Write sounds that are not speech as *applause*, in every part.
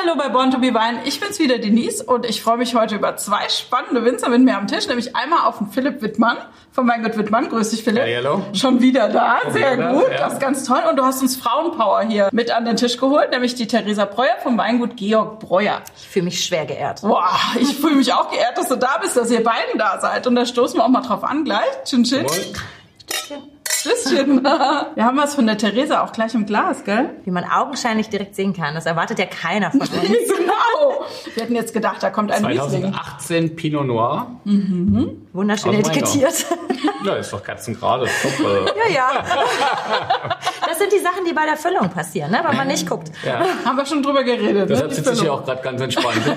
hallo bei Born to be Wine. Ich bin's wieder, Denise, und ich freue mich heute über zwei spannende Winzer mit mir am Tisch, nämlich einmal auf den Philipp Wittmann von Weingut Wittmann. Grüß dich, Philipp. Hey, hallo. Schon wieder da, Schon sehr wieder gut, da, ja. das ist ganz toll. Und du hast uns Frauenpower hier mit an den Tisch geholt, nämlich die Theresa Breuer vom Weingut Georg Breuer. Ich fühle mich schwer geehrt. Boah, ich fühle mich auch geehrt, dass du da bist, dass ihr beiden da seid. Und da stoßen wir auch mal drauf an gleich. Chin Chin. Tschüsschen. Wir haben was von der Theresa auch gleich im Glas, gell? Wie man augenscheinlich direkt sehen kann. Das erwartet ja keiner von uns. *laughs* genau. Wir hätten jetzt gedacht, da kommt ein Riesling. 2018 Pinot Noir. Wunderschön Weinau. etikettiert. Ja, ist doch Top, äh. ja, ja. Das sind die Sachen, die bei der Füllung passieren, ne? wenn man nicht guckt. ja. Haben wir schon drüber geredet. Deshalb ne? Sitze ich hier auch gerade ganz entspannt. *laughs*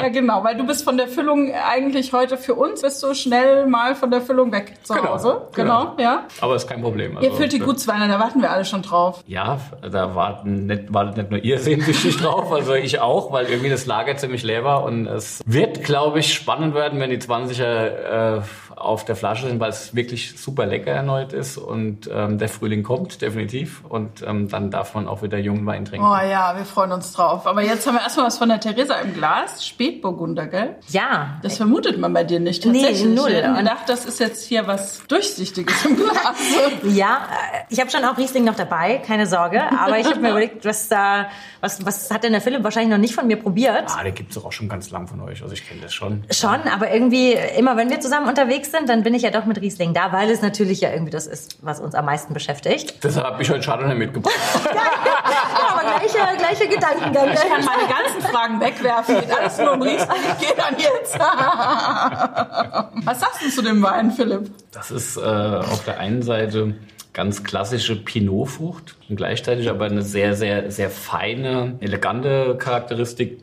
Ja, genau, weil du bist von der Füllung eigentlich heute für uns, bist du schnell mal von der Füllung weg zu Genau, Hause. Genau, genau. ja. Aber ist kein Problem. Ihr Also, füllt die Gutsweine, da warten wir alle schon drauf. Ja, da warten nicht, wartet nicht nur ihr *laughs* sehnsüchtig drauf, also ich auch, weil irgendwie das Lager ziemlich leer war und es wird, glaube ich, spannend werden, wenn die 20er äh, auf der Flasche sind, weil es wirklich super lecker erneut ist und ähm, der Frühling kommt, definitiv. Und ähm, dann darf man auch wieder jungen Wein trinken. Oh ja, wir freuen uns drauf. Aber jetzt haben wir erstmal was von der Theresa im Glas. Spätburgunder, gell? Ja, Das vermutet man bei dir nicht Nee, tatsächlich. null. Ich hätte gedacht, das ist jetzt hier was Durchsichtiges im Glas. *laughs* ja. äh, Ich habe schon auch Riesling noch dabei, keine Sorge. Aber ich habe mir überlegt, was da, was, was hat denn der Philipp wahrscheinlich noch nicht von mir probiert? Ah, den gibt's doch auch schon ganz lang von euch, also ich kenne das schon. Schon, aber irgendwie, immer wenn wir zusammen unterwegs sind, dann bin ich ja doch mit Riesling da, weil es natürlich ja irgendwie das ist, was uns am meisten beschäftigt. Deshalb habe ich heute Chardonnay mitgebracht. *laughs* Ja, aber gleicher, gleicher Gedankengang. Ich kann meine ganzen Fragen wegwerfen. Geht alles nur um Riesling. Ich gehe dann jetzt. *laughs* Was sagst du zu dem Wein, Philipp? Das ist äh, auf der einen Seite ganz klassische Pinot-Frucht und gleichzeitig aber eine sehr, sehr, sehr feine, elegante Charakteristik,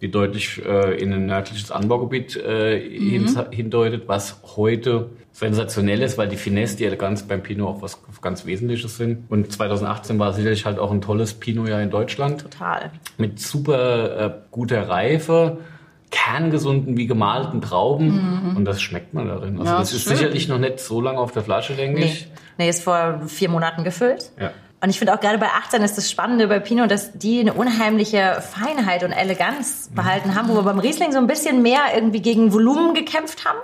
die deutlich äh, in ein nördliches Anbaugebiet äh, hin, hindeutet, was heute sensationell ist, weil die Finesse, die Eleganz beim Pinot auch was ganz Wesentliches sind. Und 2018 war sicherlich halt auch ein tolles Pinot-Jahr in Deutschland Total. mit super äh, guter Reife, kerngesunden wie gemalten Trauben und das schmeckt man darin. Also Ja, das ist ist schön. sicherlich noch nicht so lange auf der Flasche, denke Nee. ich. nee, ist vor vier Monaten gefüllt. Ja. Und ich finde auch gerade bei 18 ist das Spannende bei Pinot, dass die eine unheimliche Feinheit und Eleganz behalten haben, wo wir beim Riesling so ein bisschen mehr irgendwie gegen Volumen gekämpft haben.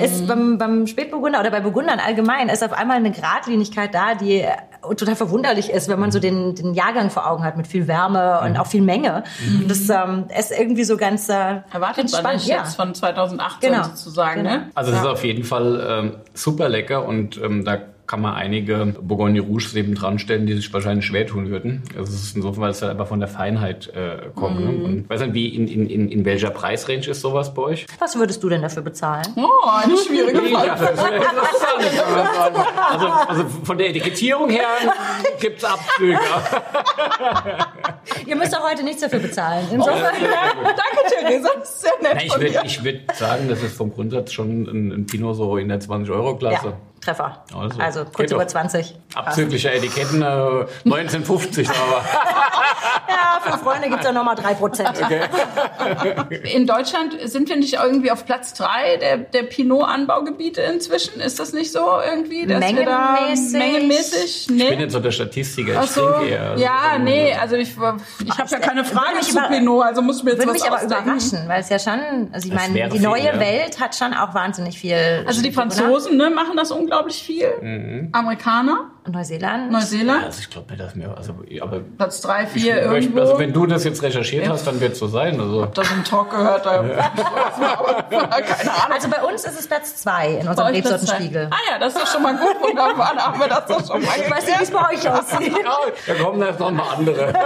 Ist beim, beim Spätburgunder oder bei Burgundern allgemein ist auf einmal eine Geradlinigkeit da, die äh, total verwunderlich ist, wenn man so den, den Jahrgang vor Augen hat mit viel Wärme und auch viel Menge. Das ähm, ist irgendwie so ganz äh, Erwartet man spannend. nicht jetzt von 2018 Genau. sozusagen, Genau. ne? Also es ist auf jeden Fall ähm, super lecker und ähm, da kann man einige Bourgogne Rouges eben dran stellen, die sich wahrscheinlich schwer tun würden. Also es ist insofern, weil es halt einfach von der Feinheit äh, kommt. Mhm. Ne? Und ich weiß nicht, wie in, in, in, in welcher Preisrange ist sowas bei euch? Was würdest du denn dafür bezahlen? Oh, eine schwierige Ja, Frage. Also, also von der Etikettierung her gibt's Abzüge. Ihr müsst auch heute nichts dafür bezahlen. Insofern, Danke, Theresa. Das ist sehr nett Nein, ich würde würd sagen, das ist vom Grundsatz schon ein, ein Pinot so in der 20-Euro-Klasse. ja, Treffer. Also, Also, kurz über doch. 20. Abzügliche Etiketten äh, 1950, aber *laughs* Ja, für Freunde gibt's ja nochmal 3%. In Deutschland sind wir nicht irgendwie auf Platz drei der, der Pinot-Anbaugebiete inzwischen? Ist das nicht so irgendwie? Dass wir da Mengenmäßig? mengenmäßig? ich bin Nee. jetzt so der Statistiker. Ach Ich so. eher. Also, Ja, ähm, nee, also ich, ich habe ja keine Frage zu über- Pinot, also muss ich mir jetzt Würde was mich aber ausdenken. überraschen, weil es ja schon, also ich Es meine, die viel, neue ja. Welt hat schon auch wahnsinnig viel. Also die Franzosen ne, machen das unglaublich viel. Amerikaner, Und Neuseeland. Neuseeland, Also ich glaube nicht, dass mir. Also, aber Platz drei, ich vier möchte, irgendwo. Also wenn du das jetzt recherchiert hast, dann wird es so sein. Also da so einen Talk gehört, da *laughs* keine Ahnung. Also bei uns ist es Platz zwei in unserem. Rebsortenspiegel. Ah ja, das ist doch schon mal gut. Wunderbar, da haben wir das doch schon mal Ich weiß nicht, wie es bei euch aussieht. ja, da kommen jetzt noch mal andere. *laughs*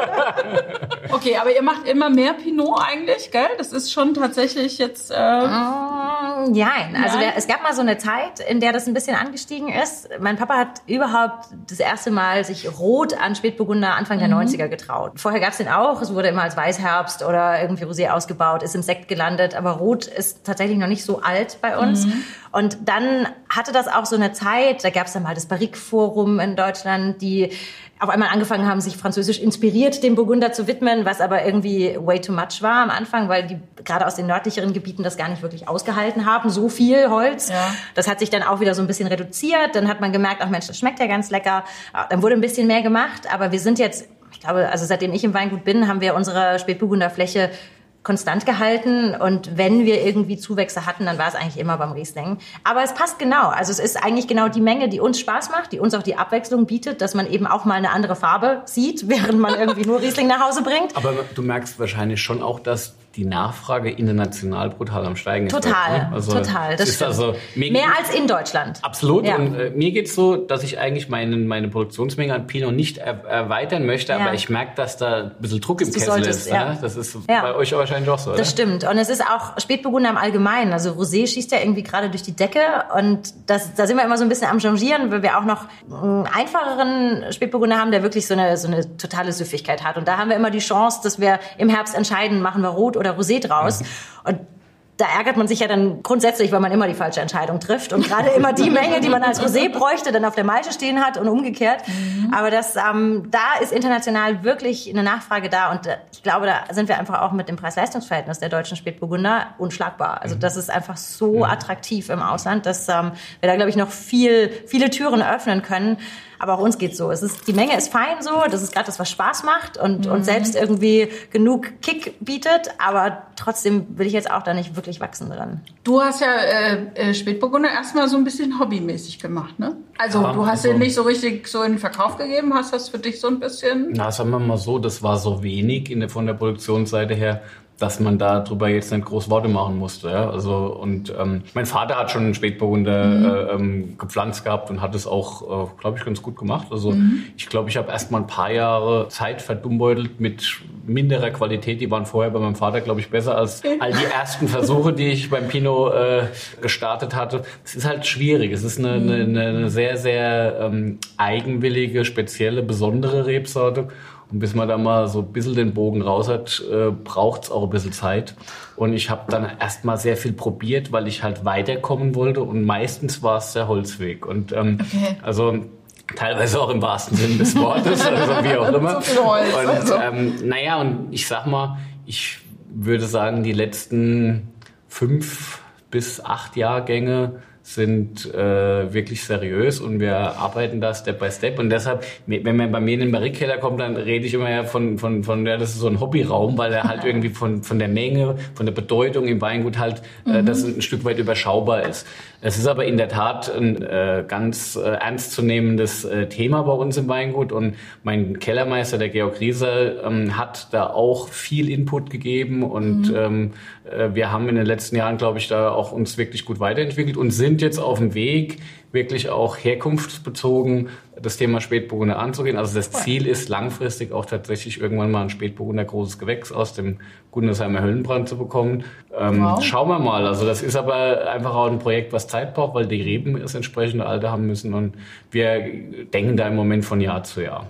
Okay, aber ihr macht immer mehr Pinot eigentlich, gell? Das ist schon tatsächlich jetzt... Äh, Mm, Nein, also Nein? Es gab mal so eine Zeit, in der das ein bisschen angestiegen ist. Mein Papa hat überhaupt das erste Mal sich rot an Spätburgunder Anfang der 90er getraut. Vorher gab es den auch, es wurde immer als Weißherbst oder irgendwie Rosé ausgebaut, ist im Sekt gelandet, aber rot ist tatsächlich noch nicht so alt bei uns. Und dann hatte das auch so eine Zeit, da gab es dann mal das Barrique-Forum in Deutschland, die auf einmal angefangen haben, sich französisch inspiriert dem Burgunder zu widmen, was aber irgendwie way too much war am Anfang, weil die gerade aus den nördlicheren Gebieten das gar nicht wirklich ausgehalten haben, so viel Holz. Ja. Das hat sich dann auch wieder so ein bisschen reduziert. Dann hat man gemerkt, ach Mensch, das schmeckt ja ganz lecker. Dann wurde ein bisschen mehr gemacht, aber wir sind jetzt glaube, also seitdem ich im Weingut bin, haben wir unsere Spätburgunderfläche konstant gehalten und wenn wir irgendwie Zuwächse hatten, dann war es eigentlich immer beim Riesling. Aber es passt genau. Also es ist eigentlich genau die Menge, die uns Spaß macht, die uns auch die Abwechslung bietet, dass man eben auch mal eine andere Farbe sieht, *laughs* während man *laughs* irgendwie nur Riesling nach Hause bringt. Aber du merkst wahrscheinlich schon auch, dass die Nachfrage international brutal am Steigen ist. Total, ne? also total. Das ist also mehr als in Deutschland. Absolut. Ja. Und äh, mir geht's so, dass ich eigentlich meine, meine Produktionsmenge an Pinot nicht er, erweitern möchte, ja. aber ich merke, dass da ein bisschen Druck im Kessel solltest, ist. Ja. Ne? Das ist bei euch wahrscheinlich auch so, oder? Das stimmt. Und es ist auch Spätburgunder im Allgemeinen. Also Rosé schießt ja irgendwie gerade durch die Decke und das, da sind wir immer so ein bisschen am Changieren, weil wir auch noch einen einfacheren Spätburgunder haben, der wirklich so eine, so eine totale Süffigkeit hat. Und da haben wir immer die Chance, dass wir im Herbst entscheiden, machen wir rot oder Rosé draus. Mhm. Und da ärgert man sich ja dann grundsätzlich, weil man immer die falsche Entscheidung trifft und gerade immer die Menge, die man als Rosé *laughs* bräuchte, dann auf der Malte stehen hat und umgekehrt. Mhm. Aber das, ähm, da ist international wirklich eine Nachfrage da und äh, ich glaube, da sind wir einfach auch mit dem Preis-Leistungs-Verhältnis der deutschen Spätburgunder unschlagbar. Also mhm. das ist einfach so attraktiv im Ausland, dass ähm, wir da, glaube ich, noch viel, viele Türen öffnen können. Aber auch uns geht's so. Es ist, die Menge ist fein so, das ist gerade das, was Spaß macht und, mhm. und selbst irgendwie genug Kick bietet, aber trotzdem will ich jetzt auch da nicht wirklich wachsen dran. Du hast ja äh, äh Spätburgunder erstmal so ein bisschen hobbymäßig gemacht, ne? Also ja, du hast also, ihn nicht so richtig so in den Verkauf gegeben, hast das für dich so ein bisschen... Na, sagen wir mal so, das war so wenig in der, von der Produktionsseite her, dass man darüber jetzt nicht groß Worte machen musste. Ja? Also und ähm, mein Vater hat schon einen Spätburgunder mhm. äh, ähm, gepflanzt gehabt und hat es auch, äh, glaube ich, ganz gut gemacht. Also mhm. ich glaube, ich habe erst mal ein paar Jahre Zeit verdummbeutelt mit minderer Qualität. Die waren vorher bei meinem Vater, glaube ich, besser als *laughs* all die ersten Versuche, die ich beim Pinot äh, gestartet hatte. Es ist halt schwierig. Es ist eine, eine, eine sehr, sehr ähm, eigenwillige, spezielle, besondere Rebsorte. Und bis man da mal so ein bisschen den Bogen raus hat, äh, braucht es auch ein bisschen Zeit. Und ich habe dann erstmal sehr viel probiert, weil ich halt weiterkommen wollte. Und meistens war es der Holzweg. Und ähm, okay. also teilweise auch im wahrsten Sinne des Wortes, *laughs* also wie auch immer. So Holz, und also. ähm, naja, und ich sag mal, ich würde sagen, die letzten fünf bis acht Jahrgänge sind äh, wirklich seriös und wir arbeiten da Step by Step. Und deshalb, wenn man bei mir in den Barrikkeller kommt, dann rede ich immer ja von, von, von ja, das ist so ein Hobbyraum, weil er halt *laughs* irgendwie von, von der Menge, von der Bedeutung im Weingut halt, äh, mhm. das ein Stück weit überschaubar ist. Es ist aber in der Tat ein äh, ganz äh, ernstzunehmendes äh, Thema bei uns im Weingut und mein Kellermeister, der Georg Rieser, ähm, hat da auch viel Input gegeben und mhm. ähm, äh, wir haben in den letzten Jahren, glaube ich, da auch uns wirklich gut weiterentwickelt und sind jetzt auf dem Weg, wirklich auch herkunftsbezogen das Thema Spätburgunder anzugehen. Also das Ziel ist langfristig auch tatsächlich irgendwann mal ein Spätburgunder großes Gewächs aus dem Gundersheimer Höllenbrand zu bekommen. Ähm, wow. Schauen wir mal. Also das ist aber einfach auch ein Projekt, was Zeit braucht, weil die Reben das entsprechende Alter haben müssen und wir denken da im Moment von Jahr zu Jahr.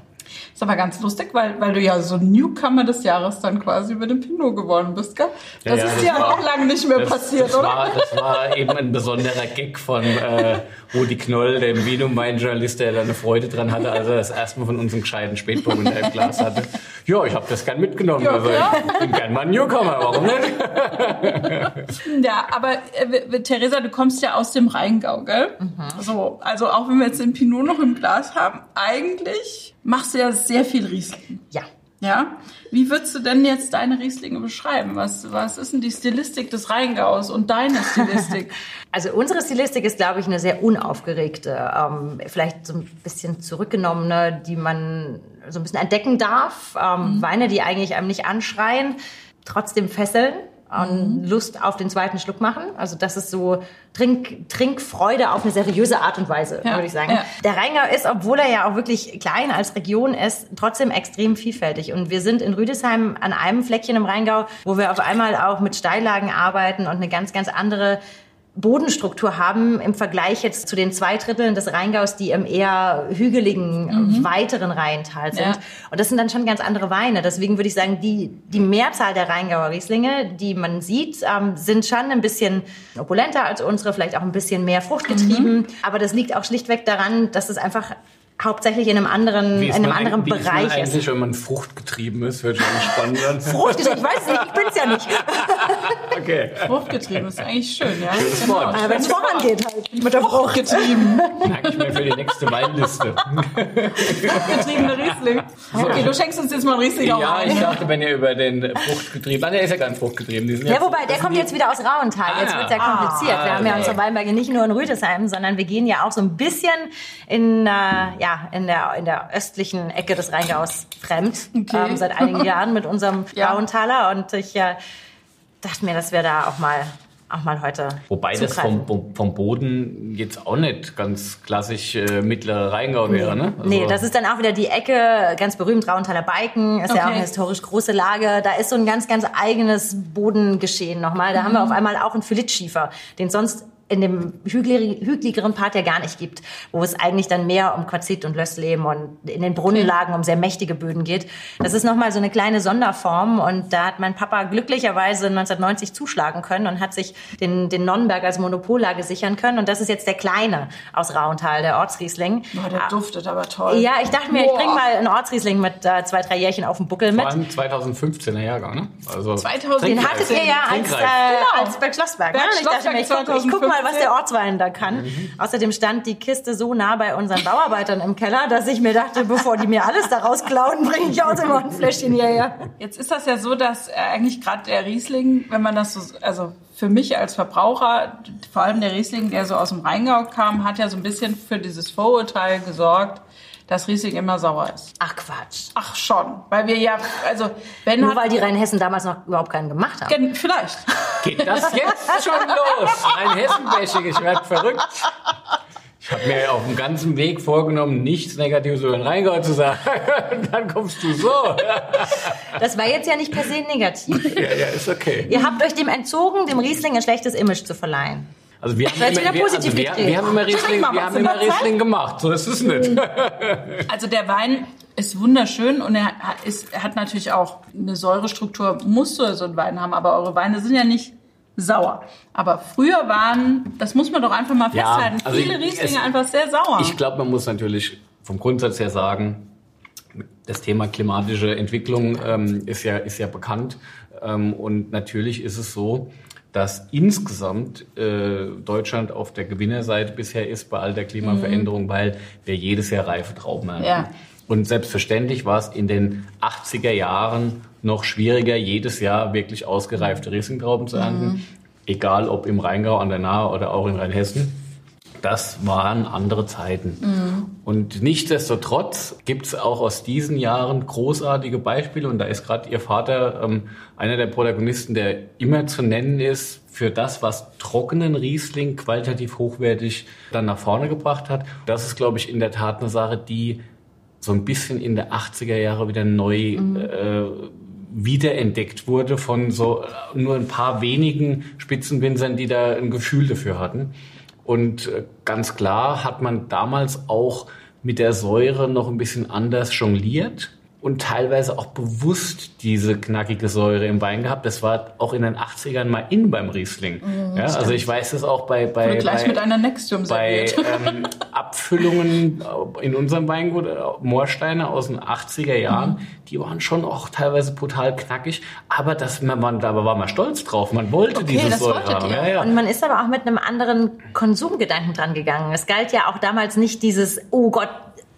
Ist aber ganz lustig, weil, weil du ja so Newcomer des Jahres dann quasi über den Pinot geworden bist, gell? Das ja, ja, ist dir auch lange nicht mehr das, passiert, das oder? War, das war eben ein besonderer Gag von äh, Rudi Knoll, dem Vino-Mein-Journalist, der da eine Freude dran hatte, als er das erste Mal von uns einen gescheiten Spätburgunder im Glas hatte. Ja, ich habe das gern mitgenommen. Ja, ich bin gern mal ein Newcomer, warum nicht? ja, aber äh, Theresa, du kommst ja aus dem Rheingau, gell? Mhm. So, also auch wenn wir jetzt den Pinot noch im Glas haben, eigentlich machst du ja sehr viel Riesling. Ja. Ja. Wie würdest du denn jetzt deine Rieslinge beschreiben? Was, was ist denn die Stilistik des Rheingaus und deine Stilistik? *laughs* Also unsere Stilistik ist, glaube ich, eine sehr unaufgeregte, ähm, vielleicht so ein bisschen zurückgenommene, die man so ein bisschen entdecken darf. Ähm, mhm. Weine, die eigentlich einem nicht anschreien, trotzdem fesseln und mhm. Lust auf den zweiten Schluck machen. Also das ist so Trink, Trinkfreude auf eine seriöse Art und Weise, ja. würde ich sagen. Ja. Der Rheingau ist, obwohl er ja auch wirklich klein als Region ist, trotzdem extrem vielfältig. Und wir sind in Rüdesheim an einem Fleckchen im Rheingau, wo wir auf einmal auch mit Steillagen arbeiten und eine ganz, ganz andere Bodenstruktur haben im Vergleich jetzt zu den zwei Dritteln des Rheingaus, die im eher hügeligen, mhm. weiteren Rheintal sind. Ja. Und das sind dann schon ganz andere Weine. Deswegen würde ich sagen, die, die Mehrzahl der Rheingauer Rieslinge, die man sieht, ähm, sind schon ein bisschen opulenter als unsere, vielleicht auch ein bisschen mehr fruchtgetrieben. Mhm. Aber das liegt auch schlichtweg daran, dass es einfach hauptsächlich in einem anderen, in einem anderen wie Bereich ist. Man eigentlich, wenn man fruchtgetrieben ist, wird schon spannend werden. *laughs* fruchtgetrieben, ich weiß nicht, ich bin's ja nicht. *laughs* Okay. Fruchtgetrieben ist eigentlich schön, ja. Schönes Wort. Aber wenn es vorangeht halt mit der Frucht. Fruchtgetrieben. Merke ich mir für die nächste Weinliste. Fruchtgetriebene Riesling. Okay, du schenkst uns jetzt mal Riesling auch Ja, ich dachte, wenn ihr über den Fruchtgetrieben. Nein, der ist ja gar nicht fruchtgetrieben. Die sind Ja, wobei, der kommt jetzt wieder aus Rauental. Jetzt Ah. wird es ja kompliziert. Wir haben ja Ah, unsere Weinberge nicht nur in Rüdesheim, sondern wir gehen ja auch so ein bisschen in, äh, ja, in, der, in der östlichen Ecke des Rheingaus fremd. Okay. Ähm, seit einigen *laughs* Jahren mit unserem Ja. Und ich äh, dachte mir, dass wir da auch mal, auch mal heute Wobei das zugreifen. vom, vom Boden jetzt auch nicht ganz klassisch äh, mittlerer Rheingau wäre, ne? Also- Nee, das ist dann auch wieder die Ecke, ganz berühmt, Rauenthaler Beiken, ist ja auch Okay. eine historisch große Lage. Da ist so ein ganz, ganz eigenes Bodengeschehen nochmal. Da haben wir auf einmal auch einen Phylitschiefer, den sonst in dem hügelig, hügeligeren Part ja gar nicht gibt, wo es eigentlich dann mehr um Quarzit und Lössleben und in den Brunnenlagen um sehr mächtige Böden geht. Das ist nochmal so eine kleine Sonderform und da hat mein Papa glücklicherweise 1990 zuschlagen können und hat sich den, den Nonnenberg als Monopollage sichern können und das ist jetzt der kleine aus Rauental, der Ortsriesling. Boah, der duftet aber toll. Ja, ich dachte mir, ich Boah. bring mal einen Ortsriesling mit äh, zwei, drei Jährchen auf dem Buckel mit. Vor allem 2015er Jahrgang, ne? Also 2000 Den hattet ihr ja als, äh, Genau. als Berg Schlossberg. Ne? Berg Und Ich dachte mir, ich guck, ich guck 2015. mal, was der Ortswein da kann. Außerdem stand die Kiste so nah bei unseren Bauarbeitern im Keller, dass ich mir dachte, bevor die mir alles daraus klauen, bringe ich auch immer ein Fläschchen hierher. Jetzt ist das ja so, dass eigentlich gerade der Riesling, wenn man das so, also für mich als Verbraucher, vor allem der Riesling, der so aus dem Rheingau kam, hat ja so ein bisschen für dieses Vorurteil gesorgt, dass Riesling immer sauer ist. Ach Quatsch. Ach schon, weil wir ja, also wenn Nur hat, weil die Rheinhessen damals noch überhaupt keinen gemacht haben. Gen- vielleicht. Geht das jetzt schon los? Ein Hessenbäschig, ich werd verrückt. Ich habe mir auf dem ganzen Weg vorgenommen, nichts Negatives über den Rheingau zu sagen. *laughs* Dann kommst du so. Das war jetzt ja nicht per se negativ. Ja, ja, ist okay. Ihr habt euch dem entzogen, dem Riesling ein schlechtes Image zu verleihen. Also wir haben, Jetzt immer, wir, also wir, wir haben immer Riesling, wir haben immer? Riesling gemacht. So ist es nicht. *laughs* Also der Wein ist wunderschön und er hat, ist, er hat natürlich auch eine Säurestruktur, muss so so ein Wein haben, aber eure Weine sind ja nicht sauer. Aber früher waren, das muss man doch einfach mal Ja, festhalten, also viele ich- Rieslinge es- einfach sehr sauer. Ich glaube, man muss natürlich vom Grundsatz her sagen, das Thema klimatische Entwicklung ähm, ist, ja, ist ja bekannt. Ähm, und natürlich ist es so, dass insgesamt äh, Deutschland auf der Gewinnerseite bisher ist bei all der Klimaveränderung, weil wir jedes Jahr reife Trauben ernten. Ja. Und selbstverständlich war es in den 80er Jahren noch schwieriger, jedes Jahr wirklich ausgereifte Riesling-Trauben zu ernten. Egal ob im Rheingau, an der Nahe oder auch in Rheinhessen. Das waren andere Zeiten. Und nichtsdestotrotz gibt es auch aus diesen Jahren großartige Beispiele. Und da ist gerade Ihr Vater ähm, einer der Protagonisten, der immer zu nennen ist für das, was trockenen Riesling qualitativ hochwertig dann nach vorne gebracht hat. Das ist, glaube ich, in der Tat eine Sache, die so ein bisschen in der 80er Jahre wieder neu äh, wiederentdeckt wurde von so äh, nur ein paar wenigen Spitzenwinzern, die da ein Gefühl dafür hatten. Und äh, ganz klar hat man damals auch mit der Säure noch ein bisschen anders jongliert und teilweise auch bewusst diese knackige Säure im Wein gehabt. Das war auch in den 80ern mal in beim Riesling. ja, also ich weiß das auch bei, bei, Wurde gleich bei mit einer Nexium bei ähm, *laughs* Abfüllungen in unserem Weingut, äh, Moorsteine aus den 80er Jahren, die waren schon auch teilweise brutal knackig, aber das, man, man, da war man stolz drauf, man wollte Okay, diese das Säure haben. Ja, ja. Und man ist aber auch mit einem anderen Konsumgedanken dran gegangen. Es galt ja auch damals nicht dieses, oh Gott,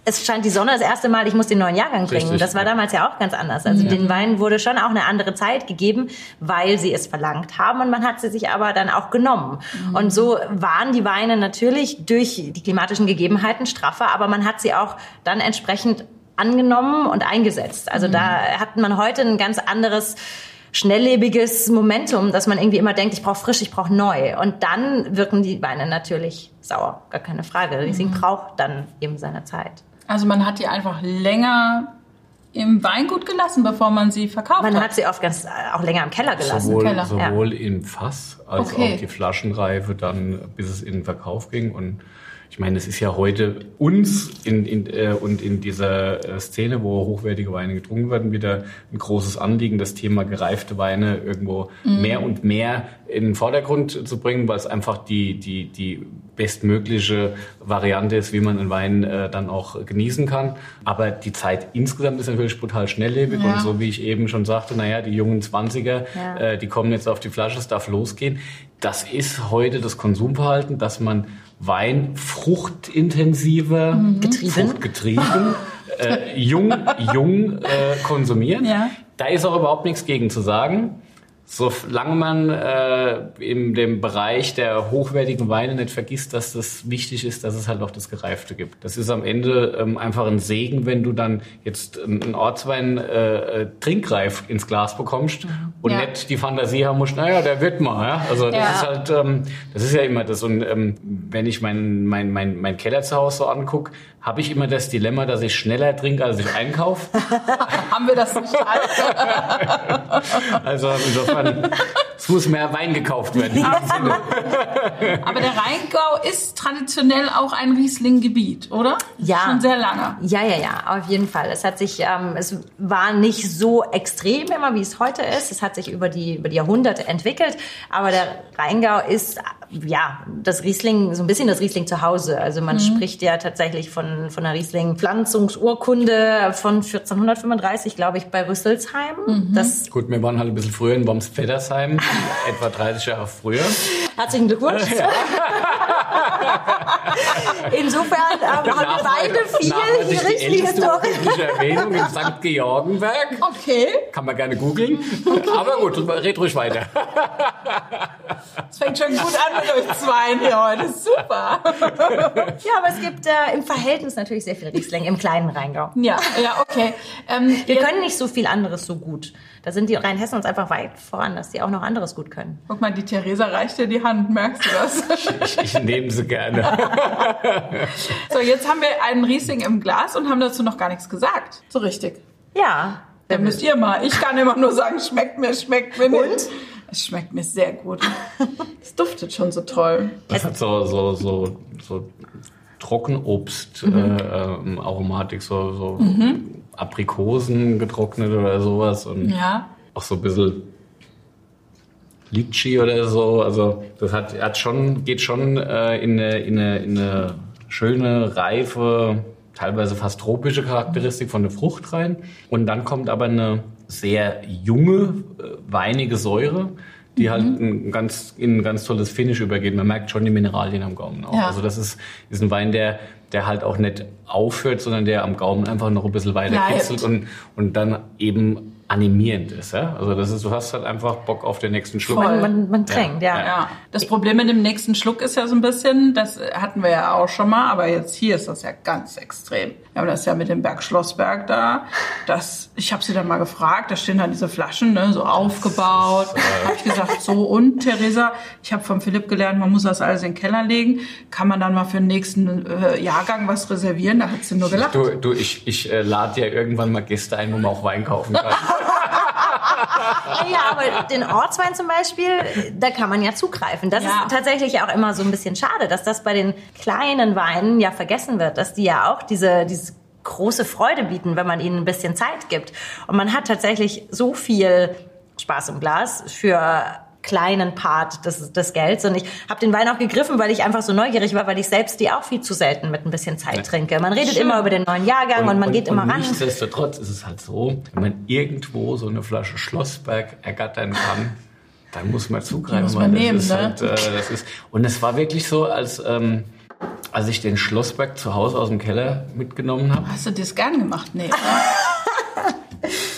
es scheint die Sonne das erste Mal, ich muss den neuen Jahrgang bringen. Richtig, das war ja. damals ja auch ganz anders. Also den Wein wurde schon auch eine andere Zeit gegeben, weil sie es verlangt haben und man hat sie sich aber dann auch genommen. Und so waren die Weine natürlich durch die klimatischen Gegebenheiten straffer, aber man hat sie auch dann entsprechend angenommen und eingesetzt. Also da hat man heute ein ganz anderes schnelllebiges Momentum, dass man irgendwie immer denkt, ich brauche frisch, ich brauche neu. Und dann wirken die Weine natürlich sauer, gar keine Frage. Riesling braucht dann eben seine Zeit. Also man hat die einfach länger im Weingut gelassen, bevor man sie verkauft Man hat. hat sie oft ganz äh, auch länger im Keller gelassen. Sowohl, Keller. sowohl im Fass als Okay. auch die Flaschenreife dann, bis es in den Verkauf ging. Und ich meine, es ist ja heute uns in, in, äh, und in dieser äh, Szene, wo hochwertige Weine getrunken werden, wieder ein großes Anliegen, das Thema gereifte Weine irgendwo mhm. mehr und mehr in den Vordergrund zu bringen, weil es einfach die, die, die bestmögliche Variante ist, wie man einen Wein äh, dann auch genießen kann. Aber die Zeit insgesamt ist natürlich brutal schnelllebig ja. und so wie ich eben schon sagte, naja, die jungen Zwanziger, ja. äh, die kommen jetzt auf die Flasche, es darf losgehen. Das ist heute das Konsumverhalten, dass man Wein fruchtintensiver, mhm. getrieben, fruchtgetrieben, äh, jung, jung äh, konsumiert. Ja. Da ist auch überhaupt nichts gegen zu sagen. Solange man äh, in dem Bereich der hochwertigen Weine nicht vergisst, dass das wichtig ist, dass es halt auch das Gereifte gibt. Das ist am Ende ähm, einfach ein Segen, wenn du dann jetzt einen Ortswein äh, äh, trinkreif ins Glas bekommst mhm. und ja. nicht die Fantasie haben musst, naja, der wird mal. Ja? Also das ja. ist halt, ähm, das ist ja immer das. Und ähm, wenn ich mein, mein, mein, mein Keller zu Hause so angucke, habe ich immer das Dilemma, dass ich schneller trinke, als ich einkaufe. *laughs* Haben wir das nicht *laughs* Also insofern, es muss mehr Wein gekauft werden. *laughs* Aber der Rheingau ist traditionell auch ein Riesling-Gebiet, oder? Ja. Schon sehr lange. Ja, ja, ja, auf jeden Fall. Es hat sich, ähm, es war nicht so extrem immer, wie es heute ist. Es hat sich über die, über die Jahrhunderte entwickelt. Aber der Rheingau ist, ja, das Riesling, so ein bisschen das Riesling zu Hause. Also man mhm. spricht ja tatsächlich von von, der Riesling-Pflanzungsurkunde von 1435, glaube ich, bei Rüsselsheim. Mhm. Das Gut, wir waren halt ein bisschen früher in Worms-Feddersheim, *laughs* etwa 30 Jahre früher. Herzlichen Glückwunsch. Ja. *laughs* *laughs* Insofern ähm, haben wir beide viel Story. Erwähnung in *laughs* St. Georgenberg. Okay. Kann man gerne googeln. Okay. Aber gut, red ruhig weiter. *laughs* Es fängt schon gut an mit euch zwei hier heute. Super. Ja, aber es gibt äh, im Verhältnis natürlich sehr viel Riesling im kleinen Rheingau. Ja, ja, okay. Ähm, wir können nicht so viel anderes so gut. Da sind die Rheinhessen uns einfach weit voran, dass die auch noch anderes gut können. Guck mal, die Theresa reicht dir die Hand, merkst du das? *laughs* ich, ich nehme sie gerne. *laughs* so, jetzt haben wir einen Riesling im Glas und haben dazu noch gar nichts gesagt. So richtig. Ja. Dann müsst ihr mal. Ich kann immer nur sagen, schmeckt mir, schmeckt mir nicht. Und? Es schmeckt mir sehr gut. *laughs* Es duftet schon so toll. Das hat so, so, so, so Trockenobst, mhm. äh, ähm, Aromatik, so, so mhm. Aprikosen getrocknet oder sowas und ja. auch so ein bisschen Litchi oder so. Also das hat, hat schon, geht schon äh, in, eine, in, eine, in eine schöne, reife, teilweise fast tropische Charakteristik von der Frucht rein. Und dann kommt aber eine sehr junge, äh, weinige Säure die halt mhm. halt ein ganz, in ein ganz tolles Finish übergeht. Man merkt schon die Mineralien am Gaumen auch. Ja. Also das ist, ist ein Wein, der, der halt auch nicht aufhört, sondern der am Gaumen einfach noch ein bisschen weiter kitzelt und, und dann eben animierend ist. Ja? Also das ist, du hast halt einfach Bock auf den nächsten Schluck. Man, man, man trinkt, ja. Ja. ja. Das Problem mit dem nächsten Schluck ist ja so ein bisschen, das hatten wir ja auch schon mal, aber jetzt hier ist das ja ganz extrem. Wir haben das ja mit dem Berg Schlossberg da. Das, ich habe sie dann mal gefragt, da stehen dann diese Flaschen, ne, so aufgebaut. Da habe ich gesagt, so und Theresa, ich habe von Philipp gelernt, man muss das alles in den Keller legen. Kann man dann mal für den nächsten äh, Jahrgang was reservieren? Da hat sie nur gelacht. Du, du ich, ich äh, lade ja irgendwann mal Gäste ein, wo man auch Wein kaufen kann. *laughs* ja, aber den Ortswein zum Beispiel, da kann man ja zugreifen. Das ja. ist tatsächlich auch immer so ein bisschen schade, dass das bei den kleinen Weinen ja vergessen wird, dass die ja auch diese, diese große Freude bieten, wenn man ihnen ein bisschen Zeit gibt. Und man hat tatsächlich so viel Spaß im Glas für kleinen Part des, des Gelds. Und ich habe den Wein auch gegriffen, weil ich einfach so neugierig war, weil ich selbst die auch viel zu selten mit ein bisschen Zeit ja. trinke. Man redet Schön. immer über den neuen Jahrgang und, und man und, geht und immer ran. Nichtsdestotrotz ist es halt so, wenn man irgendwo so eine Flasche Schlossberg ergattern kann, dann muss man zugreifen. Muss man nehmen, ne? Halt, äh, das ist, und es war wirklich so, als... Ähm, als ich den Schlossberg zu Hause aus dem Keller mitgenommen habe. Hast du das gern gemacht? Nee. *laughs*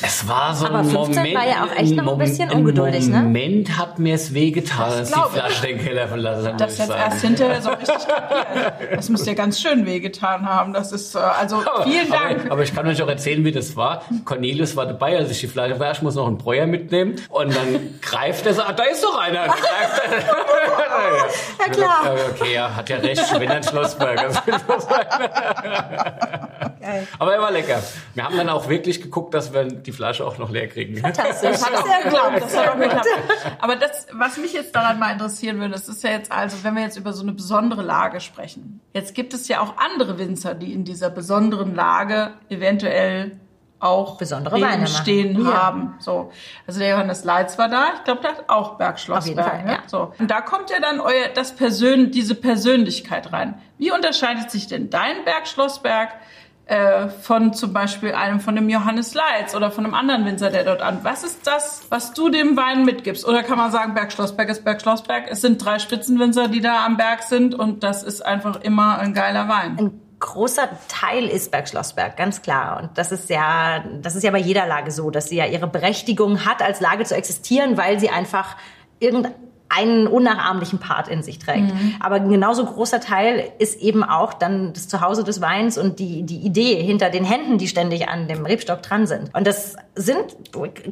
Es war so Aber 15 Moment, war ja auch echt noch ein bisschen ungeduldig, ne? Moment hat mir es wehgetan, als die Flasche den Keller verlassen hat. Das jetzt erst hinterher so richtig kapiert. Das muss dir ganz schön wehgetan haben. Das ist, äh, also *laughs* vielen Dank. Aber, aber, ich kann euch auch erzählen, wie das war. Cornelius war dabei, als ich die Flasche war. Ich muss noch einen Breuer mitnehmen. Und dann greift er so, ah, da ist doch einer. ja, *laughs* ja, klar. Okay, ja, hat ja recht. Ich bin ein Schlossberger. *laughs* Aber er war lecker. Wir haben dann auch wirklich geguckt, dass wir die Flasche auch noch leer kriegen. Fantastisch. Das hat auch sehr geklappt. Das hat auch geklappt. Aber das, was mich jetzt daran mal interessieren würde, das ist ja jetzt also, wenn wir jetzt über so eine besondere Lage sprechen. Jetzt gibt es ja auch andere Winzer, die in dieser besonderen Lage eventuell auch besondere Weine stehen ja. haben. So, also der Johannes Leitz war da. Ich glaube, der hat auch Bergschlossberg. Fall, ne? ja. So, und da kommt ja dann euer das Persön diese Persönlichkeit rein. Wie unterscheidet sich denn dein Bergschlossberg äh, von zum Beispiel einem von dem Johannes Leitz oder von einem anderen Winzer, der dort an? Was ist das, was du dem Wein mitgibst? Oder kann man sagen, Bergschlossberg ist Bergschlossberg? Es sind drei Spitzenwinzer, die da am Berg sind und das ist einfach immer ein geiler Wein. Ein großer Teil ist Bergschlossberg, ganz klar. Und das ist ja, das ist ja bei jeder Lage so, dass sie ja ihre Berechtigung hat, als Lage zu existieren, weil sie einfach irgendein einen unnachahmlichen Part in sich trägt. Mhm. Aber ein genauso großer Teil ist eben auch dann das Zuhause des Weins und die, die Idee hinter den Händen, die ständig an dem Rebstock dran sind. Und das sind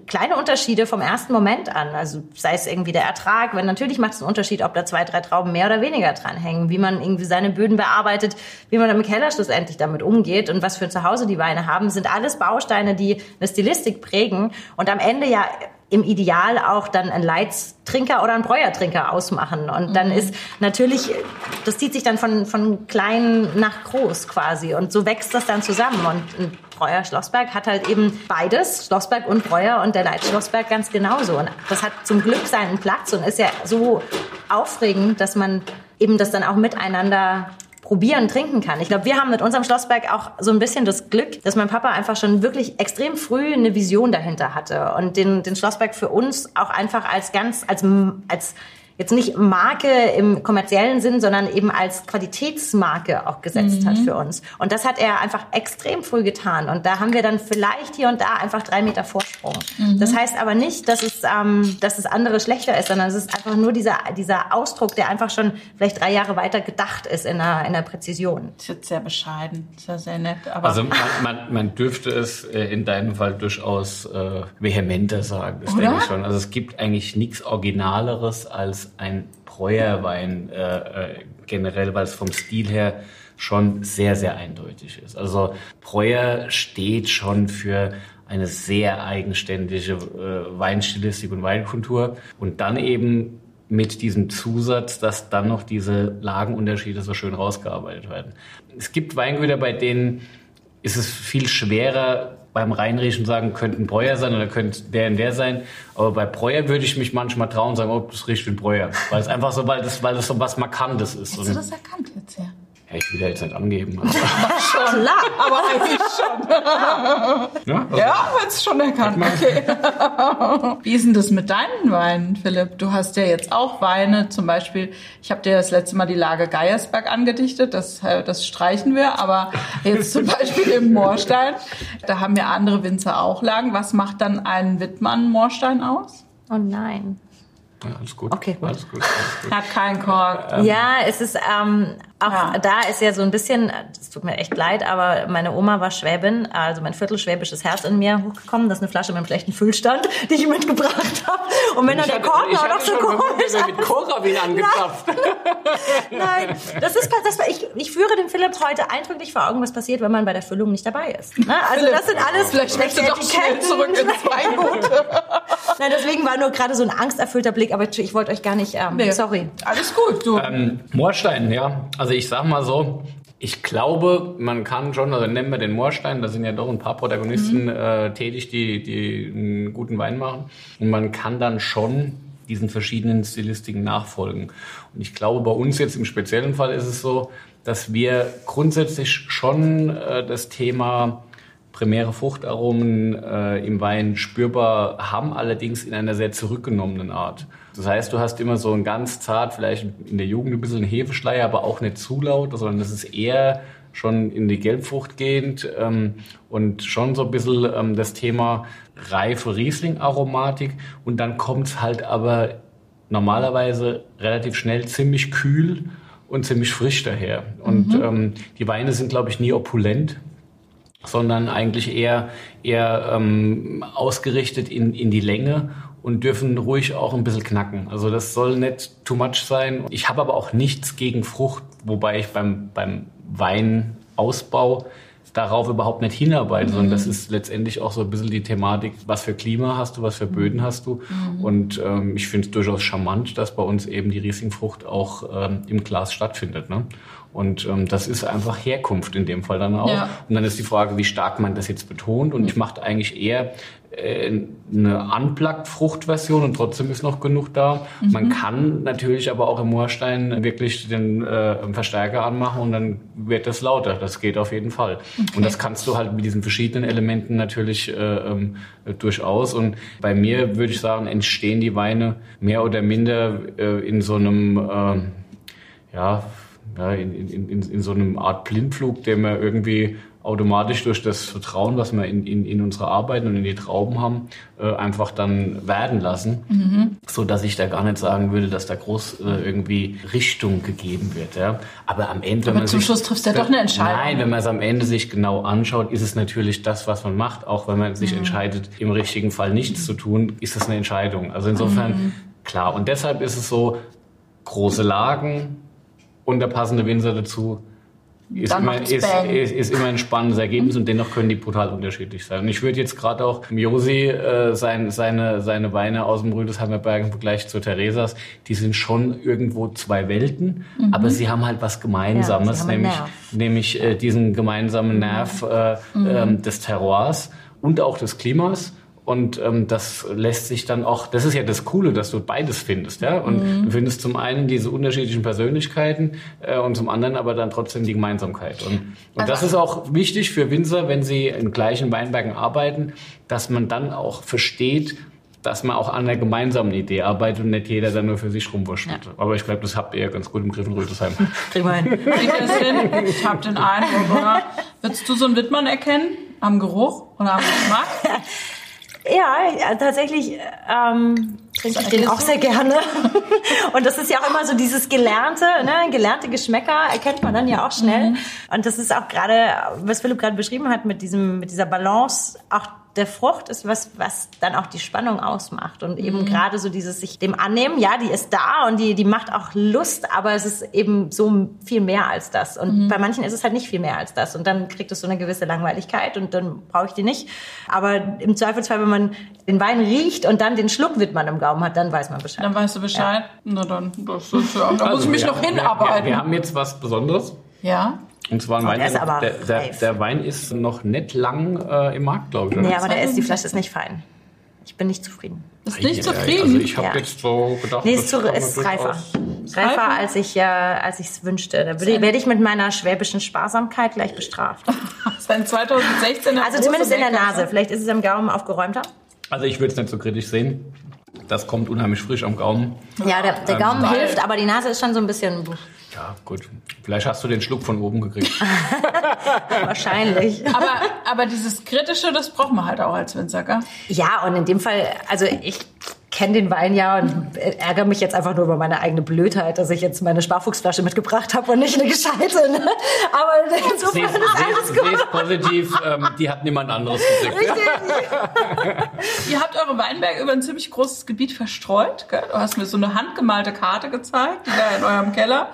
kleine Unterschiede vom ersten Moment an. Also sei es irgendwie der Ertrag, wenn natürlich macht es einen Unterschied, ob da zwei, drei Trauben mehr oder weniger dranhängen, wie man irgendwie seine Böden bearbeitet, wie man im Keller schlussendlich damit umgeht und was für ein Zuhause die Weine haben, sind alles Bausteine, die eine Stilistik prägen und am Ende ja im Ideal auch dann ein Leitstrinker oder ein Bräuertrinker ausmachen. Und dann mhm. ist natürlich, das zieht sich dann von, von klein nach groß quasi. Und so wächst das dann zusammen. Und ein Breuer Schlossberg hat halt eben beides, Schlossberg und Breuer und der Leitschlossberg ganz genauso. Und das hat zum Glück seinen Platz und ist ja so aufregend, dass man eben das dann auch miteinander probieren, trinken kann. Ich glaube, wir haben mit unserem Schlossberg auch so ein bisschen das Glück, dass mein Papa einfach schon wirklich extrem früh eine Vision dahinter hatte und den, den Schlossberg für uns auch einfach als ganz, als, als jetzt nicht Marke im kommerziellen Sinn, sondern eben als Qualitätsmarke auch gesetzt mhm. hat für uns. Und das hat er einfach extrem früh getan. Und da haben wir dann vielleicht hier und da einfach drei Meter Vorsprung. Mhm. Das heißt aber nicht, dass es, ähm, dass das andere schlechter ist, sondern es ist einfach nur dieser, dieser Ausdruck, der einfach schon vielleicht drei Jahre weiter gedacht ist in der, in der Präzision. Das ist jetzt sehr bescheiden. Das ist ja sehr nett. Aber also man, man, man dürfte es äh, in deinem Fall durchaus äh, vehementer sagen. Das Oder? denke ich schon. Also es gibt eigentlich nichts Originaleres als ein Breuerwein äh, äh, generell, weil es vom Stil her schon sehr, sehr eindeutig ist. Also Breuer steht schon für eine sehr eigenständige äh, Weinstilistik und Weinkultur und dann eben mit diesem Zusatz, dass dann noch diese Lagenunterschiede so schön rausgearbeitet werden. Es gibt Weingüter, bei denen ist es viel schwerer, beim Reinriechen sagen, könnte ein Breuer sein oder könnte der und der sein. Aber bei Breuer würde ich mich manchmal trauen und sagen, oh, das riecht wie ein Breuer. Weil es einfach so, weil das, weil das so was Markantes ist. Hast du das erkannt jetzt, ja? Ja, ich will ja jetzt nicht angeben. Also. schon, Klar, aber eigentlich schon. ja, also ja jetzt schon erkannt. Okay. *laughs* Wie ist denn das mit deinen Weinen, Philipp? Du hast ja jetzt auch Weine, zum Beispiel, ich habe dir das letzte Mal die Lage Geiersberg angedichtet, das, äh, das streichen wir, aber jetzt zum *laughs* Beispiel im Moorstein, da haben ja andere Winzer auch Lagen. Was macht dann einen Wittmann-Moorstein aus? Oh nein. Ja, alles gut. Okay, gut. Alles gut, alles gut. Hat keinen Kork. Ähm, ja, es ist ähm, auch ja. da ist ja so ein bisschen, es tut mir echt leid, aber meine Oma war Schwäbin, also mein viertelschwäbisches Herz in mir hochgekommen. Das ist eine Flasche mit einem schlechten Füllstand, *laughs* die ich mitgebracht habe. Und wenn dann der Kork noch, noch so komisch mit Korabin angezapft. *laughs* Nein, das ist das, ich, ich führe dem Philipp heute eindrücklich vor Augen, was passiert, wenn man bei der Füllung nicht dabei ist. Ne? Also das sind alles vielleicht schlechte du doch schnell zurück ins Weingut. *laughs* Nein, deswegen war nur gerade so ein angsterfüllter Blick, aber ich wollte euch gar nicht, ähm, nee. sorry. Alles gut, du. Ähm, Moorstein, ja. Also ich sag mal so, ich glaube, man kann schon, also nennen wir den Moorstein, da sind ja doch ein paar Protagonisten mhm. äh, tätig, die, die einen guten Wein machen. Und man kann dann schon diesen verschiedenen Stilistiken nachfolgen. Und ich glaube, bei uns jetzt im speziellen Fall ist es so, dass wir grundsätzlich schon äh, das Thema primäre Fruchtaromen äh, im Wein spürbar haben, allerdings in einer sehr zurückgenommenen Art. Das heißt, du hast immer so ein ganz zart, vielleicht in der Jugend ein bisschen Hefeschleier, aber auch nicht zu laut, sondern das ist eher schon in die Gelbfrucht gehend ähm, und schon so ein bisschen ähm, das Thema reife Riesling-Aromatik. Und dann kommt es halt aber normalerweise relativ schnell ziemlich kühl und ziemlich frisch daher. Und mhm. ähm, die Weine sind, glaube ich, nie opulent sondern eigentlich eher, eher ähm, ausgerichtet in, in die Länge und dürfen ruhig auch ein bisschen knacken. Also das soll nicht too much sein. Ich habe aber auch nichts gegen Frucht, wobei ich beim, beim Weinausbau darauf überhaupt nicht hinarbeitet, sondern das ist letztendlich auch so ein bisschen die Thematik, was für Klima hast du, was für Böden hast du. Und ähm, ich finde es durchaus charmant, dass bei uns eben die Rieslingfrucht auch ähm, im Glas stattfindet. Ne? Und ähm, das ist einfach Herkunft in dem Fall dann auch. Ja. Und dann ist die Frage, wie stark man das jetzt betont. Und ich mache eigentlich eher eine Unplugged-Fruchtversion und trotzdem ist noch genug da. Man kann natürlich aber auch im Moorstein wirklich den äh, Verstärker anmachen und dann wird das lauter. Das geht auf jeden Fall. Und das kannst du halt mit diesen verschiedenen Elementen natürlich äh, ähm, durchaus. Und bei mir würde ich sagen, entstehen die Weine mehr oder minder äh, in so einem, äh, ja, ja, in, in, in, in so einem Art Blindflug, der wir irgendwie automatisch durch das Vertrauen, was wir in, in, in unsere Arbeiten und in die Trauben haben, äh, einfach dann werden lassen, so dass ich da gar nicht sagen würde, dass da groß äh, irgendwie Richtung gegeben wird. Ja. Aber am Ende, wenn Aber man zum sich, Schluss triffst du ja doch eine Entscheidung. Nein, wenn man es am Ende sich genau anschaut, ist es natürlich das, was man macht. Auch wenn man sich entscheidet, im richtigen Fall nichts zu tun, ist es eine Entscheidung. Also insofern klar. Und deshalb ist es so große Lagen und der passende Winzer dazu ist immer, ist, ist, ist immer ein spannendes Ergebnis und dennoch können die brutal unterschiedlich sein. Und ich würde jetzt gerade auch Josi äh, sein, seine, seine Weine aus dem Rüdesheimer Berg im Vergleich zu Theresas, die sind schon irgendwo zwei Welten, aber sie haben halt was Gemeinsames, Ja, nämlich, nämlich äh, diesen gemeinsamen Nerv äh, ähm, des Terroirs und auch des Klimas. Und ähm, das lässt sich dann auch, das ist ja das Coole, dass du beides findest. Ja? Und du findest zum einen diese unterschiedlichen Persönlichkeiten äh, und zum anderen aber dann trotzdem die Gemeinsamkeit. Und, und das ist auch wichtig für Winzer, wenn sie in gleichen Weinbergen arbeiten, dass man dann auch versteht, dass man auch an einer gemeinsamen Idee arbeitet und nicht jeder dann nur für sich rumwurschtelt. Aber ich glaube, das habt ihr ja ganz gut im Griff in Rüdesheim. *laughs* Kriegen wir hin. Hin? Ich habe den Eindruck, oder? Würdest du so einen Wittmann erkennen? Am Geruch oder am Geschmack? *laughs* Ja, ja, tatsächlich ähm, trinke ich den auch sehr gerne. *laughs* Und das ist ja auch immer so dieses gelernte, ne, gelernte Geschmäcker erkennt man dann ja auch schnell. Und das ist auch gerade, was Philipp gerade beschrieben hat mit diesem, mit dieser Balance, auch der Frucht ist was, was dann auch die Spannung ausmacht. Und eben gerade so dieses sich dem annehmen, ja, die ist da und die, die macht auch Lust, aber es ist eben so viel mehr als das. Und bei manchen ist es halt nicht viel mehr als das. Und dann kriegt es so eine gewisse Langweiligkeit und dann brauche ich die nicht. Aber im Zweifelsfall, wenn man den Wein riecht und dann den Schluck Wittmann im Gaumen hat, dann weiß man Bescheid. Dann weißt du Bescheid. Na dann, das ist ja, da muss ich mich wir- noch wir- hinarbeiten. Wir, wir haben jetzt was Besonderes. ja. Und zwar ein Oh, Wein, der ist aber der, der, der Wein ist noch nicht lang äh, im Markt, glaube ich. oder? Nee, aber der ist, die Flasche ist nicht fein. Ich bin nicht zufrieden. Ist nicht Ja, zufrieden. Also ich habe Ja. jetzt so gedacht, Nee, das ist, zu, ist reifer. Reifer, Reifer? als ich äh, als ich es wünschte. Da würde, werde ich mit meiner schwäbischen Sparsamkeit gleich bestraft. *laughs* Seit 2016 Also zumindest in der Nase. Vielleicht ist es am Gaumen aufgeräumter. Also ich würde es nicht so kritisch sehen. Das kommt unheimlich frisch am Gaumen. Ja, der, der Gaumen Geil. hilft, aber die Nase ist schon so ein bisschen Ja, gut. Vielleicht hast du den Schluck von oben gekriegt. *laughs* wahrscheinlich. Aber, aber dieses Kritische, das braucht man halt auch als Winzer, gell? Ja, und in dem Fall, also ich kenne den Wein ja und ärgere mich jetzt einfach nur über meine eigene Blödheit, dass ich jetzt meine Sparfuchsflasche mitgebracht habe und nicht eine gescheite. Ne? Aber insofern ist alles gut. seh's positiv, ähm, die hat niemand anderes gekriegt. *laughs* Ihr habt eure Weinberge über ein ziemlich großes Gebiet verstreut, gell? Du hast mir so eine handgemalte Karte gezeigt, die da in eurem Keller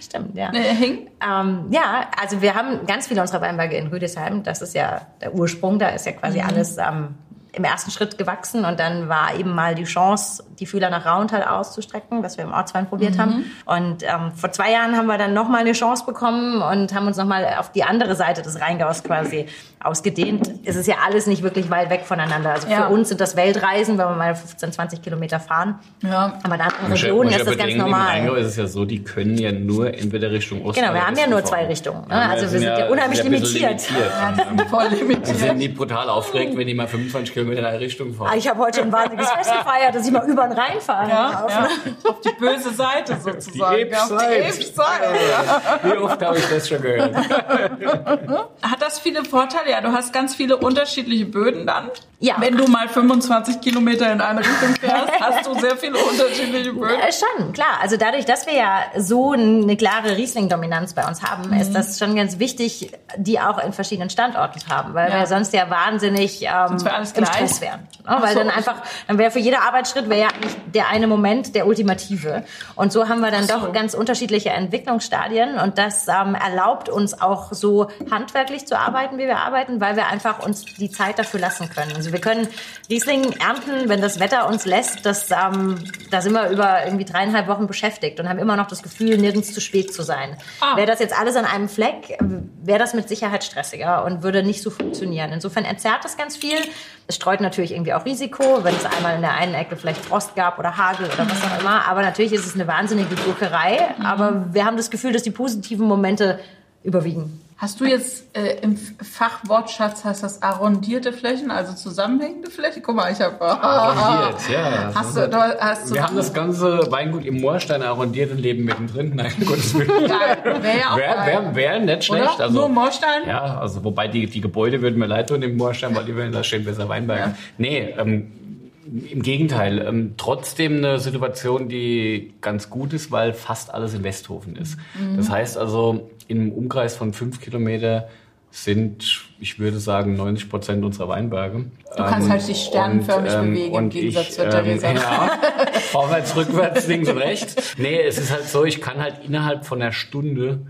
Stimmt, ja. äh, hing. Ähm, ja, also wir haben ganz viele unserer Weinberge in Rüdesheim. Das ist ja der Ursprung. Da ist ja quasi alles ähm, im ersten Schritt gewachsen. Und dann war eben mal die Chance, die Fühler nach Rauental auszustrecken, was wir im Ortswein probiert haben. Und ähm, vor zwei Jahren haben wir dann nochmal eine Chance bekommen und haben uns nochmal auf die andere Seite des Rheingaus quasi ausgedehnt. Es ist ja alles nicht wirklich weit weg voneinander. Also Ja. für uns sind das Weltreisen, wenn wir mal 15, 20 Kilometer fahren. Ja. Aber in anderen ja- Regionen ja ist das ganz bedenken, Im normal. Rheingau ist es ja so, die können ja nur entweder Richtung Osten Genau, wir haben ja nur zwei Richtungen. Ne? Ja, Also wir sind ja unheimlich sind ja bisschen limitiert. limitiert. *laughs* Voll Die limitiert. sind nie brutal aufgeregt, wenn die mal 25 Kilometer in eine Richtung fahren. Ah, Ich habe heute ein wahnsinniges Fest gefeiert, dass ich mal über den Rhein fahren Ja, darf. ja. Auf die böse Seite sozusagen. Die Ja, auf die Elbseite. Elbseite, ja. Wie oft habe ich das schon gehört? *laughs* Hat das viele Vorteile? Ja, du hast ganz viele unterschiedliche Böden dann. Ja. Wenn du mal 25 Kilometer in eine Richtung fährst, *laughs* hast du sehr viele unterschiedliche Böden. Äh, schon, klar. Also dadurch, dass wir ja so eine klare Riesling-Dominanz bei uns haben, ist das schon ganz wichtig, die auch in verschiedenen Standorten zu haben, weil Ja. wir sonst ja wahnsinnig ähm, Sonst wäre alles im. Stress wären. Ja, weil so. dann einfach, dann wäre für jeder Arbeitsschritt wäre ja der eine Moment der ultimative. Und so haben wir dann doch ganz unterschiedliche Entwicklungsstadien und das ähm, erlaubt uns auch so handwerklich zu arbeiten, wie wir arbeiten, weil wir einfach uns die Zeit dafür lassen können. Also wir können Riesling ernten, wenn das Wetter uns lässt. Das, ähm, da sind wir über irgendwie dreieinhalb Wochen beschäftigt und haben immer noch das Gefühl, nirgends zu spät zu sein. Ah. Wäre das jetzt alles an einem Fleck, wäre das mit Sicherheit stressiger und würde nicht so funktionieren. Insofern entzerrt es ganz viel. Es streut natürlich irgendwie auch Risiko, wenn es einmal in der einen Ecke vielleicht Frost gab oder Hagel oder was auch immer. Aber natürlich ist es eine wahnsinnige Gurkerei. Aber wir haben das Gefühl, dass die positiven Momente überwiegen. Hast du jetzt äh, im Fachwortschatz heißt das arrondierte Flächen, also zusammenhängende Flächen? Guck mal, ich habe Arrondiert, ja. Hast du, du hast du Wir haben das ganze Weingut im Moorstein arrondiert und leben mittendrin. *laughs* Nein, Gottes Willen. Wäre ja auch Wäre geil. wär, wär nicht schlecht. Oder? Also, Nur Moorstein? Ja, also wobei die, die Gebäude würden mir leid tun im Moorstein, weil die würden da stehen besser Weinberge. Ja. Nee, ähm, im Gegenteil. Ähm, trotzdem eine Situation, die ganz gut ist, weil fast alles in Westhofen ist. Mhm. Das heißt also, im Umkreis von fünf Kilometer sind, ich würde sagen, 90 Prozent unserer Weinberge. Du kannst halt dich sternenförmig bewegen, im Gegensatz zur Theresa. *laughs* Ja, *laughs* vorwärts, rückwärts, links und rechts. Nee, es ist halt so, ich kann halt innerhalb von einer Stunde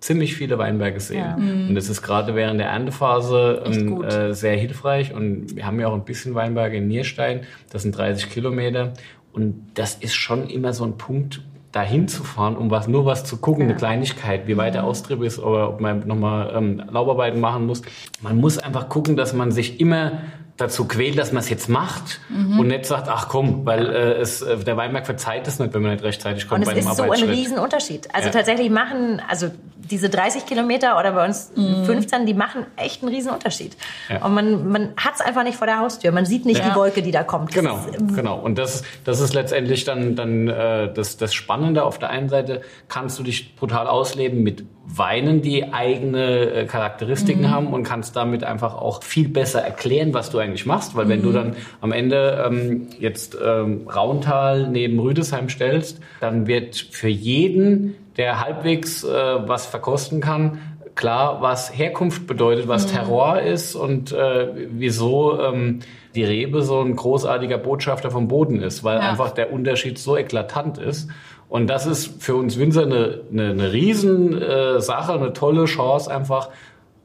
ziemlich viele Weinberge sehen. Ja. Und das ist gerade während der Erntephase ähm, äh, sehr hilfreich. Und wir haben ja auch ein bisschen Weinberge in Nierstein. Das sind 30 Kilometer. Und das ist schon immer so ein Punkt, dahin zu fahren, um was, nur was zu gucken, eine Kleinigkeit, wie weit der Austrieb ist oder ob man nochmal ähm, Laubarbeiten machen muss. Man muss einfach gucken, dass man sich immer dazu quält, dass man es jetzt macht und nicht sagt, ach komm, weil äh, es, äh, der Weinberg verzeiht es nicht, wenn man nicht rechtzeitig kommt Und es bei einem ist so ein. Riesenunterschied. Also Ja. tatsächlich machen, also diese 30 Kilometer oder bei uns Mhm. 15, die machen echt einen Riesenunterschied. Ja. Und man, man hat es einfach nicht vor der Haustür. Man sieht nicht Ja. die Wolke, die da kommt. Das Genau, ist, genau. Und das, das ist letztendlich dann, dann äh, das, das Spannende. Auf der einen Seite kannst du dich brutal ausleben mit Weinen, die eigene äh, Charakteristiken haben und kannst damit einfach auch viel besser erklären, was du eigentlich machst. Weil wenn du dann am Ende ähm, jetzt ähm, Rauntal neben Rüdesheim stellst, dann wird für jeden, der halbwegs äh, was verkosten kann, klar, was Herkunft bedeutet, was Terror ist und äh, wieso ähm, die Rebe so ein großartiger Botschafter vom Boden ist, weil Ja. einfach der Unterschied so eklatant ist. Und das ist für uns Winzer eine, eine, eine riesen äh, eine tolle Chance, einfach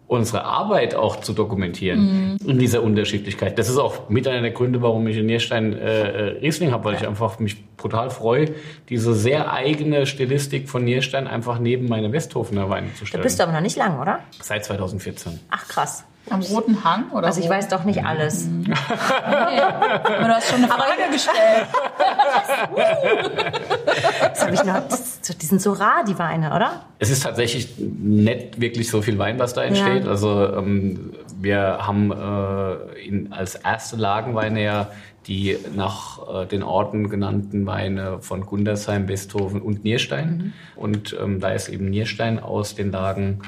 unsere Arbeit auch zu dokumentieren in dieser Unterschiedlichkeit. Das ist auch mit einer der Gründe, warum ich in Nierstein äh, äh, Riesling habe, weil ich einfach mich brutal freue, diese sehr eigene Stilistik von Nierstein einfach neben meine Westhofener Weine zu da stellen. bist du aber noch nicht lang, oder? Seit 2014. Ach krass. Am Roten Hang? Oder Also ich wo? weiß doch nicht alles. *laughs* Nee. Aber du hast schon eine Frage gestellt. *laughs* Das habe ich noch. Das, die sind so rar, die Weine, oder? Es ist tatsächlich nicht wirklich so viel Wein, was da entsteht. Ja. Also ähm, wir haben äh, in, als erste Lagenweine ja die nach äh, den Orten genannten Weine von Gundersheim, Westhofen und Nierstein. Und ähm, da ist eben Nierstein aus den Lagen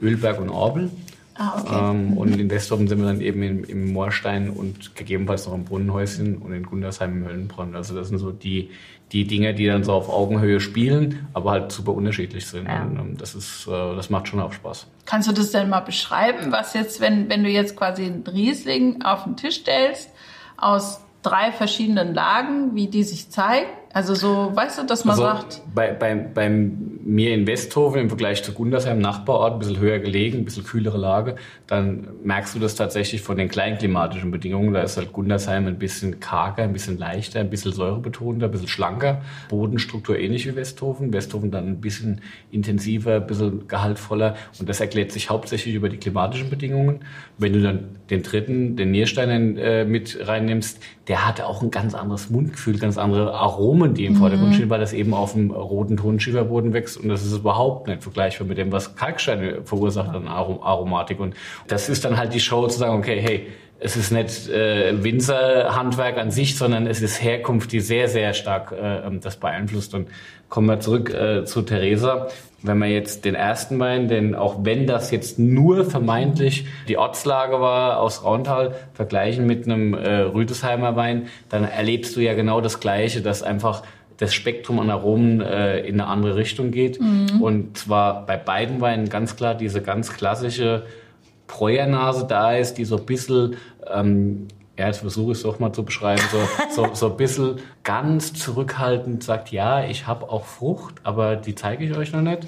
Ölberg und Orbel. Ah, okay. Ähm, und in Westhofen sind wir dann eben im, im Moorstein und gegebenenfalls noch im Brunnenhäuschen und in Gundersheim im Höllenbronn. Also das sind so die, die Dinge, die dann so auf Augenhöhe spielen, aber halt super unterschiedlich sind. Ja. Und, ähm, das ist, äh, das macht schon auch Spaß. Kannst du das denn mal beschreiben, was jetzt, wenn, wenn du jetzt quasi einen Riesling auf den Tisch stellst, aus drei verschiedenen Lagen, wie die sich zeigen? Also so, weißt du, dass man Also sagt, bei, bei, bei mir in Westhofen im Vergleich zu Gundersheim, Nachbarort, ein bisschen höher gelegen, ein bisschen kühlere Lage, dann merkst du das tatsächlich von den kleinklimatischen Bedingungen. Da ist halt Gundersheim ein bisschen karger, ein bisschen leichter, ein bisschen säurebetonter, ein bisschen schlanker. Bodenstruktur ähnlich wie Westhofen. Westhofen dann ein bisschen intensiver, ein bisschen gehaltvoller. Und das erklärt sich hauptsächlich über die klimatischen Bedingungen. Wenn du dann den dritten, den Nierstein äh, mit reinnimmst, der hatte auch ein ganz anderes Mundgefühl, ganz andere Aromen, die im Vordergrund stehen, weil das eben auf dem roten Tonschieferboden wächst und das ist überhaupt nicht vergleichbar mit dem, was Kalkstein verursacht an Arom Aromatik. Und das ist dann halt die Show zu sagen, okay, hey, es ist nicht äh, Winzerhandwerk an sich, sondern es ist Herkunft, die sehr, sehr stark äh, das beeinflusst. Und kommen wir zurück äh, zu Theresa. Wenn man jetzt den ersten Wein, denn auch wenn das jetzt nur vermeintlich die Ortslage war aus Rauntal, vergleichen mit einem äh, Rüdesheimer Wein, dann erlebst du ja genau das Gleiche, dass einfach das Spektrum an Aromen äh, in eine andere Richtung geht. Und zwar bei beiden Weinen ganz klar diese ganz klassische Bräuernase da ist, die so ein bisschen ähm, ja, jetzt versuche ich es doch mal zu beschreiben, so, so, so ein bisschen ganz zurückhaltend sagt, ja, ich habe auch Frucht, aber die zeige ich euch noch nicht.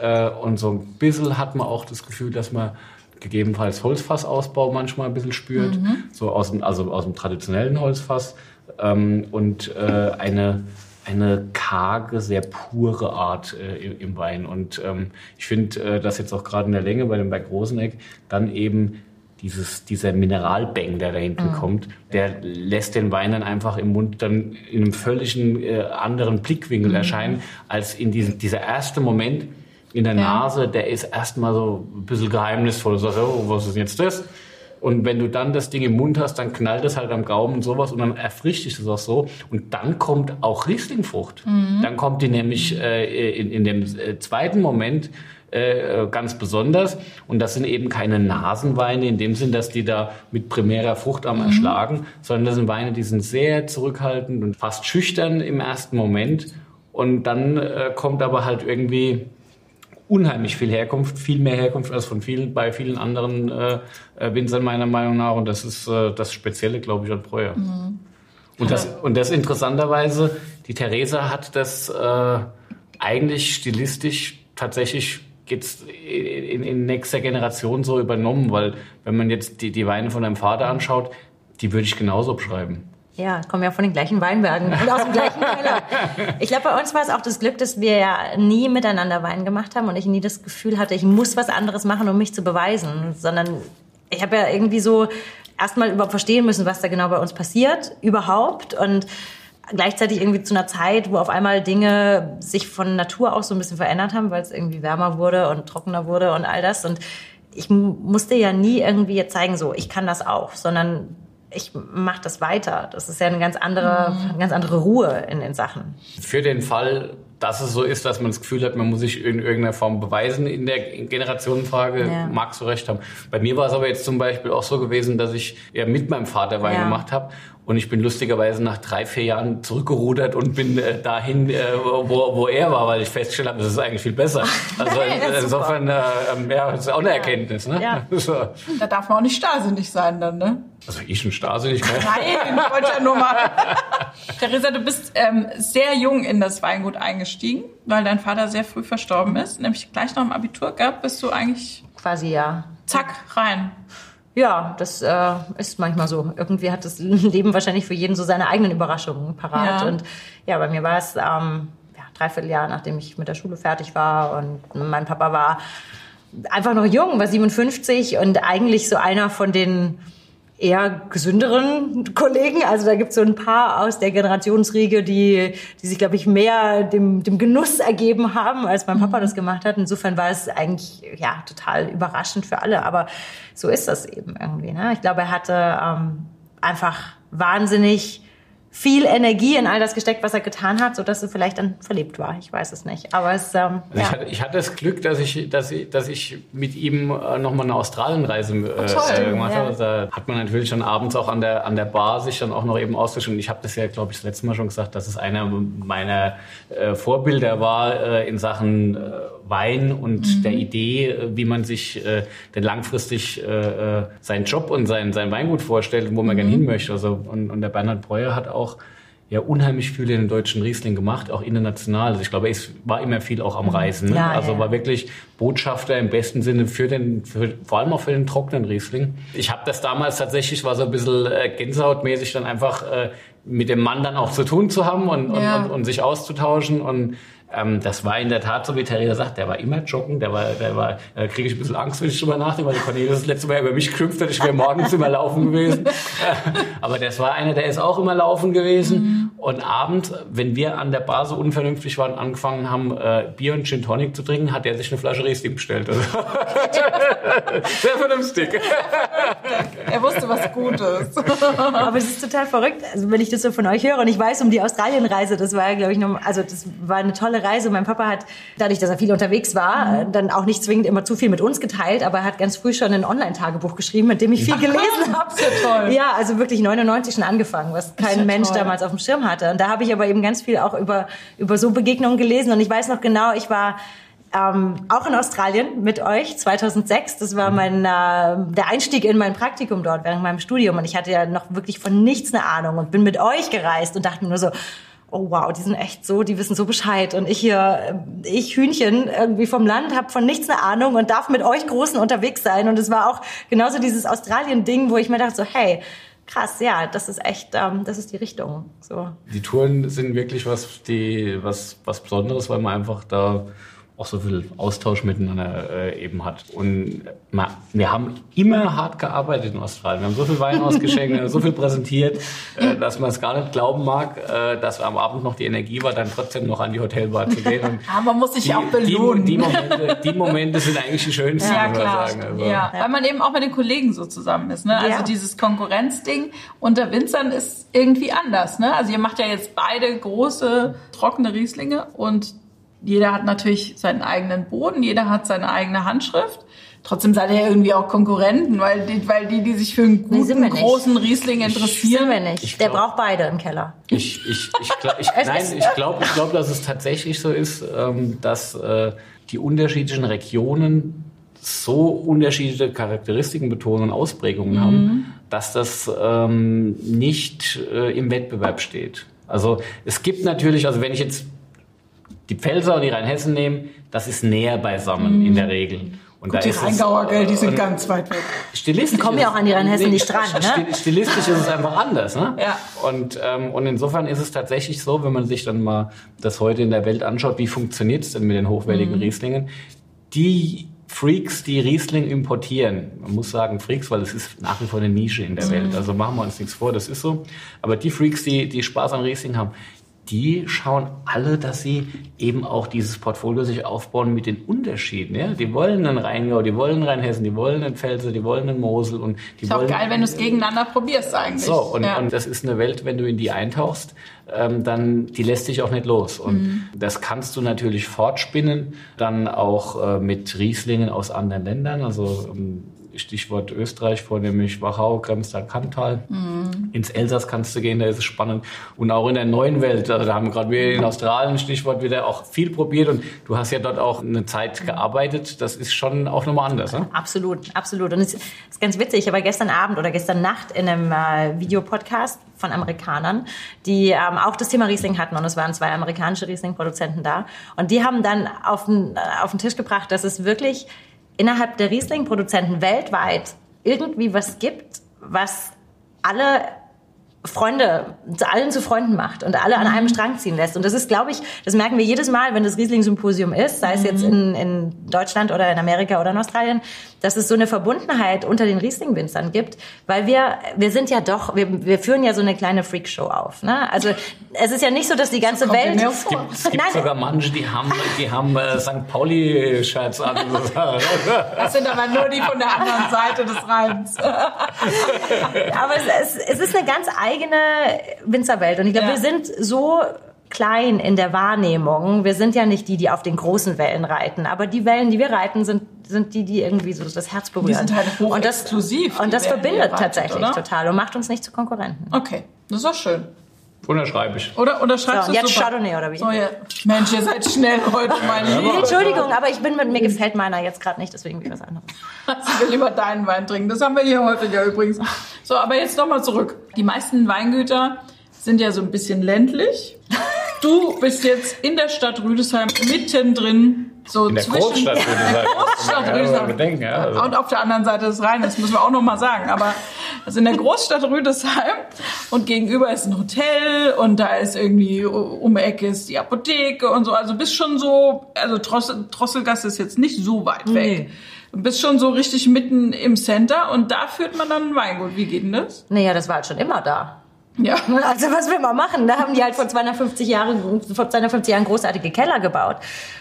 Äh, und so ein bisschen hat man auch das Gefühl, dass man gegebenenfalls Holzfassausbau manchmal ein bisschen spürt, mhm. so aus dem, also aus dem traditionellen Holzfass ähm, und äh, eine eine karge, sehr pure Art äh, im, Wein. Und ähm, ich finde, äh, dass jetzt auch gerade in der Länge bei dem Berg Roseneck dann eben dieses, dieser Mineralbang, der da hinten mhm. kommt, der lässt den Wein dann einfach im Mund dann in einem völligen äh, anderen Blickwinkel mhm. erscheinen, als in diesem, dieser erste Moment in der ja. Nase, der ist erstmal so ein bisschen geheimnisvoll. Du sagst, oh, was ist jetzt das? Und wenn du dann das Ding im Mund hast, dann knallt es halt am Gaumen und sowas und dann erfrischt dich das auch so. Und dann kommt auch Rieslingfrucht. Mhm. Dann kommt die nämlich äh, in, in dem äh, zweiten Moment äh, ganz besonders. Und das sind eben keine Nasenweine in dem Sinn, dass die da mit primärer Frucht am mhm. erschlagen, sondern das sind Weine, die sind sehr zurückhaltend und fast schüchtern im ersten Moment. Und dann äh, kommt aber halt irgendwie unheimlich viel Herkunft, viel mehr Herkunft als von vielen, bei vielen anderen äh, äh Winzern meiner Meinung nach. Und das ist äh, das Spezielle, glaube ich, an Breuer. Mhm. Und das, und das interessanterweise, die Theresa hat das äh, eigentlich stilistisch tatsächlich jetzt in, in nächster Generation so übernommen, weil wenn man jetzt die, die Weine von deinem Vater anschaut, die würde ich genauso beschreiben. Ja, kommen ja von den gleichen Weinbergen und aus dem gleichen *laughs* Keller. Ich glaube, bei uns war es auch das Glück, dass wir ja nie miteinander Wein gemacht haben und ich nie das Gefühl hatte, ich muss was anderes machen, um mich zu beweisen, sondern ich habe ja irgendwie so erstmal überhaupt verstehen müssen, was da genau bei uns passiert, überhaupt und gleichzeitig irgendwie zu einer Zeit, wo auf einmal Dinge sich von Natur aus so ein bisschen verändert haben, weil es irgendwie wärmer wurde und trockener wurde und all das und ich musste ja nie irgendwie jetzt zeigen, so, ich kann das auch, sondern ich mache das weiter. Das ist ja eine ganz andere, mhm. eine ganz andere Ruhe in den Sachen. Für den Fall, dass es so ist, dass man das Gefühl hat, man muss sich in irgendeiner Form beweisen in der Generationenfrage, ja. magst du recht haben. Bei mir war es aber jetzt zum Beispiel auch so gewesen, dass ich ja mit meinem Vater Wein ja. gemacht habe und ich bin lustigerweise nach drei, vier Jahren zurückgerudert und bin äh, dahin, äh, wo, wo er war, weil ich festgestellt habe, das ist eigentlich viel besser. *laughs* Also hey, insofern, äh, ja, das ist auch eine Erkenntnis. Ne? Ja. *laughs* So. Da darf man auch nicht starrsinnig sein dann, ne? Also ich ein starrsinnig? Nein, ich wollte ja nur mal. *laughs* Theresa, du bist ähm, sehr jung in das Weingut eingestiegen, weil dein Vater sehr früh verstorben ist. Nämlich gleich nach dem Abitur gab, bist du eigentlich... Quasi, ja. Zack, rein. Ja, das äh, ist manchmal so. Irgendwie hat das *laughs* Leben wahrscheinlich für jeden so seine eigenen Überraschungen parat. Ja. Und ja, bei mir war es ähm, ja, dreiviertel Jahr, nachdem ich mit der Schule fertig war. Und mein Papa war einfach noch jung, war 57 und eigentlich so einer von den eher gesünderen Kollegen. Also da gibt es so ein paar aus der Generationsriege, die, die sich, glaube ich, mehr dem, dem Genuss ergeben haben, als mein Papa mhm. das gemacht hat. Insofern war es eigentlich ja total überraschend für alle. Aber so ist das eben irgendwie. Ne? Ich glaube, er hatte ähm, einfach wahnsinnig viel Energie in all das gesteckt, was er getan hat, so dass er vielleicht dann verlebt war. Ich weiß es nicht. Aber es, ähm, also ja. ich, hatte, ich hatte das Glück, dass ich, dass ich, dass ich mit ihm äh, nochmal eine Australienreise äh, oh, gemacht ja. habe. Da hat man natürlich dann abends auch an der, an der Bar sich dann auch noch eben ausgetauscht. Und ich habe das ja, glaube ich, das letzte Mal schon gesagt, dass es einer meiner äh, Vorbilder war äh, in Sachen äh, Wein und mhm. der Idee, äh, wie man sich äh, denn langfristig äh, seinen Job und sein, sein Weingut vorstellt, wo man mhm. gerne hin möchte. Also, und, und der Bernhard Breuer hat auch ja unheimlich viel in den deutschen Riesling gemacht, auch international. Also ich glaube, es war immer viel auch am mhm. Reisen. Ne? Ja, also ja. war wirklich Botschafter im besten Sinne für den, für, vor allem auch für den trockenen Riesling. Ich habe das damals tatsächlich, war so ein bisschen äh, gänsehautmäßig dann einfach äh, mit dem Mann dann auch zu tun zu haben und, ja. und, und, und sich auszutauschen und ähm, das war in der Tat so, wie Theresa sagt, der war immer joggen, der war, der war, da kriege ich ein bisschen Angst, wenn ich drüber nachdenke, weil die Cornelis das letzte Mal über mich geschimpft hat, ich wäre morgens immer laufen gewesen. *laughs* Aber das war einer, der ist auch immer laufen gewesen. Mhm. Und abends, wenn wir an der Bar so unvernünftig waren, angefangen haben, äh, Bier und Gin Tonic zu trinken, hat er sich eine Flasche Riesling bestellt. Also *laughs* Sehr vernünftig. er wusste was Gutes. *laughs* Aber es ist total verrückt, also wenn ich das so von euch höre und ich weiß um die Australienreise, das war ja, glaube ich, noch, also das war eine tolle Reise. Mein Papa hat, dadurch, dass er viel unterwegs war, mhm. dann auch nicht zwingend immer zu viel mit uns geteilt, aber er hat ganz früh schon ein Online-Tagebuch geschrieben, mit dem ich viel gelesen habe. Ja, toll. *laughs* ja, also wirklich 99 schon angefangen, was kein Mensch toll. damals auf dem Schirm hatte. Und da habe ich aber eben ganz viel auch über, über so Begegnungen gelesen. Und ich weiß noch genau, ich war ähm, auch in Australien mit euch 2006. Das war mein äh, der Einstieg in mein Praktikum dort während meinem Studium und ich hatte ja noch wirklich von nichts eine Ahnung und bin mit euch gereist und dachte mir nur so, oh wow, die sind echt so, die wissen so Bescheid und ich hier, äh, ich Hühnchen irgendwie vom Land, habe von nichts eine Ahnung und darf mit euch Großen unterwegs sein und es war auch genauso dieses Australien-Ding, wo ich mir dachte so, hey, krass, ja, das ist echt, ähm, das ist die Richtung. So. Die Touren sind wirklich was, die, was, was Besonderes, weil man einfach da auch so viel Austausch miteinander äh, eben hat. Und ma, wir haben immer hart gearbeitet in Australien. Wir haben so viel Wein ausgeschenkt, *laughs* so viel präsentiert, äh, dass man es gar nicht glauben mag, äh, dass am Abend noch die Energie war, dann trotzdem noch an die Hotelbar zu gehen. Und Aber *laughs* man muss sich die, ja auch belohnen. Die, die, Momente, die Momente sind eigentlich die schönsten, Ja, man klar. sagen. Also, ja. weil man eben auch mit den Kollegen so zusammen ist. Ne? Also Ja. dieses Konkurrenzding unter Winzern ist irgendwie anders. Ne? Also ihr macht ja jetzt beide große, trockene Rieslinge und jeder hat natürlich seinen eigenen Boden, jeder hat seine eigene Handschrift. Trotzdem seid ihr ja irgendwie auch Konkurrenten, weil die, weil die, die sich für einen Nee, sind guten, wir nicht. großen Riesling Sind interessieren, wir nicht. Ich Der glaub- braucht beide im Keller. Ich, ich, ich, glaub, ich, *laughs* nein, ich glaube, ich glaub, dass es tatsächlich so ist, ähm, dass äh, die unterschiedlichen Regionen so unterschiedliche Charakteristiken, Betonungen, Ausprägungen haben, dass das ähm, nicht äh, im Wettbewerb steht. Also es gibt natürlich, also wenn ich jetzt die Pfälzer und die Rheinhessen nehme, das ist näher beisammen in der Regel. Und da die Rheingauer, gell, die sind ganz weit weg. Stilistisch Die kommen ja auch an die Rheinhessen nicht dran, ne? stil- Stilistisch ist es einfach anders, ne? Ja. Und, ähm, und insofern ist es tatsächlich so, wenn man sich dann mal das heute in der Welt anschaut, wie funktioniert es denn mit den hochwertigen Mhm. Rieslingen? Die Freaks, die Riesling importieren, man muss sagen Freaks, weil es ist nach wie vor eine Nische in der Mhm. Welt. Also machen wir uns nichts vor, das ist so. Aber die Freaks, die, die Spaß an Riesling haben, die schauen alle, dass sie eben auch dieses Portfolio sich aufbauen mit den Unterschieden. Ja? Die wollen einen Rheingau, die wollen Rheinhessen, die wollen einen Pfälzer, die wollen einen Mosel und die Ist auch wollen geil, wenn du es gegeneinander probierst eigentlich. so, und, ja. und das ist eine Welt, wenn du in die eintauchst, ähm, dann die lässt dich auch nicht los. Und das kannst du natürlich fortspinnen, dann auch äh, mit Rieslingen aus anderen Ländern. Also ähm, Stichwort Österreich, vornehmlich Wachau, Kremstal, Kanntal. Ins Elsass kannst du gehen, da ist es spannend. Und auch in der neuen Welt, also da haben gerade wir in Australien, Stichwort, wieder auch viel probiert. Und du hast ja dort auch eine Zeit gearbeitet. Das ist schon auch nochmal anders. Ne? Absolut, absolut. Und es ist ganz witzig, ich war gestern Abend oder gestern Nacht in einem äh, Videopodcast von Amerikanern, die ähm, auch das Thema Riesling hatten und es waren zwei amerikanische Riesling-Produzenten da und die haben dann auf den, äh, auf den Tisch gebracht, dass es wirklich innerhalb der Riesling-Produzenten weltweit irgendwie was gibt, was alle Freunde, zu allen zu Freunden macht und alle an einem Strang ziehen lässt. Und das ist, glaube ich, das merken wir jedes Mal, wenn das Riesling-Symposium ist, sei es jetzt in, in Deutschland oder in Amerika oder in Australien, dass es so eine Verbundenheit unter den Riesling-Winzern gibt, weil wir, wir sind ja doch, wir, wir führen ja so eine kleine Freakshow auf. Ne? Also es ist ja nicht so, dass die ganze Welt... mir Es gibt, es gibt Nein, sogar manche, die haben, die haben äh, St. Pauli-Shirts an. *laughs* Das sind aber nur die von der anderen Seite des Rheins. *laughs* Aber es, es, es ist eine ganz eigene Winzerwelt. Und ich glaube, Ja. wir sind so klein in der Wahrnehmung. Wir sind ja nicht die, die auf den großen Wellen reiten. Aber die Wellen, die wir reiten, sind, sind die, die irgendwie so das Herz berühren. sind halt und das, hochexklusiv, Und die das Wellen, die verbindet reitet, tatsächlich oder? total und macht uns nicht zu Konkurrenten. Okay, das ist doch schön. Unterschreibe ich. Oder, oder schreibst So, du und jetzt super. Chardonnay, oder wie? So, ja. Mensch, ihr seid schnell heute, mein Lieber. Entschuldigung, aber ich bin mit mir gefällt meiner jetzt gerade nicht, deswegen wie was anderes. Sie will lieber deinen Wein trinken. Das haben wir hier häufiger übrigens. So, aber jetzt nochmal zurück. Die meisten Weingüter sind ja so ein bisschen ländlich. Du bist jetzt in der Stadt Rüdesheim mittendrin. So In der zwischen Großstadt, würde ich *laughs* sagen. Großstadt Ja, Rüdesheim. bedenken, ja, also. Und auf der anderen Seite des Rheines, müssen wir auch nochmal sagen. Aber also in der Großstadt Rüdesheim und gegenüber ist ein Hotel und da ist irgendwie um die Ecke ist die Apotheke und so. Also bist schon so, also Drossel, Drosselgasse ist jetzt nicht so weit weg. Du bist schon so richtig mitten im Center und da führt man dann ein Weingut. Wie geht denn das? Naja, das war halt schon immer da. Ja. Also was will man machen? Da haben die halt vor 250 Jahren, vor 250 Jahren großartige Keller gebaut.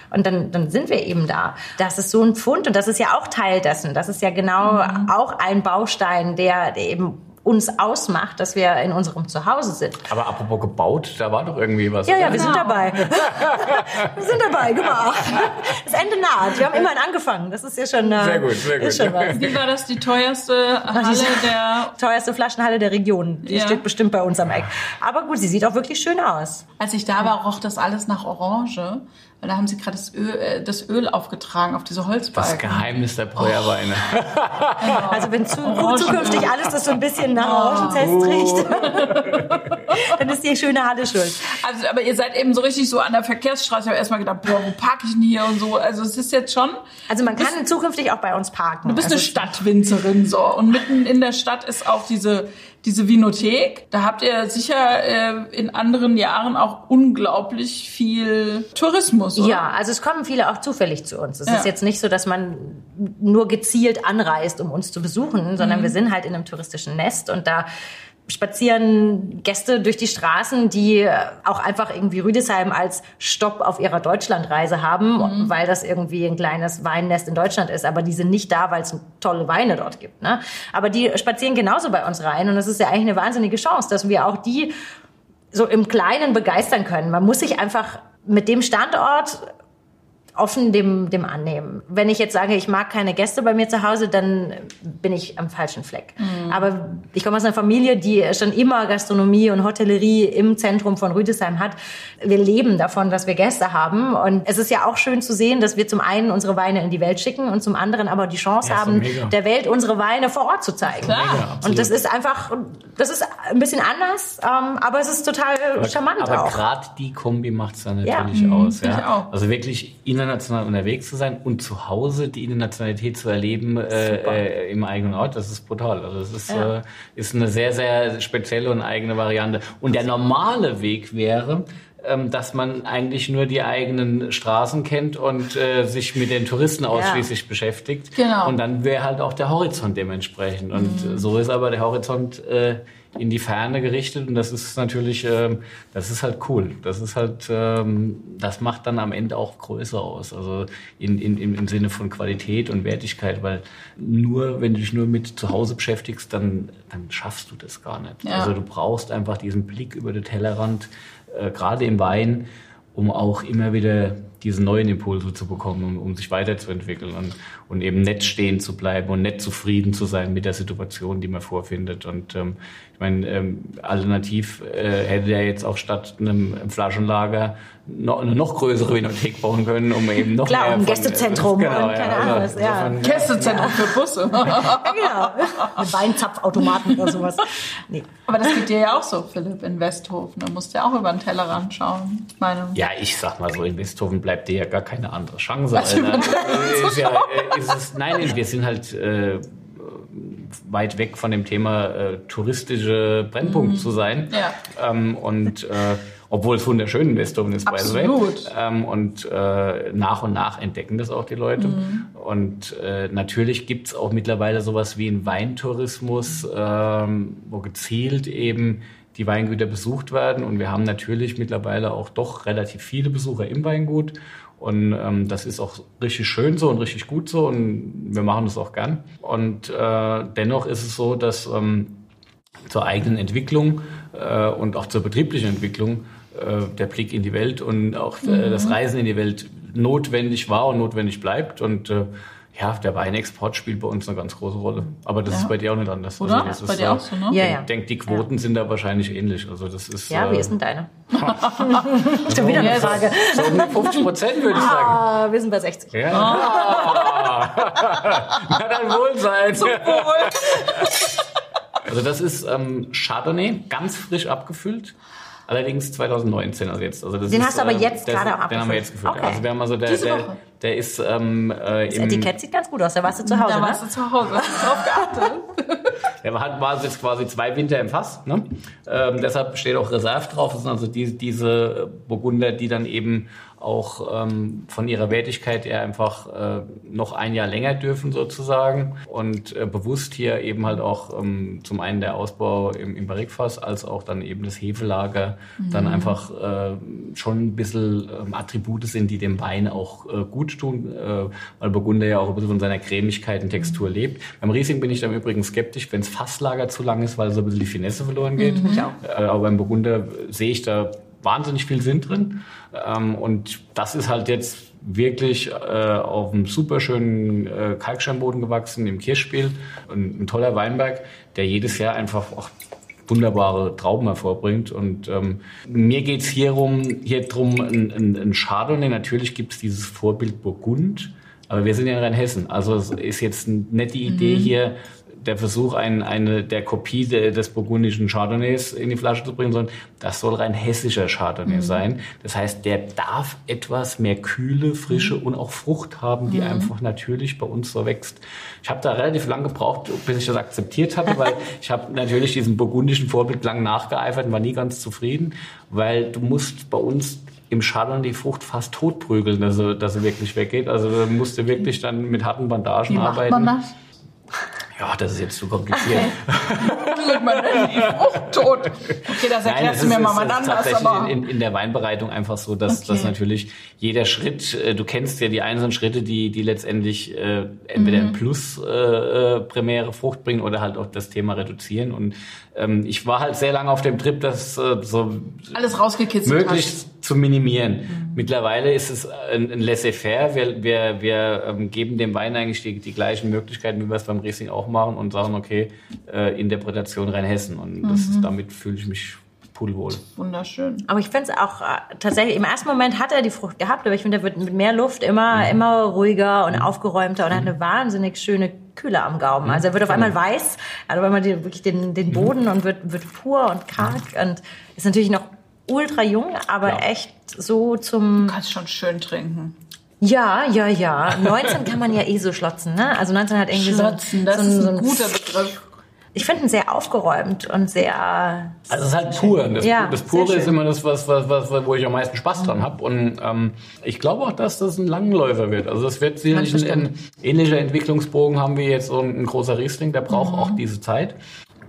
Und dann, dann sind wir eben da. Das ist so ein Pfund und das ist ja auch Teil dessen. Das ist ja genau auch ein Baustein, der, der eben uns ausmacht, dass wir in unserem Zuhause sind. Aber apropos gebaut, da war doch irgendwie was. Ja, ja, oder? wir sind dabei. *laughs* wir sind dabei, gemacht. Das Ende naht. Wir haben immerhin angefangen. Das ist ja schon, äh, Sehr gut, sehr gut. schon was. Wie war das die teuerste *laughs* Halle diese- *laughs* der Teuerste Flaschenhalle der Region. Die Ja. steht bestimmt bei uns am Eck. Aber gut, sie sieht auch wirklich schön aus. Als ich da war, roch das alles nach Orange. Weil da haben sie gerade das Öl, äh, das Öl aufgetragen auf diese Holzbalken. Das Geheimnis der Breuerweine. *laughs* Also wenn zu, zukünftig alles das so ein bisschen nach Orangentest riecht, *laughs* dann ist die schöne Halle schuld. Also, aber ihr seid eben so richtig so an der Verkehrsstraße. Ich habe erstmal gedacht, boah, wo parke ich denn hier und so. Also es ist jetzt schon. Also man kann zukünftig auch bei uns parken. Du bist also eine Stadtwinzerin so und mitten in der Stadt ist auch diese diese Vinothek. Da habt ihr sicher äh, in anderen Jahren auch unglaublich viel Tourismus. Oder? Ja, also es kommen viele auch zufällig zu uns. Es Ja. ist jetzt nicht so, dass man nur gezielt anreist, um uns zu besuchen, sondern wir sind halt in einem touristischen Nest und da spazieren Gäste durch die Straßen, die äh, auch einfach irgendwie Rüdesheim als Stopp auf ihrer Deutschlandreise haben, weil das irgendwie ein kleines Weinnest in Deutschland ist. Aber die sind nicht da, weil es tolle Weine dort gibt. Ne? Aber die spazieren genauso bei uns rein und das ist ja eigentlich eine wahnsinnige Chance, dass wir auch die so im Kleinen begeistern können. Man muss sich einfach mit dem Standort offen dem, dem annehmen. Wenn ich jetzt sage, ich mag keine Gäste bei mir zu Hause, dann bin ich am falschen Fleck. Aber ich komme aus einer Familie, die schon immer Gastronomie und Hotellerie im Zentrum von Rüdesheim hat. Wir leben davon, dass wir Gäste haben. Und es ist ja auch schön zu sehen, dass wir zum einen unsere Weine in die Welt schicken und zum anderen aber die Chance Ja, haben, mega. der Welt unsere Weine vor Ort zu zeigen. Klar. Mega, und das ist einfach, das ist ein bisschen anders, ähm, aber es ist total charmant Aber auch. gerade die Kombi macht es dann Ja. natürlich aus. ich Ja. auch. Also wirklich international unterwegs zu sein und zu Hause die Internationalität zu erleben äh, äh, im eigenen Ort, das ist brutal. Also das ist, Ja. äh, ist eine sehr, sehr spezielle und eigene Variante. Und der normale Weg wäre, ähm, dass man eigentlich nur die eigenen Straßen kennt und äh, sich mit den Touristen ausschließlich beschäftigt. Genau. Und dann wäre halt auch der Horizont dementsprechend. Und äh, so ist aber der Horizont äh, in die Ferne gerichtet und das ist natürlich, ähm, das ist halt cool. Das ist halt, ähm, das macht dann am Ende auch größer aus. Also in, in, im Sinne von Qualität und Wertigkeit, weil nur, wenn du dich nur mit zu Hause beschäftigst, dann, dann schaffst du das gar nicht. Ja. Also du brauchst einfach diesen Blick über den Tellerrand, äh, gerade im Wein, um auch immer wieder diese neuen Impulse zu bekommen, um, um sich weiterzuentwickeln und, und eben nett stehen zu bleiben und nett zufrieden zu sein mit der Situation, die man vorfindet. Und ähm, ich meine, ähm, alternativ äh, hätte er jetzt auch statt einem Flaschenlager noch, eine noch größere Vinothek bauen können, um eben noch Klar, mehr um von- Gästezentrum genau, und keine Ahnung was, ja. Gästezentrum für Busse. *laughs* Ja, genau. Mit Weinzapfautomaten oder sowas. Nee. Aber das geht dir ja auch so, Philipp, in Westhofen. Da musst du ja auch über den Tellerrand schauen. Ich meine, Ja, ich sag mal so, in Westhofen bleibt dir ja gar keine andere Chance. Also ist es, nein, wir sind halt äh, weit weg von dem Thema äh, touristische Brennpunkt zu sein. Ja. Ähm, und äh, obwohl es wunderschön in Westhofen ist, by the way. Absolut. Ähm, und äh, nach und nach entdecken das auch die Leute. Und äh, natürlich gibt's auch mittlerweile sowas wie einen Weintourismus, ähm, wo gezielt eben die Weingüter besucht werden. Und wir haben natürlich mittlerweile auch doch relativ viele Besucher im Weingut. Und ähm, das ist auch richtig schön so und richtig gut so. Und wir machen das auch gern. Und äh, dennoch ist es so, dass ähm, zur eigenen Entwicklung äh, und auch zur betrieblichen Entwicklung äh, der Blick in die Welt und auch äh, das Reisen in die Welt notwendig war und notwendig bleibt. Und äh, ja, der Weinexport spielt bei uns eine ganz große Rolle. Aber das Ja. ist bei dir auch nicht anders. Oder? das Bei dir auch so, ne? Ja, Ich ja. denke, die Quoten sind da wahrscheinlich ähnlich. Also das ist Ja, äh, wie ist denn deine? *laughs* Schon wieder eine Frage. so um die 50 Prozent, würde ich sagen. Ah, wir sind bei 60. Ja. Ah. *laughs* Na dann wohl sein. Also das ist ähm, Chardonnay, ganz frisch abgefüllt. Allerdings 2019, also jetzt. Also das Den ist, hast du aber äh, jetzt das- gerade Den haben wir abgefüllt. jetzt gefüllt. Okay. Also wir haben also der, Diese der, Woche. Der ist ähm, äh, Das im, Etikett sieht ganz gut aus. Da warst du zu Hause, da ne? warst du zu Hause. Hast du drauf geachtet? *laughs* Der hat, war jetzt quasi zwei Winter im Fass. Ne? Ähm, deshalb steht auch Reserve drauf. Das sind also die, diese Burgunder, die dann eben auch ähm, von ihrer Wertigkeit her einfach äh, noch ein Jahr länger dürfen sozusagen. Und äh, bewusst hier eben halt auch ähm, zum einen der Ausbau im, im Barrikfass, als auch dann eben das Hefelager dann einfach äh, schon ein bisschen ähm, Attribute sind, die dem Wein auch äh, gut tun, äh, weil Burgunder ja auch ein bisschen von seiner Cremigkeit und Textur lebt. Beim Riesling bin ich dann übrigens skeptisch, wenn das Fasslager zu lang ist, weil so ein bisschen die Finesse verloren geht. Auch. Äh, aber beim Burgunder sehe ich da wahnsinnig viel Sinn drin. Ähm, und das ist halt jetzt wirklich äh, auf einem super schönen äh, Kalksteinboden gewachsen im Kirchspiel. Und ein toller Weinberg, der jedes Jahr einfach auch wunderbare Trauben hervorbringt. Und ähm, mir geht's hier, rum, hier drum, ein, ein, ein Chardonnay. Natürlich gibt's dieses Vorbild Burgund, aber wir sind ja in Rheinhessen. Also es ist jetzt nicht die Idee mhm. hier, der Versuch, ein, eine der Kopie de, des burgundischen Chardonnays in die Flasche zu bringen, sondern das soll rein hessischer Chardonnay mhm. sein. Das heißt, der darf etwas mehr Kühle, Frische mhm. und auch Frucht haben, die mhm. einfach natürlich bei uns so wächst. Ich habe da relativ lange gebraucht, bis ich das akzeptiert hatte, weil *laughs* ich habe natürlich diesen burgundischen Vorbild lang nachgeeifert und war nie ganz zufrieden, weil du musst bei uns im Chardonnay die Frucht fast totprügeln, dass sie, dass sie wirklich weggeht. Also da musst du wirklich dann mit harten Bandagen Wie arbeiten. Macht man das? Ja, das ist jetzt zu kompliziert. Okay. man die Frucht tot. Okay, das erklärst Nein, du mir mal mal anders. Tatsächlich aber in, in, der Weinbereitung einfach so, dass, okay. dass natürlich jeder Schritt, äh, du kennst ja die einzelnen Schritte, die, die letztendlich äh, entweder mhm. ein Plus äh, äh, primäre Frucht bringen oder halt auch das Thema reduzieren. Und ähm, ich war halt sehr lange auf dem Trip, das äh, so alles rausgekitzelt möglichst hast. Zu minimieren. Mhm. Mittlerweile ist es ein, ein Laissez-faire. Wir, wir, wir ähm, geben dem Wein eigentlich die, die gleichen Möglichkeiten, wie wir es beim Riesling auch machen und sagen, okay, äh, Interpretation Rheinhessen. Und mhm. das, damit fühle ich mich pudelwohl. Wunderschön. Aber ich finde es auch äh, tatsächlich, im ersten Moment hat er die Frucht gehabt, aber ich finde, er wird mit mehr Luft immer, mhm. immer ruhiger und mhm. aufgeräumter und mhm. hat eine wahnsinnig schöne Kühle am Gaumen. Also er wird auf einmal genau. weiß, also wenn man die, wirklich den, den Boden mhm. und wird, wird pur und karg und ist natürlich noch ultra jung, aber ja. echt so zum... Du kannst schon schön trinken. Ja, ja, ja. 19 kann man ja eh so schlotzen, ne? Also 19 hat irgendwie schlotzen, so, das so, ist ein, so ein guter Begriff. Ich finde ihn sehr aufgeräumt und sehr. Also es ist halt pur. Das, ja, das Pure ist immer das, was, was, was, wo ich am meisten Spaß dran habe. Und ähm, ich glaube auch, dass das ein Langläufer wird. Also das wird sicherlich ein, ein ähnlicher Entwicklungsbogen haben wir jetzt so ein, ein großer Riesling, der braucht mhm. auch diese Zeit.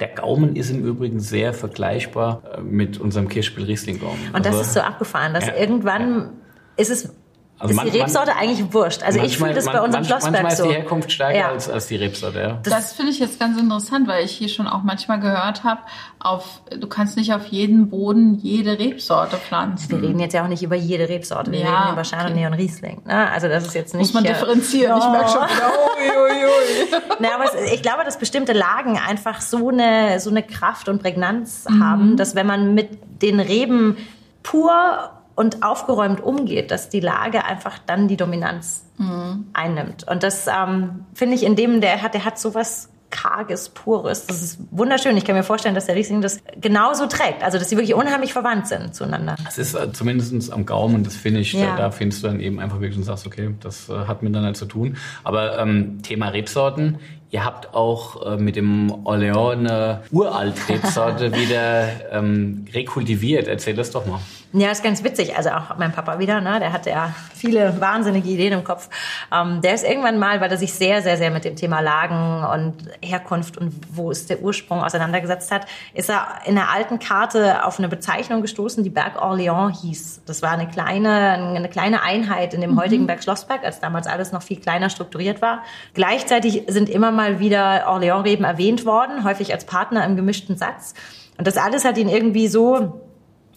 Der Gaumen ist im Übrigen sehr vergleichbar äh, mit unserem Kirschspiel Riesling Gaumen. Und das also, ist so abgefahren, dass ja, irgendwann ja. ist es also ist man, die Rebsorte man, eigentlich wurscht. Also ich fühle das bei unserem Schlossberg manchmal so. ist die Herkunft stärker ja. als, als die Rebsorte. Ja. Das, das finde ich jetzt ganz interessant, weil ich hier schon auch manchmal gehört habe, auf, du kannst nicht auf jeden Boden jede Rebsorte pflanzen. Wir reden jetzt ja auch nicht über jede Rebsorte. Wir ja, reden über Chardonnay okay. und Riesling. Ne? Also das ist jetzt nicht... Muss man differenzieren. Oh. Ich merke schon wieder, ui, ui, ui. *laughs* Na, aber es, ich glaube, dass bestimmte Lagen einfach so eine, so eine Kraft und Prägnanz mhm. haben, dass wenn man mit den Reben pur und aufgeräumt umgeht, dass die Lage einfach dann die Dominanz mhm. einnimmt. Und das ähm, finde ich in dem, der hat, der hat sowas karges, pures. Das ist wunderschön. Ich kann mir vorstellen, dass der Riesling das genauso trägt. Also, dass sie wirklich unheimlich verwandt sind zueinander. Es ist äh, zumindest am Gaumen, das finde ich, ja. da, da, findest du dann eben einfach wirklich und sagst, okay, das äh, hat miteinander zu tun. Aber ähm, Thema Rebsorten, Ihr habt auch äh, mit dem Orléans eine Uralt-Rebsorte *laughs* wieder ähm, rekultiviert. Erzähl das doch mal. Ja, ist ganz witzig. Also auch mein Papa wieder, ne? der hatte ja viele wahnsinnige Ideen im Kopf. Ähm, der ist irgendwann mal, weil er sich sehr, sehr, sehr mit dem Thema Lagen und Herkunft und wo ist der Ursprung auseinandergesetzt hat, ist er in der alten Karte auf eine Bezeichnung gestoßen, die Berg Orléans hieß. Das war eine kleine, eine kleine Einheit in dem mhm. heutigen Berg Schlossberg, als damals alles noch viel kleiner strukturiert war. Gleichzeitig sind immer mal wieder Orléans-Reben erwähnt worden, häufig als Partner im gemischten Satz. Und das alles hat ihn irgendwie so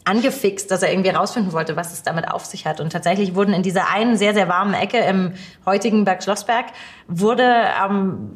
angefixt, dass er irgendwie herausfinden wollte, was es damit auf sich hat. Und tatsächlich wurden in dieser einen sehr, sehr warmen Ecke im heutigen Berg Schlossberg wurde ähm,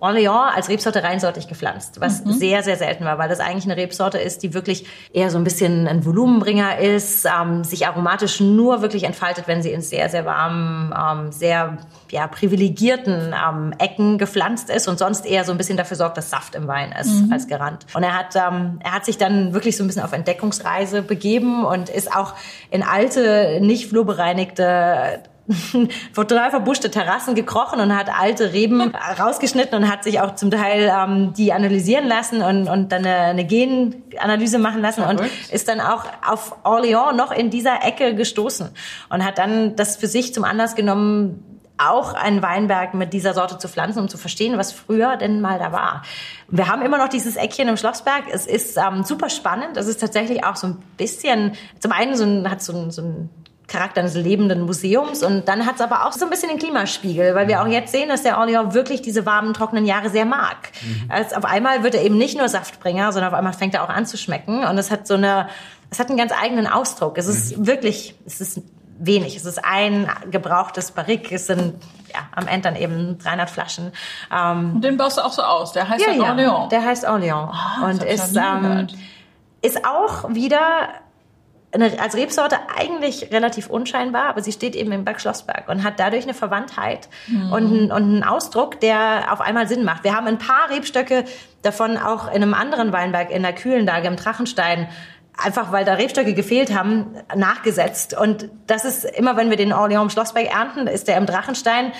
Orléans als Rebsorte reinsortig gepflanzt, was mhm. sehr, sehr selten war, weil das eigentlich eine Rebsorte ist, die wirklich eher so ein bisschen ein Volumenbringer ist, ähm, sich aromatisch nur wirklich entfaltet, wenn sie in sehr, sehr warmen, ähm, sehr ja, privilegierten ähm, Ecken gepflanzt ist und sonst eher so ein bisschen dafür sorgt, dass Saft im Wein ist mhm. als Garant. Und er hat, ähm, er hat sich dann wirklich so ein bisschen auf Entdeckungsreise begeben und ist auch in alte, nicht flurbereinigte *laughs* total verbuschte Terrassen gekrochen und hat alte Reben *laughs* rausgeschnitten und hat sich auch zum Teil ähm, die analysieren lassen und, und dann eine, eine Genanalyse machen lassen und ist dann auch auf Orléans noch in dieser Ecke gestoßen und hat dann das für sich zum Anlass genommen, auch einen Weinberg mit dieser Sorte zu pflanzen, um zu verstehen, was früher denn mal da war. Wir haben immer noch dieses Eckchen im Schlossberg. Es ist ähm, super spannend. Es ist tatsächlich auch so ein bisschen, zum einen so ein, hat so ein, so ein Charakter eines lebenden Museums. Und dann hat es aber auch so ein bisschen den Klimaspiegel, weil wir auch jetzt sehen, dass der Orléans wirklich diese warmen, trockenen Jahre sehr mag. Mhm. Als auf einmal wird er eben nicht nur Saftbringer, sondern auf einmal fängt er auch an zu schmecken. Und es hat so eine, es hat einen ganz eigenen Ausdruck. Es ist mhm. wirklich, es ist wenig. Es ist ein gebrauchtes Barrik. Es sind ja, am Ende dann eben 300 Flaschen. Ähm, und den baust du auch so aus. Der heißt ja, ja Orléans. Der heißt Orléans. Oh, und ist, ähm, ist auch wieder eine, als Rebsorte eigentlich relativ unscheinbar, aber sie steht eben im Berg Schlossberg und hat dadurch eine Verwandtheit mhm. und, einen, und einen Ausdruck, der auf einmal Sinn macht. Wir haben ein paar Rebstöcke davon auch in einem anderen Weinberg in der Kühlenlage im Drachenstein einfach weil da Rebstöcke gefehlt haben, nachgesetzt. Und das ist immer, wenn wir den Orléans Schlossberg ernten, ist der im Drachenstein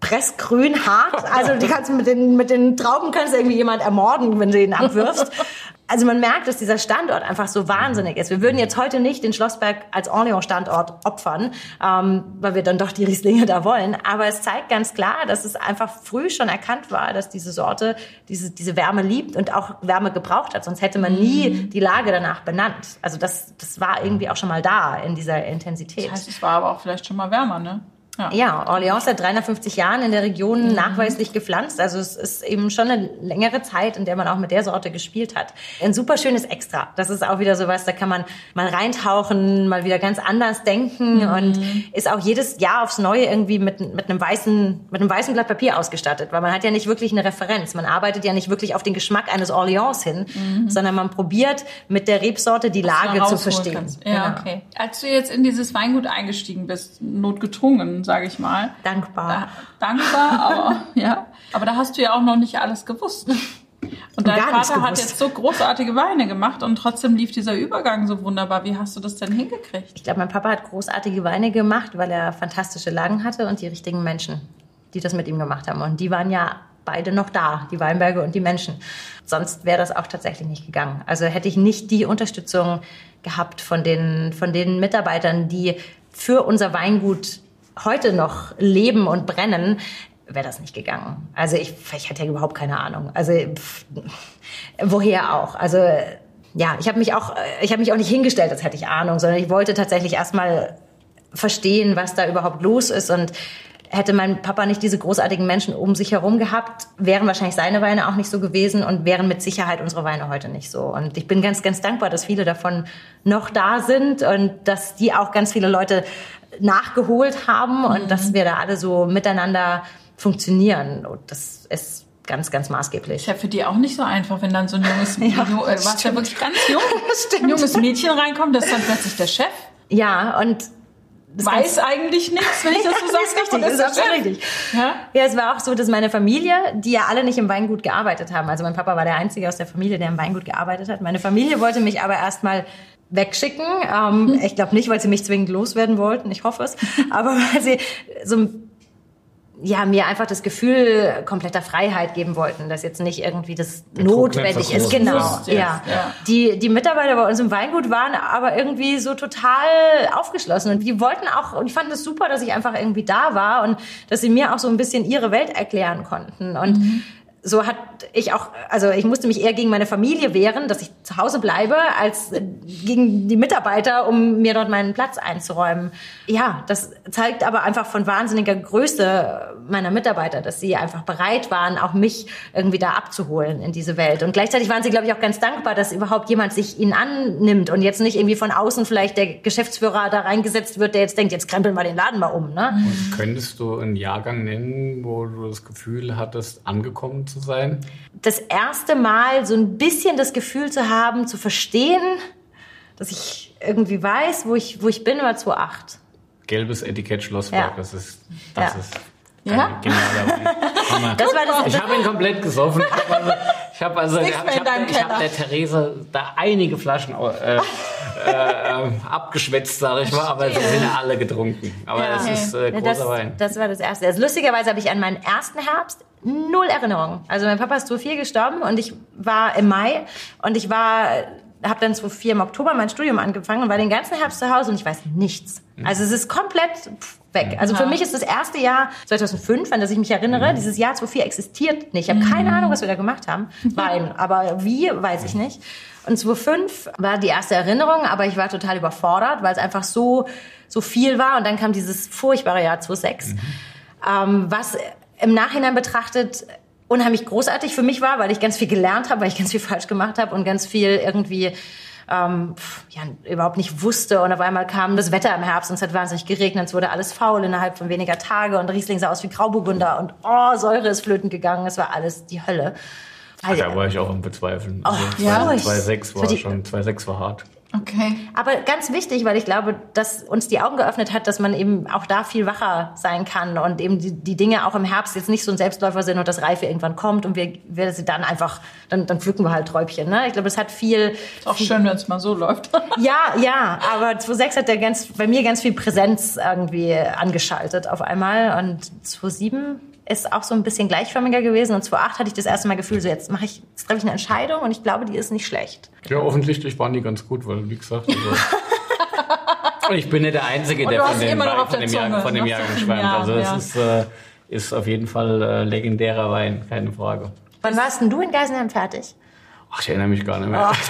pressgrün hart. Also die kannst mit den, mit den Trauben kannst du irgendwie jemand ermorden, wenn du ihn abwirfst. *laughs* Also man merkt, dass dieser Standort einfach so wahnsinnig ist. Wir würden jetzt heute nicht den Schlossberg als Orléans-Standort opfern, ähm, weil wir dann doch die Rieslinge da wollen. Aber es zeigt ganz klar, dass es einfach früh schon erkannt war, dass diese Sorte diese, diese Wärme liebt und auch Wärme gebraucht hat. Sonst hätte man nie mhm. die Lage danach benannt. Also das, das war irgendwie auch schon mal da in dieser Intensität. Das heißt, es war aber auch vielleicht schon mal wärmer, ne? Ja. ja, Orléans seit 350 Jahren in der Region mhm. nachweislich gepflanzt. Also es ist eben schon eine längere Zeit, in der man auch mit der Sorte gespielt hat. Ein super schönes Extra. Das ist auch wieder sowas, da kann man mal reintauchen, mal wieder ganz anders denken mhm. und ist auch jedes Jahr aufs Neue irgendwie mit, mit einem weißen, mit einem weißen Blatt Papier ausgestattet, weil man hat ja nicht wirklich eine Referenz. Man arbeitet ja nicht wirklich auf den Geschmack eines Orléans hin, mhm. sondern man probiert mit der Rebsorte die Lage zu verstehen. Kannst. Ja, genau. okay. Als du jetzt in dieses Weingut eingestiegen bist, notgedrungen, sage ich mal. Dankbar. Da, dankbar, aber *laughs* ja. Aber da hast du ja auch noch nicht alles gewusst. Und dein Vater hat jetzt so großartige Weine gemacht und trotzdem lief dieser Übergang so wunderbar. Wie hast du das denn hingekriegt? Ich glaube, mein Papa hat großartige Weine gemacht, weil er fantastische Lagen hatte und die richtigen Menschen, die das mit ihm gemacht haben. Und die waren ja beide noch da, die Weinberge und die Menschen. Sonst wäre das auch tatsächlich nicht gegangen. Also hätte ich nicht die Unterstützung gehabt von den, von den Mitarbeitern, die für unser Weingut heute noch leben und brennen, wäre das nicht gegangen. Also ich, ich hatte ja überhaupt keine Ahnung. Also pff, woher auch? Also ja, ich habe mich auch, ich habe mich auch nicht hingestellt, als hätte ich Ahnung, sondern ich wollte tatsächlich erstmal verstehen, was da überhaupt los ist und hätte mein Papa nicht diese großartigen Menschen um sich herum gehabt, wären wahrscheinlich seine Weine auch nicht so gewesen und wären mit Sicherheit unsere Weine heute nicht so. Und ich bin ganz, ganz dankbar, dass viele davon noch da sind und dass die auch ganz viele Leute nachgeholt haben und mhm. dass wir da alle so miteinander funktionieren. Und das ist ganz, ganz maßgeblich. Ist ja für die auch nicht so einfach, wenn dann so ein junges, *laughs* ja, äh, was ja wirklich ganz jung, *laughs* ein junges Mädchen reinkommt, das ist dann plötzlich der Chef. Ja, und das weiß eigentlich nichts, wenn ich das so *laughs* sage. ist richtig, das ist richtig. Ja? ja, es war auch so, dass meine Familie, die ja alle nicht im Weingut gearbeitet haben, also mein Papa war der Einzige aus der Familie, der im Weingut gearbeitet hat. Meine Familie wollte mich aber erstmal wegschicken. Ähm, *laughs* ich glaube nicht, weil sie mich zwingend loswerden wollten, ich hoffe es, aber *laughs* weil sie so ja, mir einfach das Gefühl kompletter Freiheit geben wollten, dass jetzt nicht irgendwie das Der notwendig ist. Genau, ja. ja. Die, die Mitarbeiter bei uns im Weingut waren aber irgendwie so total aufgeschlossen und die wollten auch, und ich fand es das super, dass ich einfach irgendwie da war und dass sie mir auch so ein bisschen ihre Welt erklären konnten und mhm so hat ich auch, also ich musste mich eher gegen meine Familie wehren, dass ich zu Hause bleibe, als gegen die Mitarbeiter, um mir dort meinen Platz einzuräumen. Ja, das zeigt aber einfach von wahnsinniger Größe meiner Mitarbeiter, dass sie einfach bereit waren, auch mich irgendwie da abzuholen in diese Welt. Und gleichzeitig waren sie, glaube ich, auch ganz dankbar, dass überhaupt jemand sich ihnen annimmt und jetzt nicht irgendwie von außen vielleicht der Geschäftsführer da reingesetzt wird, der jetzt denkt, jetzt krempeln wir den Laden mal um. Ne? Und könntest du einen Jahrgang nennen, wo du das Gefühl hattest, angekommen zu sein? Das erste Mal so ein bisschen das Gefühl zu haben, zu verstehen, dass ich irgendwie weiß, wo ich, wo ich bin, war 2008. Gelbes Etikett Schlossberg, ja. das ist, das ja. ist ja? Genialer Das war das, ich habe ihn komplett gesoffen. Ich habe also, ich habe hab, hab, hab der Therese da einige Flaschen äh, äh, abgeschwätzt, sage ich mal, aber sie sind alle getrunken. Aber ja. es ist äh, großer das, Wein. Das war das Erste. Also, lustigerweise habe ich an meinen ersten Herbst null Erinnerung. Also mein Papa ist zu viel gestorben und ich war im Mai und ich war habe dann 2004 im Oktober mein Studium angefangen und war den ganzen Herbst zu Hause und ich weiß nichts. Mhm. Also es ist komplett weg. Also für mich ist das erste Jahr 2005, an das ich mich erinnere, mhm. dieses Jahr 2004 existiert nicht. Ich habe keine mhm. Ahnung, was wir da gemacht haben. Wein. *laughs* Aber wie, weiß ich nicht. Und 2005 war die erste Erinnerung, aber ich war total überfordert, weil es einfach so, so viel war. Und dann kam dieses furchtbare Jahr 2006, mhm. ähm, was im Nachhinein betrachtet unheimlich großartig für mich war, weil ich ganz viel gelernt habe, weil ich ganz viel falsch gemacht habe und ganz viel irgendwie ähm, ja, überhaupt nicht wusste. Und auf einmal kam das Wetter im Herbst und es hat wahnsinnig geregnet. Es wurde alles faul innerhalb von weniger Tage und Riesling sah aus wie Grauburgunder und oh, Säure ist flöten gegangen. Es war alles die Hölle. Ach, da war ich auch am Bezweifeln. Oh, Also ja. 2,6 war die- schon, 2,6 war hart. Okay. Aber ganz wichtig, weil ich glaube, dass uns die Augen geöffnet hat, dass man eben auch da viel wacher sein kann und eben die, die Dinge auch im Herbst jetzt nicht so ein Selbstläufer sind und das Reife irgendwann kommt und wir, wir sie dann einfach, dann, dann pflücken wir halt Träubchen. Ne? Ich glaube, es hat viel, Ist auch schön, wenn es mal so läuft. *laughs* ja, ja, aber 2.6 hat der ganz, bei mir ganz viel Präsenz irgendwie angeschaltet auf einmal und 2.7 ist auch so ein bisschen gleichförmiger gewesen und 2.8 hatte ich das erste Mal Gefühl, so jetzt mache ich, jetzt treffe ich eine Entscheidung und ich glaube, die ist nicht schlecht. Ja, offensichtlich waren die ganz gut, weil, wie gesagt, also, *laughs* ich bin nicht der Einzige, der du von dem, immer noch auf von der dem, Jahr, von dem Jahr geschwärmt. Also, ja. es ist, äh, ist auf jeden Fall äh, legendärer Wein, keine Frage. Wann warst denn du in Geisenheim fertig? Ach, ich erinnere mich gar nicht mehr. *laughs*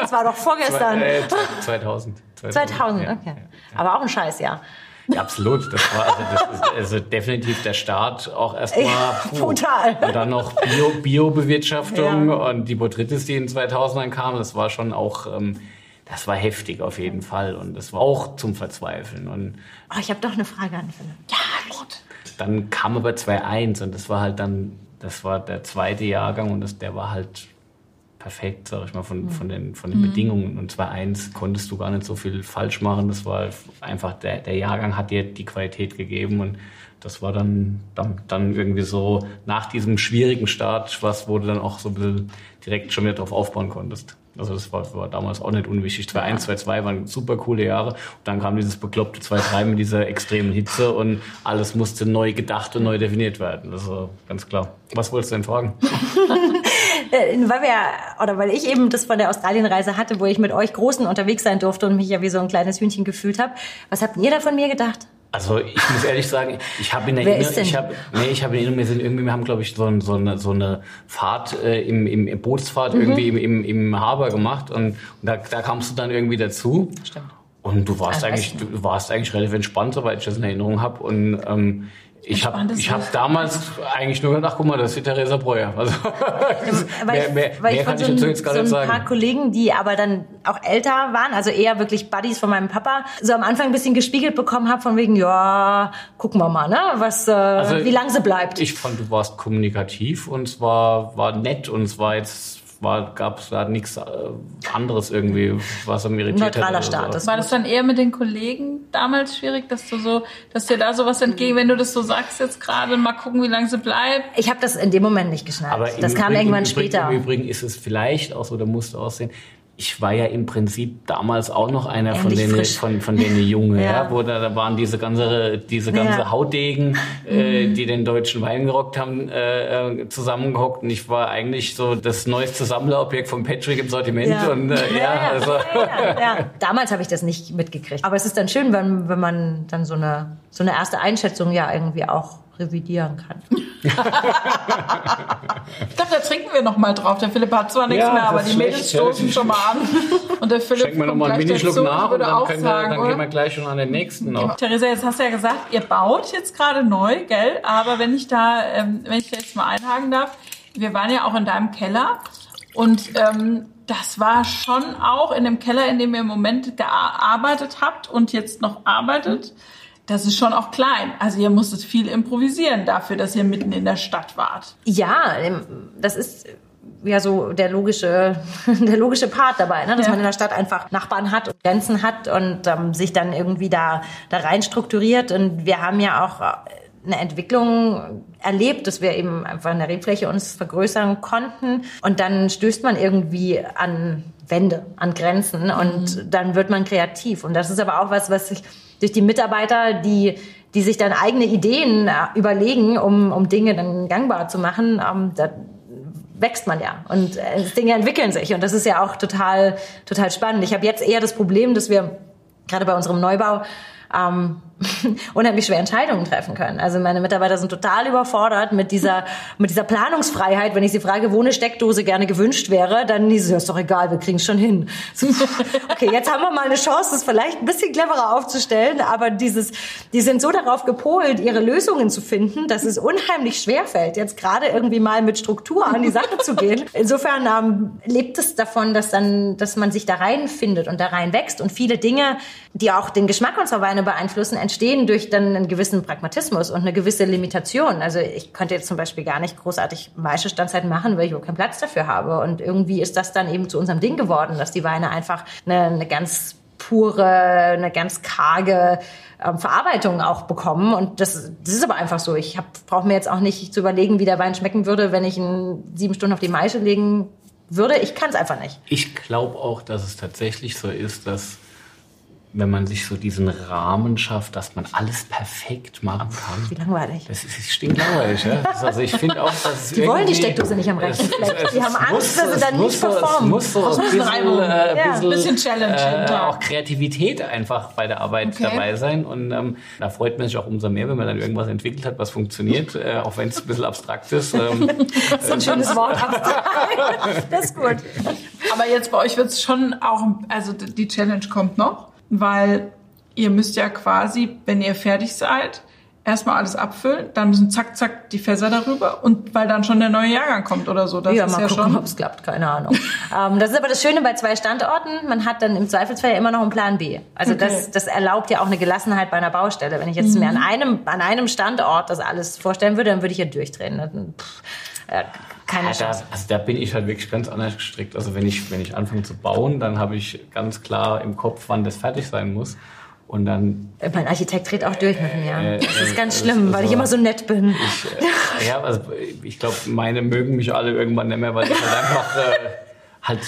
Das war doch vorgestern. Äh, 2000. 2000, ja. okay. Aber auch ein Scheißjahr. Ja, absolut. Das war also, das ist also definitiv der Start auch erstmal. puh. Total. Und dann noch Bio- Bio-Bewirtschaftung Ja. und die Botrytis, die in 2000 kam, das war schon auch, ähm, das war heftig auf jeden Fall und das war auch zum Verzweifeln. Und Oh, ich habe doch eine Frage an Philipp. Ja, gut. dann kam aber 2.1 und das war halt dann, das war der zweite Jahrgang und das, der war halt perfekt, sag ich mal, von, von den, von den Bedingungen. Und 2.1 konntest du gar nicht so viel falsch machen. Das war einfach, der, der Jahrgang hat dir die Qualität gegeben und das war dann, dann, dann irgendwie so nach diesem schwierigen Start, was, wo du dann auch so ein bisschen direkt schon wieder drauf aufbauen konntest. Also das war, war damals auch nicht unwichtig. 2-1, 2-2 waren super coole Jahre. Und dann kam dieses bekloppte 2-3 mit dieser extremen Hitze und alles musste neu gedacht und neu definiert werden. Also ganz klar. Was wolltest du denn fragen? *laughs* Äh, weil wir, oder weil ich eben das von der Australienreise hatte, wo ich mit euch Großen unterwegs sein durfte und mich ja wie so ein kleines Hühnchen gefühlt habe. Was habt ihr da von mir gedacht? Also ich muss ehrlich sagen, ich habe in Wer Erinnerung, ist denn? ich habe, nee, ich habe in Erinnerung, wir sind irgendwie, wir haben glaube ich so, ein, so, eine, so eine Fahrt äh, im, im, im Bootsfahrt Mhm. irgendwie im, im, im Harbour gemacht und, und da, da kamst du dann irgendwie dazu. Stimmt. Und du warst Ah, eigentlich, du warst eigentlich relativ entspannt, soweit ich das in Erinnerung habe. Und ähm, ich habe ich hab damals eigentlich nur gedacht, guck mal, das ist die Theresa Breuer. Also, *laughs* Weil mehr, ich, mehr, weil mehr kann so, ich dazu ein, jetzt gar so nicht ein paar sagen. Kollegen, die aber dann auch älter waren, also eher wirklich Buddies von meinem Papa, so am Anfang ein bisschen gespiegelt bekommen habe von wegen, ja, gucken wir mal, ne, was, äh, wie lang sie bleibt. Also Ich fand, du warst kommunikativ und es war, war nett und es war jetzt, war, gab es da nichts äh, anderes irgendwie, was am irritiert hat. Neutraler oder so. Status. War das dann eher mit den Kollegen damals schwierig, dass du so, dass dir da sowas entgegen, wenn du das so sagst jetzt gerade, mal gucken, wie lange sie bleibt? Ich habe das in dem Moment nicht geschnallt. Aber das kam Übrigen- irgendwann im Übrigen, später. Im Übrigen ist es vielleicht auch so, da musste aussehen. Ich war ja im Prinzip damals auch noch einer von denen, frisch. von, von denen Junge, Ja. ja. wo da, da waren diese ganze, diese ganze Ja. Mhm. Hautdegen, äh, die den deutschen Wein gerockt haben, äh, äh, zusammengehockt. Und ich war eigentlich so das neueste Sammlerobjekt von Patrick im Sortiment. Ja. Und äh, ja, also. ja. Damals habe ich das nicht mitgekriegt. Aber es ist dann schön, wenn, wenn man dann so eine, so eine erste Einschätzung ja irgendwie auch revidieren kann. *laughs* Ich glaube, da trinken wir noch mal drauf. Der Philipp hat zwar nichts Ja, mehr, aber die Mädels stoßen schon mal an. Und der Philipp Schenken wir kommt nochmal einen Minischluck nach und dann, können wir, sagen, dann gehen wir gleich schon an den nächsten noch. Theresa, jetzt hast du ja gesagt, ihr baut jetzt gerade neu, gell? Aber wenn ich da, ähm, wenn ich da jetzt mal einhaken darf, wir waren ja auch in deinem Keller und ähm, das war schon auch in dem Keller, in dem ihr im Moment gearbeitet habt und jetzt noch arbeitet. Das ist schon auch klein. Also ihr musstet viel improvisieren dafür, dass ihr mitten in der Stadt wart. Ja, ähm, das ist ja so der logische, *laughs* der logische Part dabei, ne? dass Ja. man in der Stadt einfach Nachbarn hat und Grenzen hat und ähm, sich dann irgendwie da, da rein strukturiert. Und wir haben ja auch äh, eine Entwicklung erlebt, dass wir eben einfach in der Rebfläche uns vergrößern konnten. Und dann stößt man irgendwie an Wände, an Grenzen und dann wird man kreativ. Und das ist aber auch was, was sich durch die Mitarbeiter, die die sich dann eigene Ideen äh, überlegen, um, um Dinge dann gangbar zu machen, ähm, da wächst man ja und äh, Dinge entwickeln sich und das ist ja auch total total spannend. Ich habe jetzt eher das Problem, dass wir gerade bei unserem Neubau ähm, *laughs* unheimlich schwer Entscheidungen treffen können. Also meine Mitarbeiter sind total überfordert mit dieser, *laughs* mit dieser Planungsfreiheit. Wenn ich sie frage, wo eine Steckdose gerne gewünscht wäre, dann ist es doch egal, wir kriegen es schon hin. *laughs* Okay, jetzt haben wir mal eine Chance, das vielleicht ein bisschen cleverer aufzustellen, aber dieses, die sind so darauf gepolt, ihre Lösungen zu finden, dass es unheimlich schwer fällt, jetzt gerade irgendwie mal mit Struktur an die Sache zu gehen. Insofern ähm, lebt es davon, dass dann, dass man sich da reinfindet und da rein wächst und viele Dinge, die auch den Geschmack unserer Weine beeinflussen, entstehen durch dann einen gewissen Pragmatismus und eine gewisse Limitation. Also ich könnte jetzt zum Beispiel gar nicht großartig Maischestandzeit machen, weil ich auch keinen Platz dafür habe. Und irgendwie ist das dann eben zu unserem Ding geworden, dass die Weine einfach eine, eine ganz pure, eine ganz karge ähm, Verarbeitung auch bekommen. Und das, das ist aber einfach so. Ich brauche mir jetzt auch nicht zu überlegen, wie der Wein schmecken würde, wenn ich ihn sieben Stunden auf die Maische legen würde. Ich kann es einfach nicht. Ich glaube auch, dass es tatsächlich so ist, dass wenn man sich so diesen Rahmen schafft, dass man alles perfekt machen kann. Wie langweilig. Das ist stinklangweilig, ja. Also ich finde auch, dass es Die wollen die Steckdose nicht am rechten Fleck. Die haben Angst, dass sie dann nicht so, performen. Es muss so ein bisschen, äh, Ja. bisschen, Bisschen Challenge äh, auch Kreativität einfach bei der Arbeit Okay. dabei sein. Und ähm, da freut man sich auch umso mehr, wenn man dann irgendwas entwickelt hat, was funktioniert, äh, auch wenn es ein bisschen abstrakt ist. Ähm, *laughs* Das ist ein schönes Wort. *laughs* das ist gut. Aber jetzt bei euch wird es schon auch, also die Challenge kommt noch, weil ihr müsst ja quasi, wenn ihr fertig seid, erstmal alles abfüllen, dann müssen zack, zack die Fässer darüber und weil dann schon der neue Jahrgang kommt oder so. Das ja, ist mal ja gucken, ob es klappt, keine Ahnung. *laughs* ähm, das ist aber das Schöne bei zwei Standorten. Man hat dann im Zweifelsfall ja immer noch einen Plan B. Also Okay. das, das erlaubt ja auch eine Gelassenheit bei einer Baustelle. Wenn ich jetzt mir an einem, an einem Standort das alles vorstellen würde, dann würde ich ja durchdrehen. Pff, äh, keine Ja, da, Chance. also da bin ich halt wirklich ganz anders gestrickt. Also wenn ich, wenn ich anfange zu bauen, dann habe ich ganz klar im Kopf, wann das fertig sein muss. Und dann, Mein Architekt dreht auch durch mit mir. Äh, das ist äh, ganz schlimm, weil ich immer so nett bin. äh, ja, also ich glaube, meine mögen mich alle irgendwann nicht mehr, weil ich halt einfach äh, halt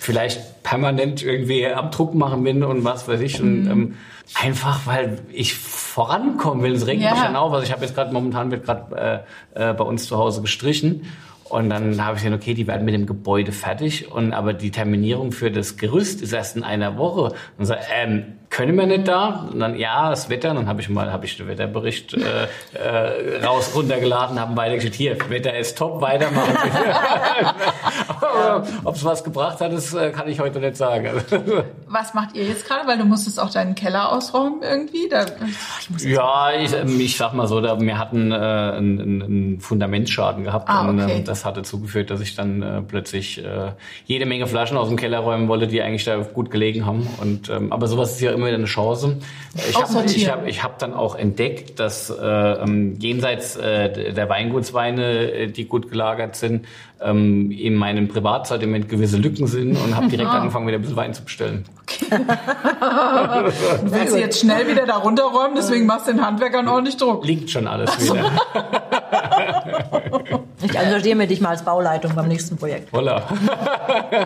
vielleicht permanent irgendwie am Druck machen bin und was weiß ich. Und ähm, einfach, weil ich vorankommen will. Es regt Ja. mich dann auf. Also ich habe jetzt gerade momentan wird gerade äh, äh, bei uns zu Hause gestrichen. Und dann habe ich gesagt, okay, die werden mit dem Gebäude fertig. Und aber die Terminierung für das Gerüst ist erst in einer Woche. Und so, ähm, können wir nicht da? Und dann, ja, das Wetter. Und dann habe ich mal, habe ich den Wetterbericht äh, äh, raus runtergeladen, haben beide gesagt, hier, Wetter ist top, weitermachen. *laughs* Ob es was gebracht hat, das äh, kann ich heute nicht sagen. Was macht ihr jetzt gerade? Weil du musstest auch deinen Keller ausräumen irgendwie. Da, Ja, ich, ähm, ich sag mal so, da, wir hatten äh, einen, einen- Fundamentschaden gehabt Ah, und okay. ähm, das hat dazu geführt, dass ich dann äh, plötzlich äh, jede Menge Flaschen aus dem Keller räumen wollte, die eigentlich da gut gelegen haben. Und ähm, aber sowas ist ja immer wieder eine Chance. Ich habe ich hab, ich hab dann auch entdeckt, dass äh, ähm, jenseits äh, der Weingutsweine, äh, die gut gelagert sind, ähm, in meinem Privatsortiment gewisse Lücken sind und habe direkt angefangen, wieder ein bisschen Wein zu bestellen. du *laughs* willst sie jetzt schnell wieder da runterräumen, deswegen machst du den Handwerkern ordentlich Druck. Liegt schon alles wieder. *laughs* Ich engagiere mir dich mal als Bauleitung beim nächsten Projekt. Voila. *laughs*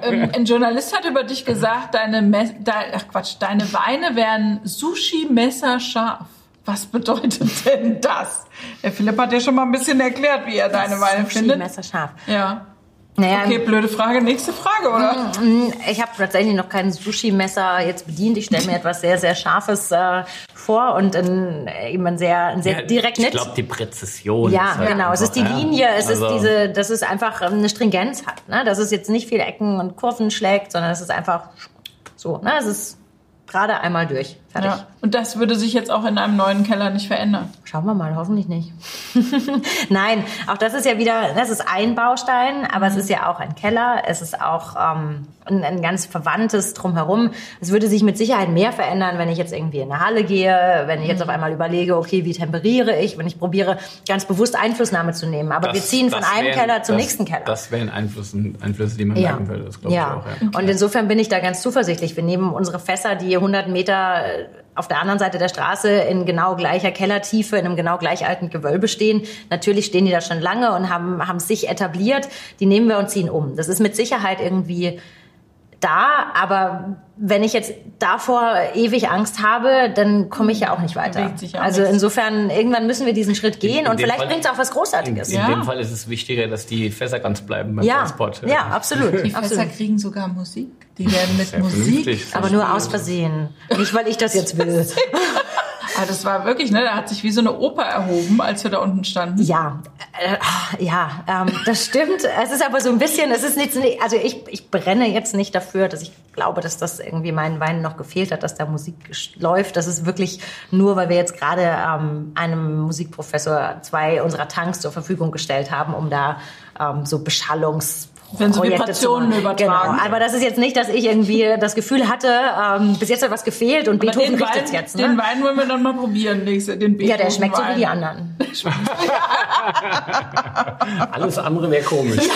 Ähm, ein Journalist hat über dich gesagt, deine, Me de ach Quatsch, deine Weine wären Sushi-Messer scharf. Was bedeutet *laughs* denn das? Der Philipp hat ja schon mal ein bisschen erklärt, wie er deine Weine findet. Messer scharf. Ja. Naja, Okay, blöde Frage. Nächste Frage, oder? Ich habe tatsächlich noch kein Sushi-Messer jetzt bedient. Ich stelle mir etwas sehr, sehr Scharfes äh, vor und ein, äh, eben ein sehr, ein sehr direkt Ich glaube, die Präzision. Ja, ist halt genau. Es ist die einfach, ja. Linie, es Also, ist diese, dass es einfach ähm, eine Stringenz hat. Ne? Dass es jetzt nicht viel Ecken und Kurven schlägt, sondern es ist einfach so. Ne? Es ist gerade einmal durch. Fertig. Ja. Und das würde sich jetzt auch in einem neuen Keller nicht verändern. Schauen wir mal, hoffentlich nicht. *laughs* Nein, auch das ist ja wieder, das ist ein Baustein, aber es ist ja auch ein Keller, es ist auch ähm, ein, ein ganz verwandtes drumherum. Es würde sich mit Sicherheit mehr verändern, wenn ich jetzt irgendwie in eine Halle gehe, wenn ich jetzt auf einmal überlege, okay, wie temperiere ich, wenn ich probiere, ganz bewusst Einflussnahme zu nehmen. Aber wir das- ziehen von einem wären- Keller zum das, nächsten Keller. Das wären Einflüsse, Einflüsse, die man Ja, merken würde. Das glaube ja. ich auch. Ja. Und insofern bin ich da ganz zuversichtlich. Wir nehmen unsere Fässer, die 100 Meter auf der anderen Seite der Straße in genau gleicher Kellertiefe, in einem genau gleich alten Gewölbe stehen. Natürlich stehen die da schon lange und haben, haben sich etabliert. Die nehmen wir und ziehen um. Das ist mit Sicherheit irgendwie da, aber wenn ich jetzt davor ewig Angst habe, dann komme ich ja auch nicht weiter. Auch also nichts. insofern, irgendwann müssen wir diesen Schritt gehen in und dem vielleicht bringt es auch was Großartiges. In Ja. dem Fall ist es wichtiger, dass die Fässer ganz bleiben beim Ja, Transport. ja, absolut. Die Fässer absolut. kriegen sogar Musik. Die werden mit Sehr Musik. Aber nur aus Versehen. Nicht, weil ich das jetzt will. *laughs* Aber das war wirklich, ne, da hat sich wie so eine Oper erhoben, als wir da unten standen. Ja, äh, ja, ähm, das stimmt. *laughs* Es ist aber so ein bisschen, es ist nicht, also ich, ich brenne jetzt nicht dafür, dass ich glaube, dass das irgendwie meinen Weinen noch gefehlt hat, dass da Musik läuft. Das ist wirklich nur, weil wir jetzt gerade ähm, einem Musikprofessor zwei unserer Tanks zur Verfügung gestellt haben, um da ähm, so Beschallungs Wenn so Projekte Vibrationen übertragen. Genau. Aber das ist jetzt nicht, dass ich irgendwie das Gefühl hatte, ähm, bis jetzt hat was gefehlt und Aber Beethoven den richtet Wein, jetzt. den Ne? Wein wollen wir dann mal probieren, nächste, den Ja, der Beethoven schmeckt so wie Wein. die anderen. *laughs* Alles andere wäre komisch. *laughs*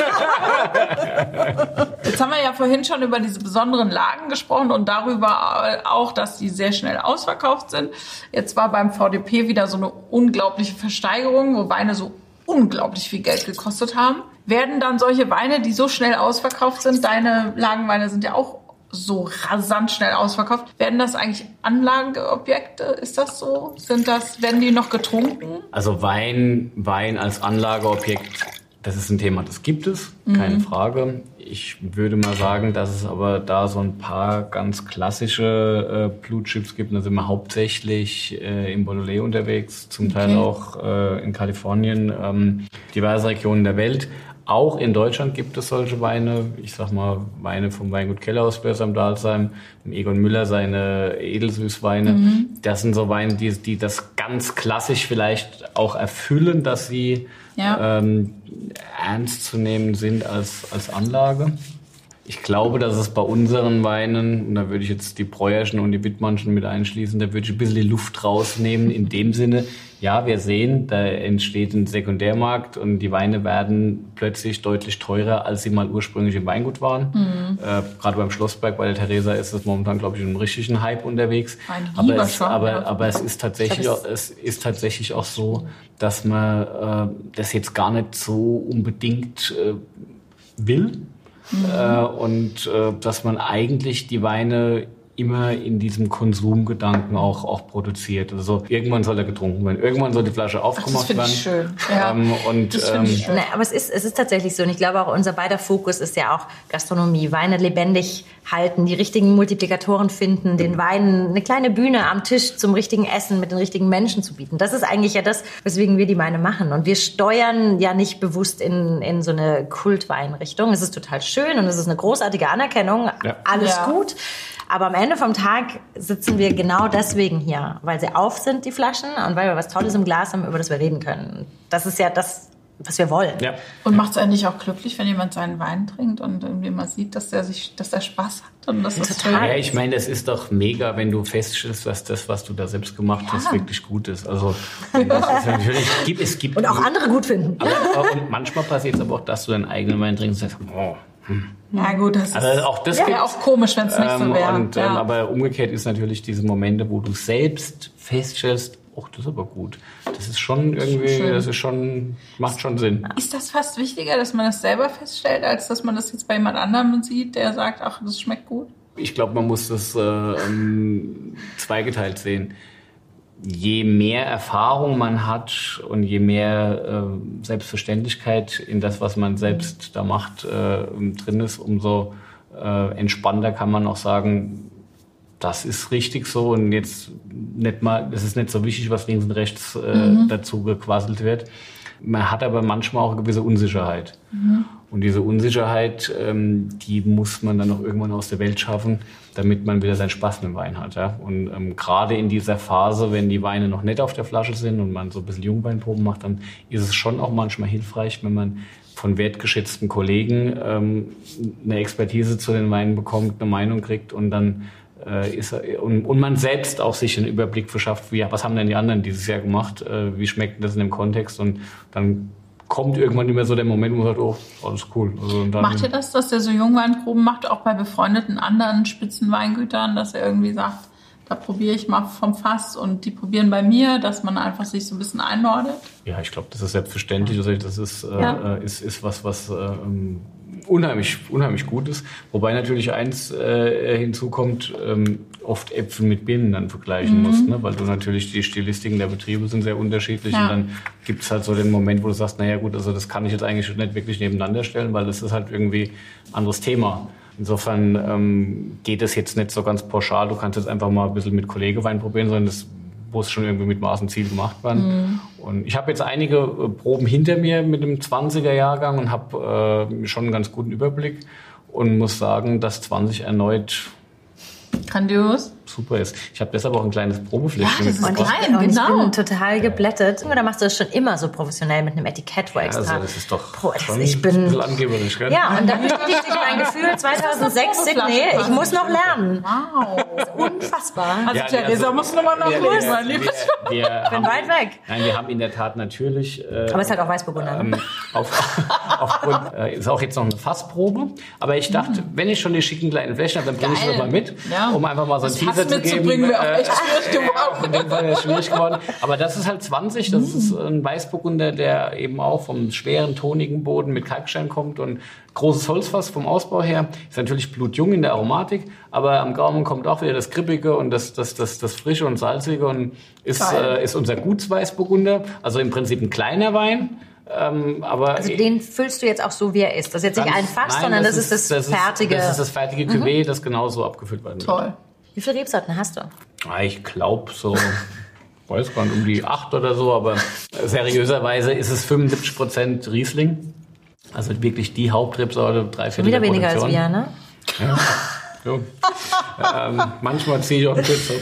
Jetzt haben wir ja vorhin schon über diese besonderen Lagen gesprochen und darüber auch, dass die sehr schnell ausverkauft sind. Jetzt war beim VDP wieder so eine unglaubliche Versteigerung, wo Weine so unglaublich viel Geld gekostet haben. Werden dann solche Weine, die so schnell ausverkauft sind, deine Lagenweine sind ja auch so rasant schnell ausverkauft, werden das eigentlich Anlageobjekte? Ist das so? Sind das, werden die noch getrunken? Also Wein, Wein als Anlageobjekt, das ist ein Thema, das gibt es, keine Frage. Ich würde mal sagen, dass es aber da so ein paar ganz klassische äh, Blue Chips gibt. Da sind wir hauptsächlich äh, im Beaujolais unterwegs, zum Teil Okay. auch äh, in Kalifornien, ähm, diverse Regionen der Welt. Auch in Deutschland gibt es solche Weine. Ich sag mal, Weine vom Weingut Keller aus Börs am Dalsheim, Egon Müller, seine Edelsüßweine. Das sind so Weine, die, die das ganz klassisch vielleicht auch erfüllen, dass sie Ja. ähm, ernst zu nehmen sind als, als Anlage. Ich glaube, dass es bei unseren Weinen, und da würde ich jetzt die Breuerschen und die Wittmannschen mit einschließen, da würde ich ein bisschen die Luft rausnehmen, in dem Sinne, ja, wir sehen, da entsteht ein Sekundärmarkt und die Weine werden plötzlich deutlich teurer, als sie mal ursprünglich im Weingut waren. Äh, Gerade beim Schlossberg bei der Theresa ist es momentan, glaube ich, in einem richtigen Hype unterwegs. Ein aber, es, schon, aber, ja. aber es ist tatsächlich, Ich auch, es ist tatsächlich auch so, dass man äh, das jetzt gar nicht so unbedingt äh, will. Äh, und äh, dass man eigentlich die Weine immer in diesem Konsumgedanken auch, auch produziert. Also irgendwann soll er getrunken werden. Irgendwann soll die Flasche aufgemacht finde werden. ich schön. Ja. Ähm, und Das finde ich ähm, schön. Nee, aber es ist, es ist tatsächlich so. Und ich glaube auch, unser beider Fokus ist ja auch Gastronomie. Weine lebendig halten, die richtigen Multiplikatoren finden, den Weinen eine kleine Bühne am Tisch zum richtigen Essen mit den richtigen Menschen zu bieten. Das ist eigentlich ja das, weswegen wir die Weine machen. Und wir steuern ja nicht bewusst in, in so eine Kultweinrichtung. Es ist total schön und es ist eine großartige Anerkennung. Ja. Alles Ja. gut. Aber am Ende vom Tag sitzen wir genau deswegen hier, weil sie auf sind, die Flaschen, und weil wir was Tolles im Glas haben, über das wir reden können. Das ist ja das, was wir wollen. ja. Und macht es eigentlich auch glücklich, wenn jemand seinen Wein trinkt und irgendwie mal sieht, dass der sich, dass der Spaß hat und das ist Total. schön. Ja, ich meine, es ist doch mega, wenn du feststellst, dass das, was du da selbst gemacht hast, wirklich gut ist. Also das ist natürlich, es gibt, es gibt Und auch andere gut finden. aber, und manchmal passiert es aber auch, dass du deinen eigenen Wein trinkst und sagst, oh, Ja gut, das Also ist auch das wäre auch komisch, wenn es nicht so Ähm, wäre. und, ähm, ja. aber umgekehrt ist natürlich diese Momente, wo du selbst feststellst, oh, das ist aber gut. Das ist schon irgendwie, Schön. das ist schon, macht schon Sinn. ist das fast wichtiger, dass man das selber feststellt, als dass man das jetzt bei jemand anderem sieht, der sagt, ach, das schmeckt gut? Ich glaube, man muss das äh, ähm, zweigeteilt sehen. Je mehr Erfahrung man hat und je mehr äh, Selbstverständlichkeit in das, was man selbst da macht, äh, drin ist, umso äh, entspannter kann man auch sagen, das ist richtig so und jetzt nicht mal, es ist nicht so wichtig, was links und rechts äh, dazu gequasselt wird. Man hat aber manchmal auch eine gewisse Unsicherheit. Und diese Unsicherheit, ähm, die muss man dann auch irgendwann aus der Welt schaffen, damit man wieder seinen Spaß mit dem Wein hat. Ja? Und ähm, gerade in dieser Phase, wenn die Weine noch nicht auf der Flasche sind und man so ein bisschen Jungweinproben macht, dann ist es schon auch manchmal hilfreich, wenn man von wertgeschätzten Kollegen ähm, eine Expertise zu den Weinen bekommt, eine Meinung kriegt und dann äh, ist und, und man selbst auch sich einen Überblick verschafft, wie, was haben denn die anderen dieses Jahr gemacht, äh, wie schmeckt das in dem Kontext und dann kommt irgendwann immer so der Moment, wo man sagt, oh, alles cool. Also, Macht ihr das, dass der so Jungweinproben macht, auch bei befreundeten anderen Spitzenweingütern, dass er irgendwie sagt, da probiere ich mal vom Fass und die probieren bei mir, dass man einfach sich so ein bisschen einnordet? Ja, ich glaube, das ist selbstverständlich. Das ist, äh, Ja. äh, ist, ist was, was äh, ähm, unheimlich, unheimlich gut ist. Wobei natürlich eins äh, hinzukommt, ähm, oft Äpfel mit Birnen dann vergleichen musst, ne? weil du natürlich die Stilistiken der Betriebe sind sehr unterschiedlich Ja. und dann gibt's halt so den Moment, wo du sagst, naja gut, also das kann ich jetzt eigentlich nicht wirklich nebeneinander stellen, weil das ist halt irgendwie ein anderes Thema. Insofern ähm, geht es jetzt nicht so ganz pauschal. Du kannst jetzt einfach mal ein bisschen mit Kollegewein probieren, sondern das wo es schon irgendwie mit Maß und Ziel gemacht werden. Und ich habe jetzt einige äh, Proben hinter mir mit dem 20er Jahrgang und habe äh, schon einen ganz guten Überblick und muss sagen, dass 20 erneut Grandios. Super ist. Ich habe deshalb auch ein kleines Probefläschchen Ja, das ist geil. Und ich genau. bin total geblättet. Da machst du das schon immer so professionell mit einem Etikett, wo extra. Also das ist doch Boah, das- ich ein bin. bisschen angeberisch, gell? Ja, und da bestätigt sich mein Gefühl 2006 Sydney. Ich muss noch lernen. Wow. Unfassbar. Also Ja, Theresa also- muss nochmal Wir- nachlesen, wir- mein Lieber. wir- wir bin weit weg. Nein, wir haben in der Tat natürlich. Äh, Aber es ist halt auch Weißburgunder. ähm, auf, *laughs* aufgrund, äh, ist auch jetzt noch eine Fassprobe. Aber ich dachte, wenn ich schon die schicken kleinen Fläschchen habe, dann bringe ich das mal mit, Ja. um einfach mal so Das Teaser Fass zu geben. wäre auch Äh, echt schwierig geworden. *laughs* ja, schwierig geworden. Aber das ist halt 20. Das ist ein Weißburgunder, der eben auch vom schweren, tonigen Boden mit Kalkstein kommt und großes Holzfass vom Ausbau her. Ist natürlich blutjung in der Aromatik, aber am Gaumen kommt auch wieder das Krippige und das, das, das, das Frische und Salzige und ist, äh, ist unser Gutsweißburgunder. Also im Prinzip ein kleiner Wein. Ähm, aber Also den füllst du jetzt auch so, wie er ist. Das ist jetzt nicht ein Fass, sondern das, ist das, fertige. Das ist das fertige Cuvée, das genauso abgefüllt werden wird. Wie viele Rebsorten hast du? Ah, Ich glaube so, weiß gar nicht, um die acht oder so, aber seriöserweise ist es 75 Prozent Riesling. Also wirklich die Hauptrebsorte, drei Viertel Wieder der weniger als wir, ne? So. ähm, manchmal ziehe ich auch einen Kürzer.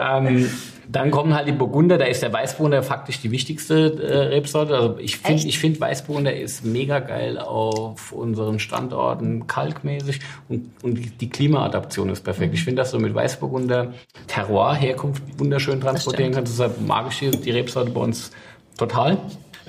*laughs* ähm, dann kommen halt die Burgunder, da ist der Weißburgunder faktisch die wichtigste äh, Rebsorte. Also ich finde, ich finde Weißburgunder ist mega geil auf unseren Standorten kalkmäßig und, und die- Klimaadaption ist perfekt. Ich finde, dass du mit Weißburgunder Terroir, Herkunft wunderschön transportieren kannst. Deshalb mag ich die, die Rebsorte bei uns total.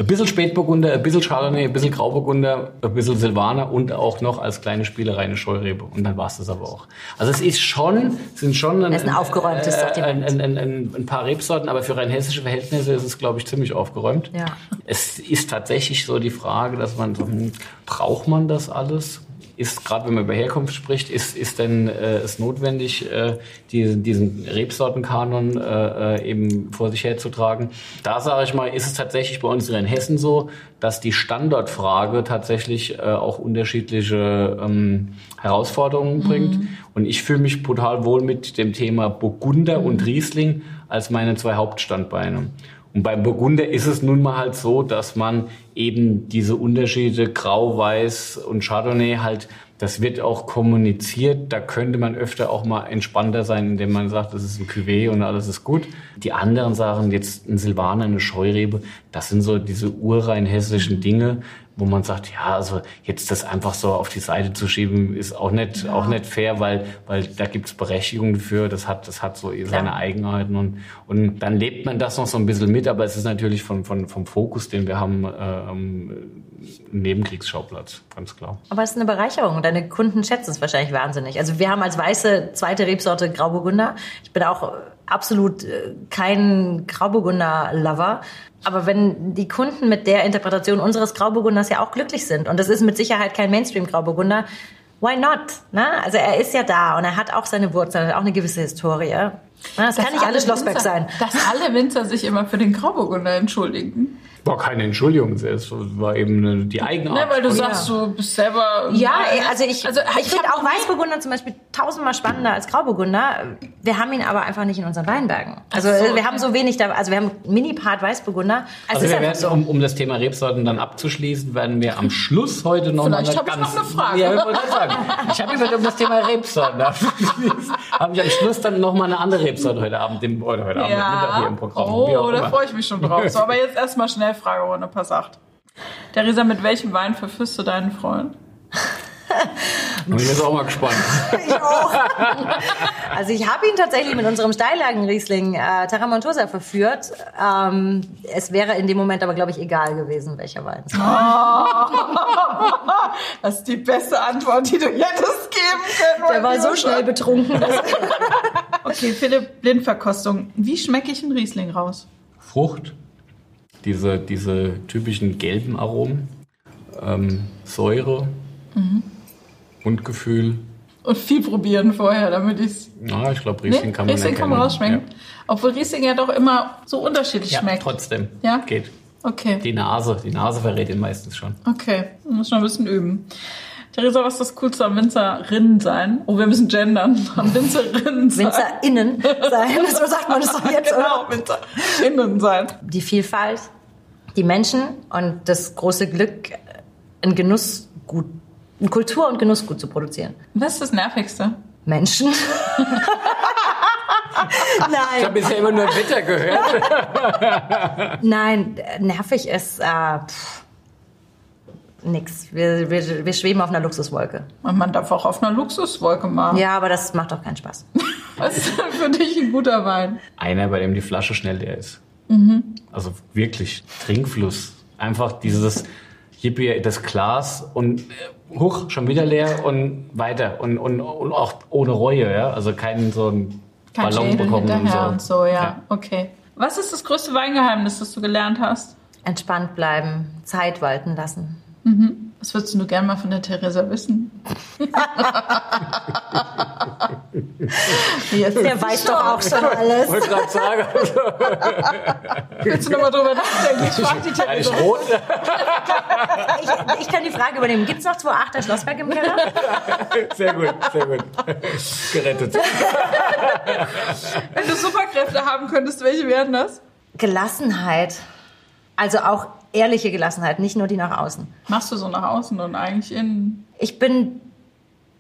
Ein bisschen Spätburgunder, ein bisschen Chardonnay, ein bisschen Grauburgunder, ein bisschen Silvaner und auch noch als kleine Spielerei eine Scheurebe. Und dann war es das aber auch. Also es ist schon, sind schon ein, ist ein aufgeräumtes äh, Sortiment. Ein, ein, ein, ein paar Rebsorten, aber für rein hessische Verhältnisse ist es, glaube ich, ziemlich aufgeräumt. Ja. Es ist tatsächlich so die Frage, dass man so, hm, braucht man das alles? Ist, gerade wenn man über Herkunft spricht, ist, ist denn äh, es notwendig, äh, diesen, diesen Rebsortenkanon äh, äh, eben vor sich herzutragen? Da sage ich mal, ist es tatsächlich bei uns in Hessen so, dass die Standortfrage tatsächlich äh, auch unterschiedliche ähm, Herausforderungen bringt. Und ich fühle mich brutal wohl mit dem Thema Burgunder und Riesling als meine zwei Hauptstandbeine. Und beim Burgunder ist es nun mal halt so, dass man eben diese Unterschiede Grau, Weiß und Chardonnay halt, das wird auch kommuniziert. Da könnte man öfter auch mal entspannter sein, indem man sagt, das ist ein Cuvée und alles ist gut. Die anderen Sachen, jetzt ein Silvaner, eine Scheurebe, das sind so diese urrein hessischen Dinge, wo man sagt, ja, also jetzt das einfach so auf die Seite zu schieben, ist auch nicht, auch nicht fair, weil, weil da gibt's Berechtigungen für, das hat, das hat so seine Eigenheiten und, und dann lebt man das noch so ein bisschen mit, aber es ist natürlich von, von, vom Fokus, den wir haben, ähm, ein Nebenkriegsschauplatz, ganz klar. Aber es ist eine Bereicherung. Deine Kunden schätzen es wahrscheinlich wahnsinnig. Also wir haben als weiße zweite Rebsorte Grauburgunder. Ich bin auch absolut äh, kein Grauburgunder-Lover. Aber wenn die Kunden mit der Interpretation unseres Grauburgunders ja auch glücklich sind, und das ist mit Sicherheit kein Mainstream-Grauburgunder, why not? Ne? Also er ist ja da und er hat auch seine Wurzeln, hat auch eine gewisse Historie. Ne? Das, kann nicht alle alles Schlossberg Winzer- sein. Dass alle Winzer sich immer für den Grauburgunder entschuldigen. War keine Entschuldigung, es war eben eine, die Eigenart. Ne, weil du sagst, du bist selber. Ja, also ich, also ich finde hab auch Weißburgunder zum Beispiel tausendmal spannender als Grauburgunder. Wir haben ihn aber einfach nicht in unseren Weinbergen. Also so, wir haben so wenig da, also wir haben Mini-Part Weißburgunder. Es Also ist wir werden, so. um, um das Thema Rebsorten dann abzuschließen, werden wir am Schluss heute noch Vielleicht mal habe ich noch eine Frage. Ja, ich sagen. Ich habe gesagt, um das Thema Rebsorten *laughs* abzuschließen, habe ich am Schluss dann noch mal eine andere Rebsorte heute Abend, im, oder heute Abend Mittag hier Ja. im Programm. Oh, da freue ich mich schon drauf. So, aber jetzt erstmal schnell Fragerunde, pass acht. Theresa, mit welchem Wein verführst du deinen Freund? Bin ich jetzt auch mal gespannt. *laughs* Ich auch. Also ich habe ihn tatsächlich mit unserem Steillagen-Riesling äh, Tarramontosa verführt. Ähm, es wäre in dem Moment aber, glaube ich, egal gewesen, welcher Wein es war. Das ist die beste Antwort, die du hättest geben können. Der war so schnell betrunken. Okay, Philipp, Blindverkostung. Wie schmecke ich einen Riesling raus? Frucht, diese, diese typischen gelben Aromen, ähm, Säure, Mhm. Mundgefühl. Und viel probieren vorher, damit ich es. Ja, ich glaube, Riesling Nee, kann man Riesling kann man rausschmecken. Obwohl Riesling ja doch immer so unterschiedlich Ja, ja schmeckt. trotzdem. Ja? Geht. Okay. Die Nase, die Nase verrät ihn meistens schon. Okay, muss noch ein bisschen üben. Theresa, was ist das Coolste am Winzerinnen sein? Oh, wir müssen gendern. Am Winzerinnen sein. WinzerInnen sein. *laughs* So sagt man das doch jetzt, genau, oder? Winzerinnen sein. Die Vielfalt, die Menschen und das große Glück, ein Genussgut, ein Kultur- und Genussgut zu produzieren. Was ist das Nervigste? Menschen. *laughs* Ich habe Nein, bisher immer nur Wetter gehört. nein, nervig ist äh, pff, nix. Wir, wir, wir schweben auf einer Luxuswolke. Und man darf auch auf einer Luxuswolke machen. Ja, aber das macht doch keinen Spaß. *laughs* Was ist denn für dich ein guter Wein? Einer, bei dem die Flasche schnell leer ist. Also wirklich, Trinkfluss. Einfach dieses, ihr das Glas und äh, hoch, schon wieder leer und weiter. Und, und, und auch ohne Reue, ja. Also keinen so einen Kein Ballon Schädel bekommen und und so. so, ja. Okay. Was ist das größte Weingeheimnis, das du gelernt hast? Entspannt bleiben, Zeit walten lassen. Was würdest du gerne mal von der Theresa wissen? *laughs* Jetzt Der weiß doch auch schon alles. Wollte gerade sagen, Willst du nochmal drüber nachdenken? Ich frag die Theresa. rot. Ich, ich kann die Frage übernehmen. Gibt es noch 2,8er Schlossberg im Keller? Sehr gut, sehr gut. Gerettet. Wenn du Superkräfte haben könntest, welche wären das? Gelassenheit. Also auch ehrliche Gelassenheit, nicht nur die nach außen. Machst du so nach außen und eigentlich innen? Ich bin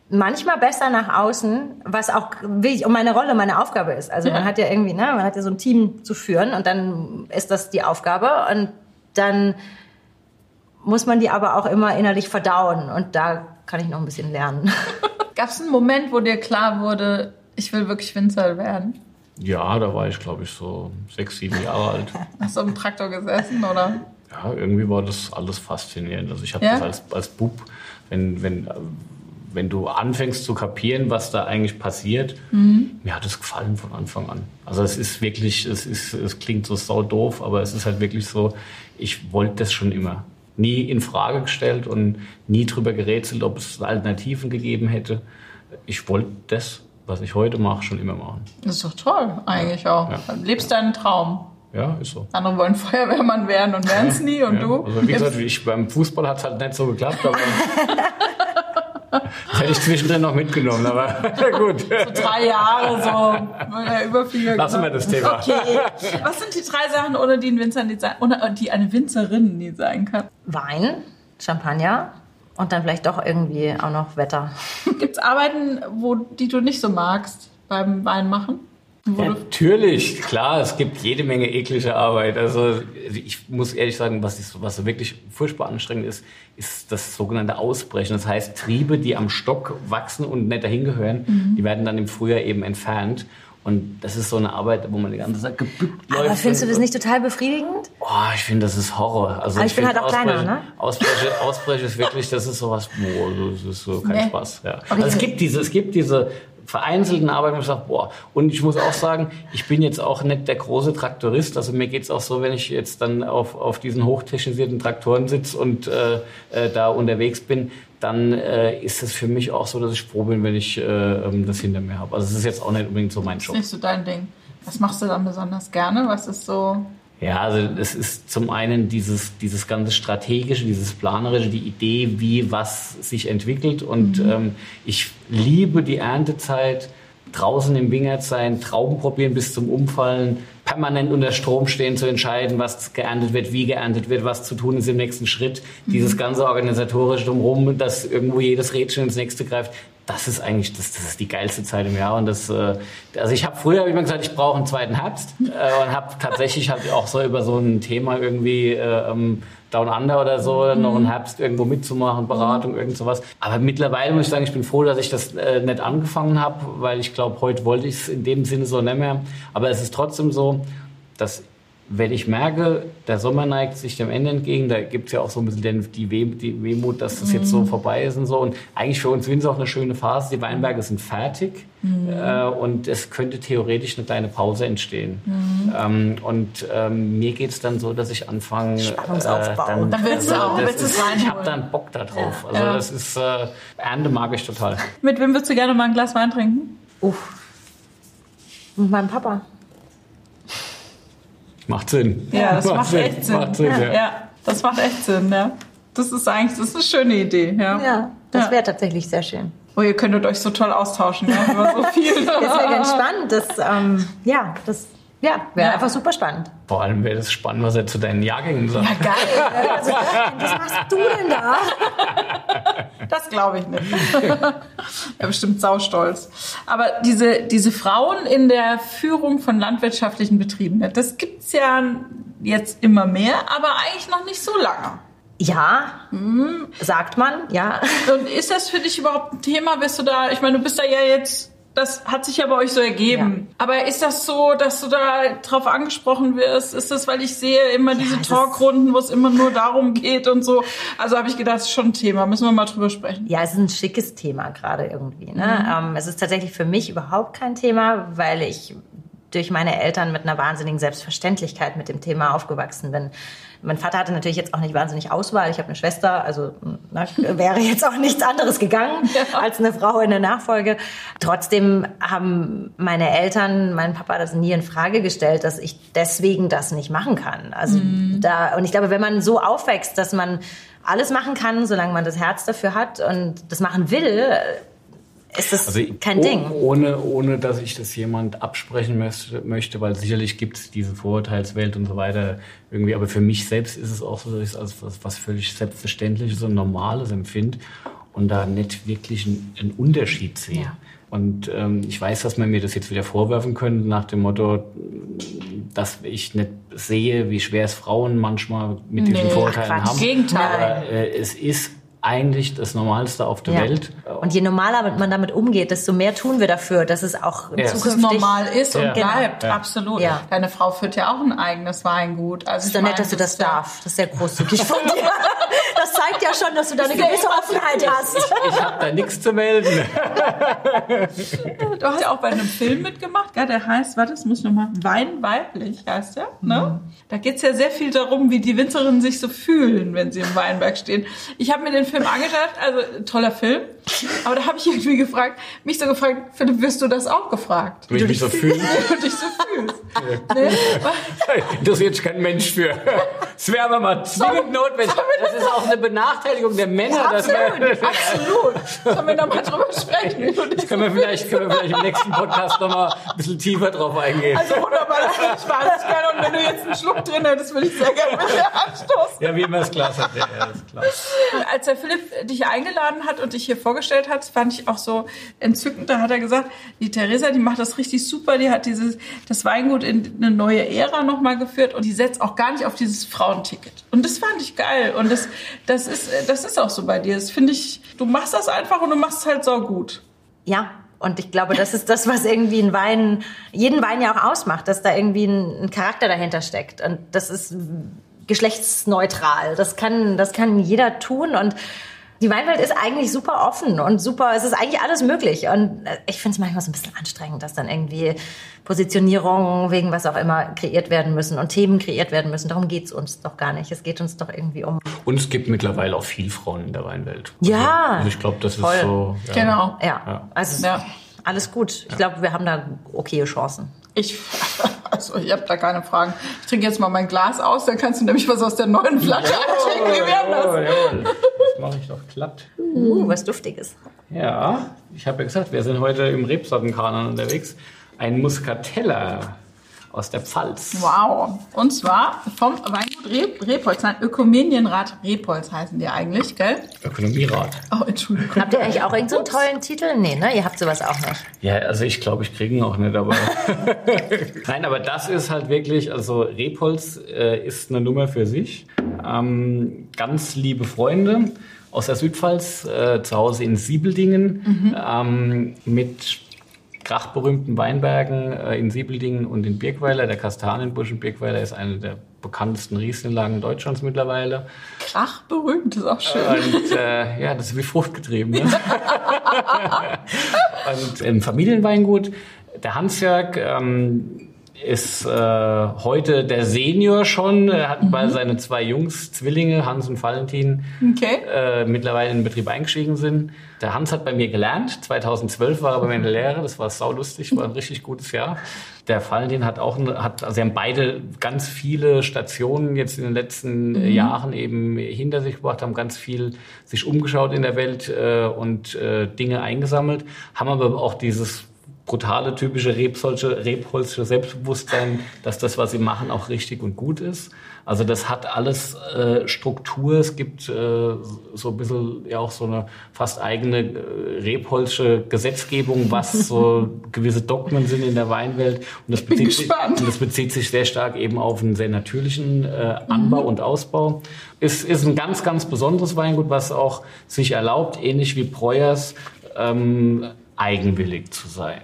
manchmal besser nach außen, was auch wirklich um meine Rolle, meine Aufgabe ist. Also Ja. man hat ja irgendwie, ne, man hat ja so ein Team zu führen und dann ist das die Aufgabe und dann muss man die aber auch immer innerlich verdauen und da kann ich noch ein bisschen lernen. *laughs* Gab es einen Moment, wo dir klar wurde, ich will wirklich Winzer werden? Ja, da war ich, glaube ich, so sechs, sieben Jahre alt. Hast du im Traktor gesessen oder? Ja, irgendwie war das alles faszinierend. Also ich habe Ja? das als, als Bub, wenn, wenn, wenn du anfängst zu kapieren, was da eigentlich passiert, mir hat es gefallen von Anfang an. Also es ist wirklich, es ist, es klingt so sau doof, aber es ist halt wirklich so, ich wollte das schon immer. Nie in Frage gestellt und nie drüber gerätselt, ob es Alternativen gegeben hätte. Ich wollte das, was ich heute mache, schon immer machen. Das ist doch toll, eigentlich auch. Ja. Lebst deinen Traum. Ja, ist so. Andere wollen Feuerwehrmann werden und werden es nie. Und Ja, du? Also wie gesagt, ich, beim Fußball hat es halt nicht so geklappt, aber das *laughs* hätte ich zwischendrin noch mitgenommen, aber *laughs* na gut. drei Jahre so Überflieger Lassen wir gemacht. das Thema. Okay. Was sind die drei Sachen, ohne die ein Winzer nie sein, ohne die eine Winzerin nie sein kann? Wein, Champagner und dann vielleicht doch irgendwie auch noch Wetter. Gibt es Arbeiten, wo, die du nicht so magst beim Weinmachen? Wo Ja, natürlich, klar, es gibt jede Menge eklige Arbeit. Also ich muss ehrlich sagen, was, ich, was wirklich furchtbar anstrengend ist, ist das sogenannte Ausbrechen. Das heißt, Triebe, die am Stock wachsen und nicht dahin gehören, Mhm. die werden dann im Frühjahr eben entfernt. Und das ist so eine Arbeit, wo man die ganze Zeit gebückt läuft. Aber findest du das nicht total befriedigend? Oh, ich finde, das ist Horror. Also Aber ich bin find halt auch kleiner, Ausbrechen- ne? Ausbrechen, Ausbrechen ist wirklich, das ist sowas, boah, das ist so kein Nee. Spaß. Ja. Also es gibt diese, es gibt diese vereinzelten Arbeiten, wo ich sage, boah. Und ich muss auch sagen, ich bin jetzt auch nicht der große Traktorist. Also mir geht's auch so, wenn ich jetzt dann auf, auf diesen hochtechnisierten Traktoren sitze und äh, äh, da unterwegs bin, dann äh, ist es für mich auch so, dass ich froh bin, wenn ich äh, ähm, das hinter mir habe. Also es ist jetzt auch nicht unbedingt so mein ist Job. nicht so dein Ding. Was machst du dann besonders gerne? Was ist so. Ja, also es ist zum einen dieses, dieses ganze strategische, dieses planerische, die Idee, wie was sich entwickelt. Und ähm, ich liebe die Erntezeit, draußen im Wingert sein, Trauben probieren bis zum Umfallen, permanent unter Strom stehen, zu entscheiden, was geerntet wird, wie geerntet wird, was zu tun ist im nächsten Schritt. Dieses ganze organisatorische drumherum, dass irgendwo jedes Rädchen ins nächste greift. Das ist eigentlich, das, das ist die geilste Zeit im Jahr. Und das, äh, also ich habe früher hab ich immer gesagt, ich brauche einen zweiten Herbst äh, und habe tatsächlich halt auch so über so ein Thema irgendwie äh, ähm, Down Under oder so noch einen Herbst irgendwo mitzumachen, Beratung, irgend sowas. Aber mittlerweile muss ich sagen, ich bin froh, dass ich das äh, nicht angefangen habe, weil ich glaube, heute wollte ich es in dem Sinne so nicht mehr. Aber es ist trotzdem so, dass wenn ich merke, der Sommer neigt sich dem Ende entgegen, da gibt es ja auch so ein bisschen den, die, Weh, die Wehmut, dass das jetzt so vorbei ist und so. Und eigentlich für uns Winzer auch eine schöne Phase. Die Weinberge sind fertig äh, und es könnte theoretisch eine kleine Pause entstehen. Ähm, und ähm, mir geht es dann so, dass ich anfange... Spannungsaufbau. Dann willst du auch, das willst ist, ich reinholen. habe dann Bock da drauf. Also Ja. das ist... Äh, Ernte mag ich total. Mit wem würdest du gerne mal ein Glas Wein trinken? Uff. Mit meinem Papa. Macht Sinn. Ja, das macht, echt Sinn. Macht Sinn, ja. ja, das macht echt Sinn, ja. Das ist eigentlich, das ist eine schöne Idee, ja. Ja, das Ja. wäre tatsächlich sehr schön. Oh, ihr könntet euch so toll austauschen, ja, über so viel. *laughs* Das wäre ganz spannend. Das, ähm, ja, das ja, wäre Ja. einfach super spannend. Vor allem wäre das spannend, was er zu deinen Jahrgängen sagt. Ja, geil. *laughs* Also, was machst du denn da? Das glaube ich nicht. er bestimmt saustolz. Aber diese, diese Frauen in der Führung von landwirtschaftlichen Betrieben, das gibt's ja jetzt immer mehr, aber eigentlich noch nicht so lange. Ja, sagt man, ja. Und ist das für dich überhaupt ein Thema? Bist du da, ich meine, du bist da ja jetzt, das hat sich ja bei euch so ergeben. Aber ist das so, dass du da drauf angesprochen wirst? Ist das, weil ich sehe immer diese es ist- Talkrunden, wo es immer nur darum geht und so? Also habe ich gedacht, das ist schon ein Thema, müssen wir mal drüber sprechen. Ja, es ist ein schickes Thema gerade irgendwie. Ne? Ähm, es ist tatsächlich für mich überhaupt kein Thema, weil ich durch meine Eltern mit einer wahnsinnigen Selbstverständlichkeit mit dem Thema aufgewachsen bin. Mein Vater hatte natürlich jetzt auch nicht wahnsinnig Auswahl. Ich habe eine Schwester, also na, wäre jetzt auch nichts anderes gegangen *laughs* als eine Frau in der Nachfolge. Trotzdem haben meine Eltern, mein Papa das nie in Frage gestellt, dass ich deswegen das nicht machen kann. Also da und ich glaube, wenn man so aufwächst, dass man alles machen kann, solange man das Herz dafür hat und das machen will, ist das kein oh- Ding. Ohne, ohne, dass ich das jemand absprechen möchte, möchte weil sicherlich gibt es diese Vorurteilswelt und so weiter irgendwie. Aber für mich selbst ist es auch so, dass ich es als was, was völlig Selbstverständliches und Normales empfinde und da nicht wirklich einen, einen Unterschied sehe. Ja. Und ähm, ich weiß, dass man mir das jetzt wieder vorwerfen könnte nach dem Motto, dass ich nicht sehe, wie schwer es Frauen manchmal mit diesen Nee, Vorurteilen Quatsch. haben. Gegenteil. Aber äh, es ist eigentlich das Normalste auf der Ja. Welt. Und je normaler man damit umgeht, desto mehr tun wir dafür, dass es auch Ja. dass es zukünftig normal ist und Ja. bleibt, Genau. Ja. absolut. Ja. Deine Frau führt ja auch ein eigenes Weingut. Also Das ist ich doch nett, dass du das darfst. Das ist sehr großzügig von dir. *laughs* Das zeigt ja schon, dass du da eine gewisse Offenheit hast. Ich habe da nichts zu melden. Du hast ja auch bei einem Film mitgemacht, der heißt, warte, das muss ich nochmal, Wein weiblich heißt der. Ne? Da geht's ja sehr viel darum, wie die Winzerinnen sich so fühlen, wenn sie im Weinberg stehen. Ich habe mir den Film angeschaut, also toller Film, aber da habe ich irgendwie gefragt, mich so gefragt, Philipp, wirst du das auch gefragt? Wie ich mich so fühle. *laughs* Wie du dich so fühlst. ne? Interessiert sich kein Mensch für. Es wäre aber mal zwingend notwendig. Das ist auch eine Benachteiligung der Männer. wir- Absolut, absolut. Sollen wir nochmal drüber sprechen? du dich können wir vielleicht, können wir vielleicht im nächsten Podcast nochmal ein bisschen tiefer drauf eingehen. Also wunderbar, das ich wahnsinnig gerne. Und wenn du jetzt einen Schluck drin hättest, würde ich sehr gerne mit dir anstoßen. ja, wie immer das Glas hat. Ja, ja, ist klar. Als der Philipp dich eingeladen hat und dich hier vorgestellt hat, fand ich auch so entzückend. Da hat er gesagt, die Theresa, die macht das richtig super. Die hat dieses, das Weingut in eine neue Ära nochmal geführt und die setzt auch gar nicht auf dieses Frauenticket. Und das fand ich geil. Und das, das ist, das ist auch so bei dir. Das finde ich, du machst das einfach und du machst es halt so gut. Ja, und ich glaube, das ist das, was irgendwie ein Wein, jeden Wein ja auch ausmacht, dass da irgendwie ein, ein Charakter dahinter steckt. Und das ist geschlechtsneutral. Das kann, das kann jeder tun und die Weinwelt ist eigentlich super offen und super, es ist eigentlich alles möglich. Und äh, ich finde es manchmal so ein bisschen anstrengend, dass dann irgendwie Positionierungen wegen was auch immer kreiert werden müssen und Themen kreiert werden müssen. Darum geht's uns doch gar nicht. Es geht uns doch irgendwie um. Und es gibt mittlerweile auch viel Frauen in der Weinwelt. Ja. Also ich glaube, das ist Voll. so. Ja. Genau. Ja, Ja. also Ja. Alles gut. Ich glaube, wir haben da okaye Chancen. Ich, *laughs* also ich habe da keine Fragen. Ich trinke jetzt mal mein Glas aus, dann kannst du nämlich was aus der neuen Flasche einschenken. Wie wäre das? Jawohl. Das mache ich doch glatt. Uh, was Duftiges. Ja, ich habe ja gesagt, wir sind heute im Rebsortenkanon unterwegs. Ein Muscatella aus der Pfalz. Wow. Und zwar vom Weingut Repolz, nein, Ökumenienrat Repolz heißen die eigentlich, gell? Ökonomierat. Oh, Entschuldigung. Habt ihr eigentlich auch irgendeinen so einen tollen Titel? Nee, ne? Ihr habt sowas auch nicht. Ja, also ich glaube, ich kriege ihn auch nicht, aber. *laughs* Nein, aber das ist halt wirklich, also Repolz äh, ist eine Nummer für sich. Ähm, ganz liebe Freunde aus der Südpfalz, äh, zu Hause in Siebeldingen, ähm, mit krachberühmten Weinbergen äh, in Siebeldingen und in Birkweiler. Der Kastanienbusch in Birkweiler ist eine der bekanntesten Riesenlagen Deutschlands mittlerweile. Krach berühmt, ist auch schön. Und äh, ja, das ist wie fruchtgetrieben. Ne? *laughs* und im Familienweingut, der Hansjörg, ähm, ist äh, heute der Senior schon, er hat mhm. bei seine zwei Jungs, Zwillinge, Hans und Valentin, okay. äh, mittlerweile in den Betrieb eingestiegen sind. Der Hans hat bei mir gelernt, 2012 war er bei mir in der Lehre, das war saulustig, war ein richtig gutes Jahr. Der Valentin hat auch, hat, also sie haben beide ganz viele Stationen jetzt in den letzten mhm. Jahren eben hinter sich gebracht, haben ganz viel sich umgeschaut in der Welt äh, und äh, Dinge eingesammelt, haben aber auch dieses brutale, typische Rebholzsche, Rebholzsche Selbstbewusstsein, dass das, was sie machen, auch richtig und gut ist. Also das hat alles äh, Struktur. Es gibt äh, so ein bisschen ja auch so eine fast eigene äh, Rebholzsche Gesetzgebung, was *laughs* so gewisse Dogmen sind in der Weinwelt. Und das, bezieht sich, und das bezieht sich sehr stark eben auf einen sehr natürlichen äh, Anbau mhm. und Ausbau. Es ist ein ganz, ganz besonderes Weingut, was auch sich erlaubt, ähnlich wie Breuers, ähm, eigenwillig zu sein.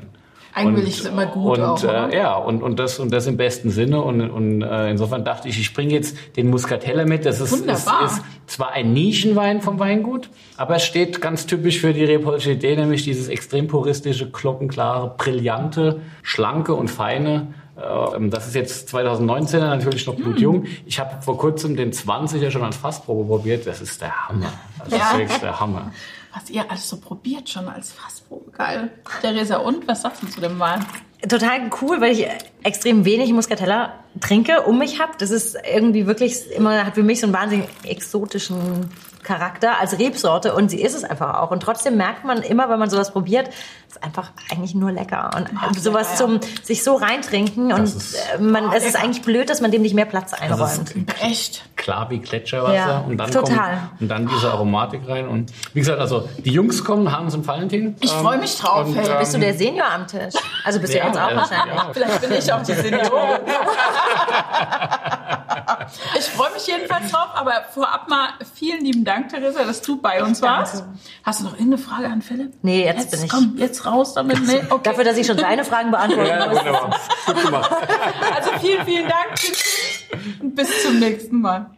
Eigenwillig ist immer gut. Und auch, äh, ja, und, und das und das im besten Sinne. Und, und äh, insofern dachte ich, ich bringe jetzt den Muscatella mit. Das ist, ist, ist zwar ein Nischenwein vom Weingut, aber es steht ganz typisch für die Rebholsche Idee, nämlich dieses extrem puristische, glockenklare, brillante, schlanke und feine. Äh, das ist jetzt 2019 natürlich noch blutjung. Hm. Ich habe vor kurzem den 20er schon als Fassprobe probiert. Das ist der Hammer. Das ja. ist wirklich der Hammer was ihr alles so probiert schon als Fassprobe. Geil. Theresa, und was sagst du zu dem Wein? Total cool, weil ich extrem wenig Muscatella trinke, um mich habe. Das ist irgendwie wirklich immer, hat für mich so einen wahnsinnig exotischen Charakter als Rebsorte und sie ist es einfach auch. Und trotzdem merkt man immer, wenn man sowas probiert, ist einfach eigentlich nur lecker. Und Ach, sowas ja, ja. zum sich so reintrinken und ist, äh, man, oh, es ist eigentlich blöd, dass man dem nicht mehr Platz einräumt. echt klar wie Gletscherwasser ja, und dann total. Kommt, und dann diese Aromatik rein und wie gesagt, also die Jungs kommen, Hans und Valentin. Ich ähm, freue mich drauf. Und, hey. ähm, bist du der Senior am Tisch? Also bist du jetzt auch wahrscheinlich. Vielleicht bin ich auch die Seniorin. *laughs* ich freue mich jedenfalls drauf, aber vorab mal vielen lieben Dank, Theresa, dass du bei uns warst. Hast du noch irgendeine Frage an Philipp? Nee, jetzt, jetzt bin ich. Komm, jetzt raus damit. Nee, okay. Dafür, dass ich schon deine Fragen beantworten ja. Wunderbar. Gut gemacht. *laughs* Also vielen, vielen Dank und *laughs* bis zum nächsten Mal.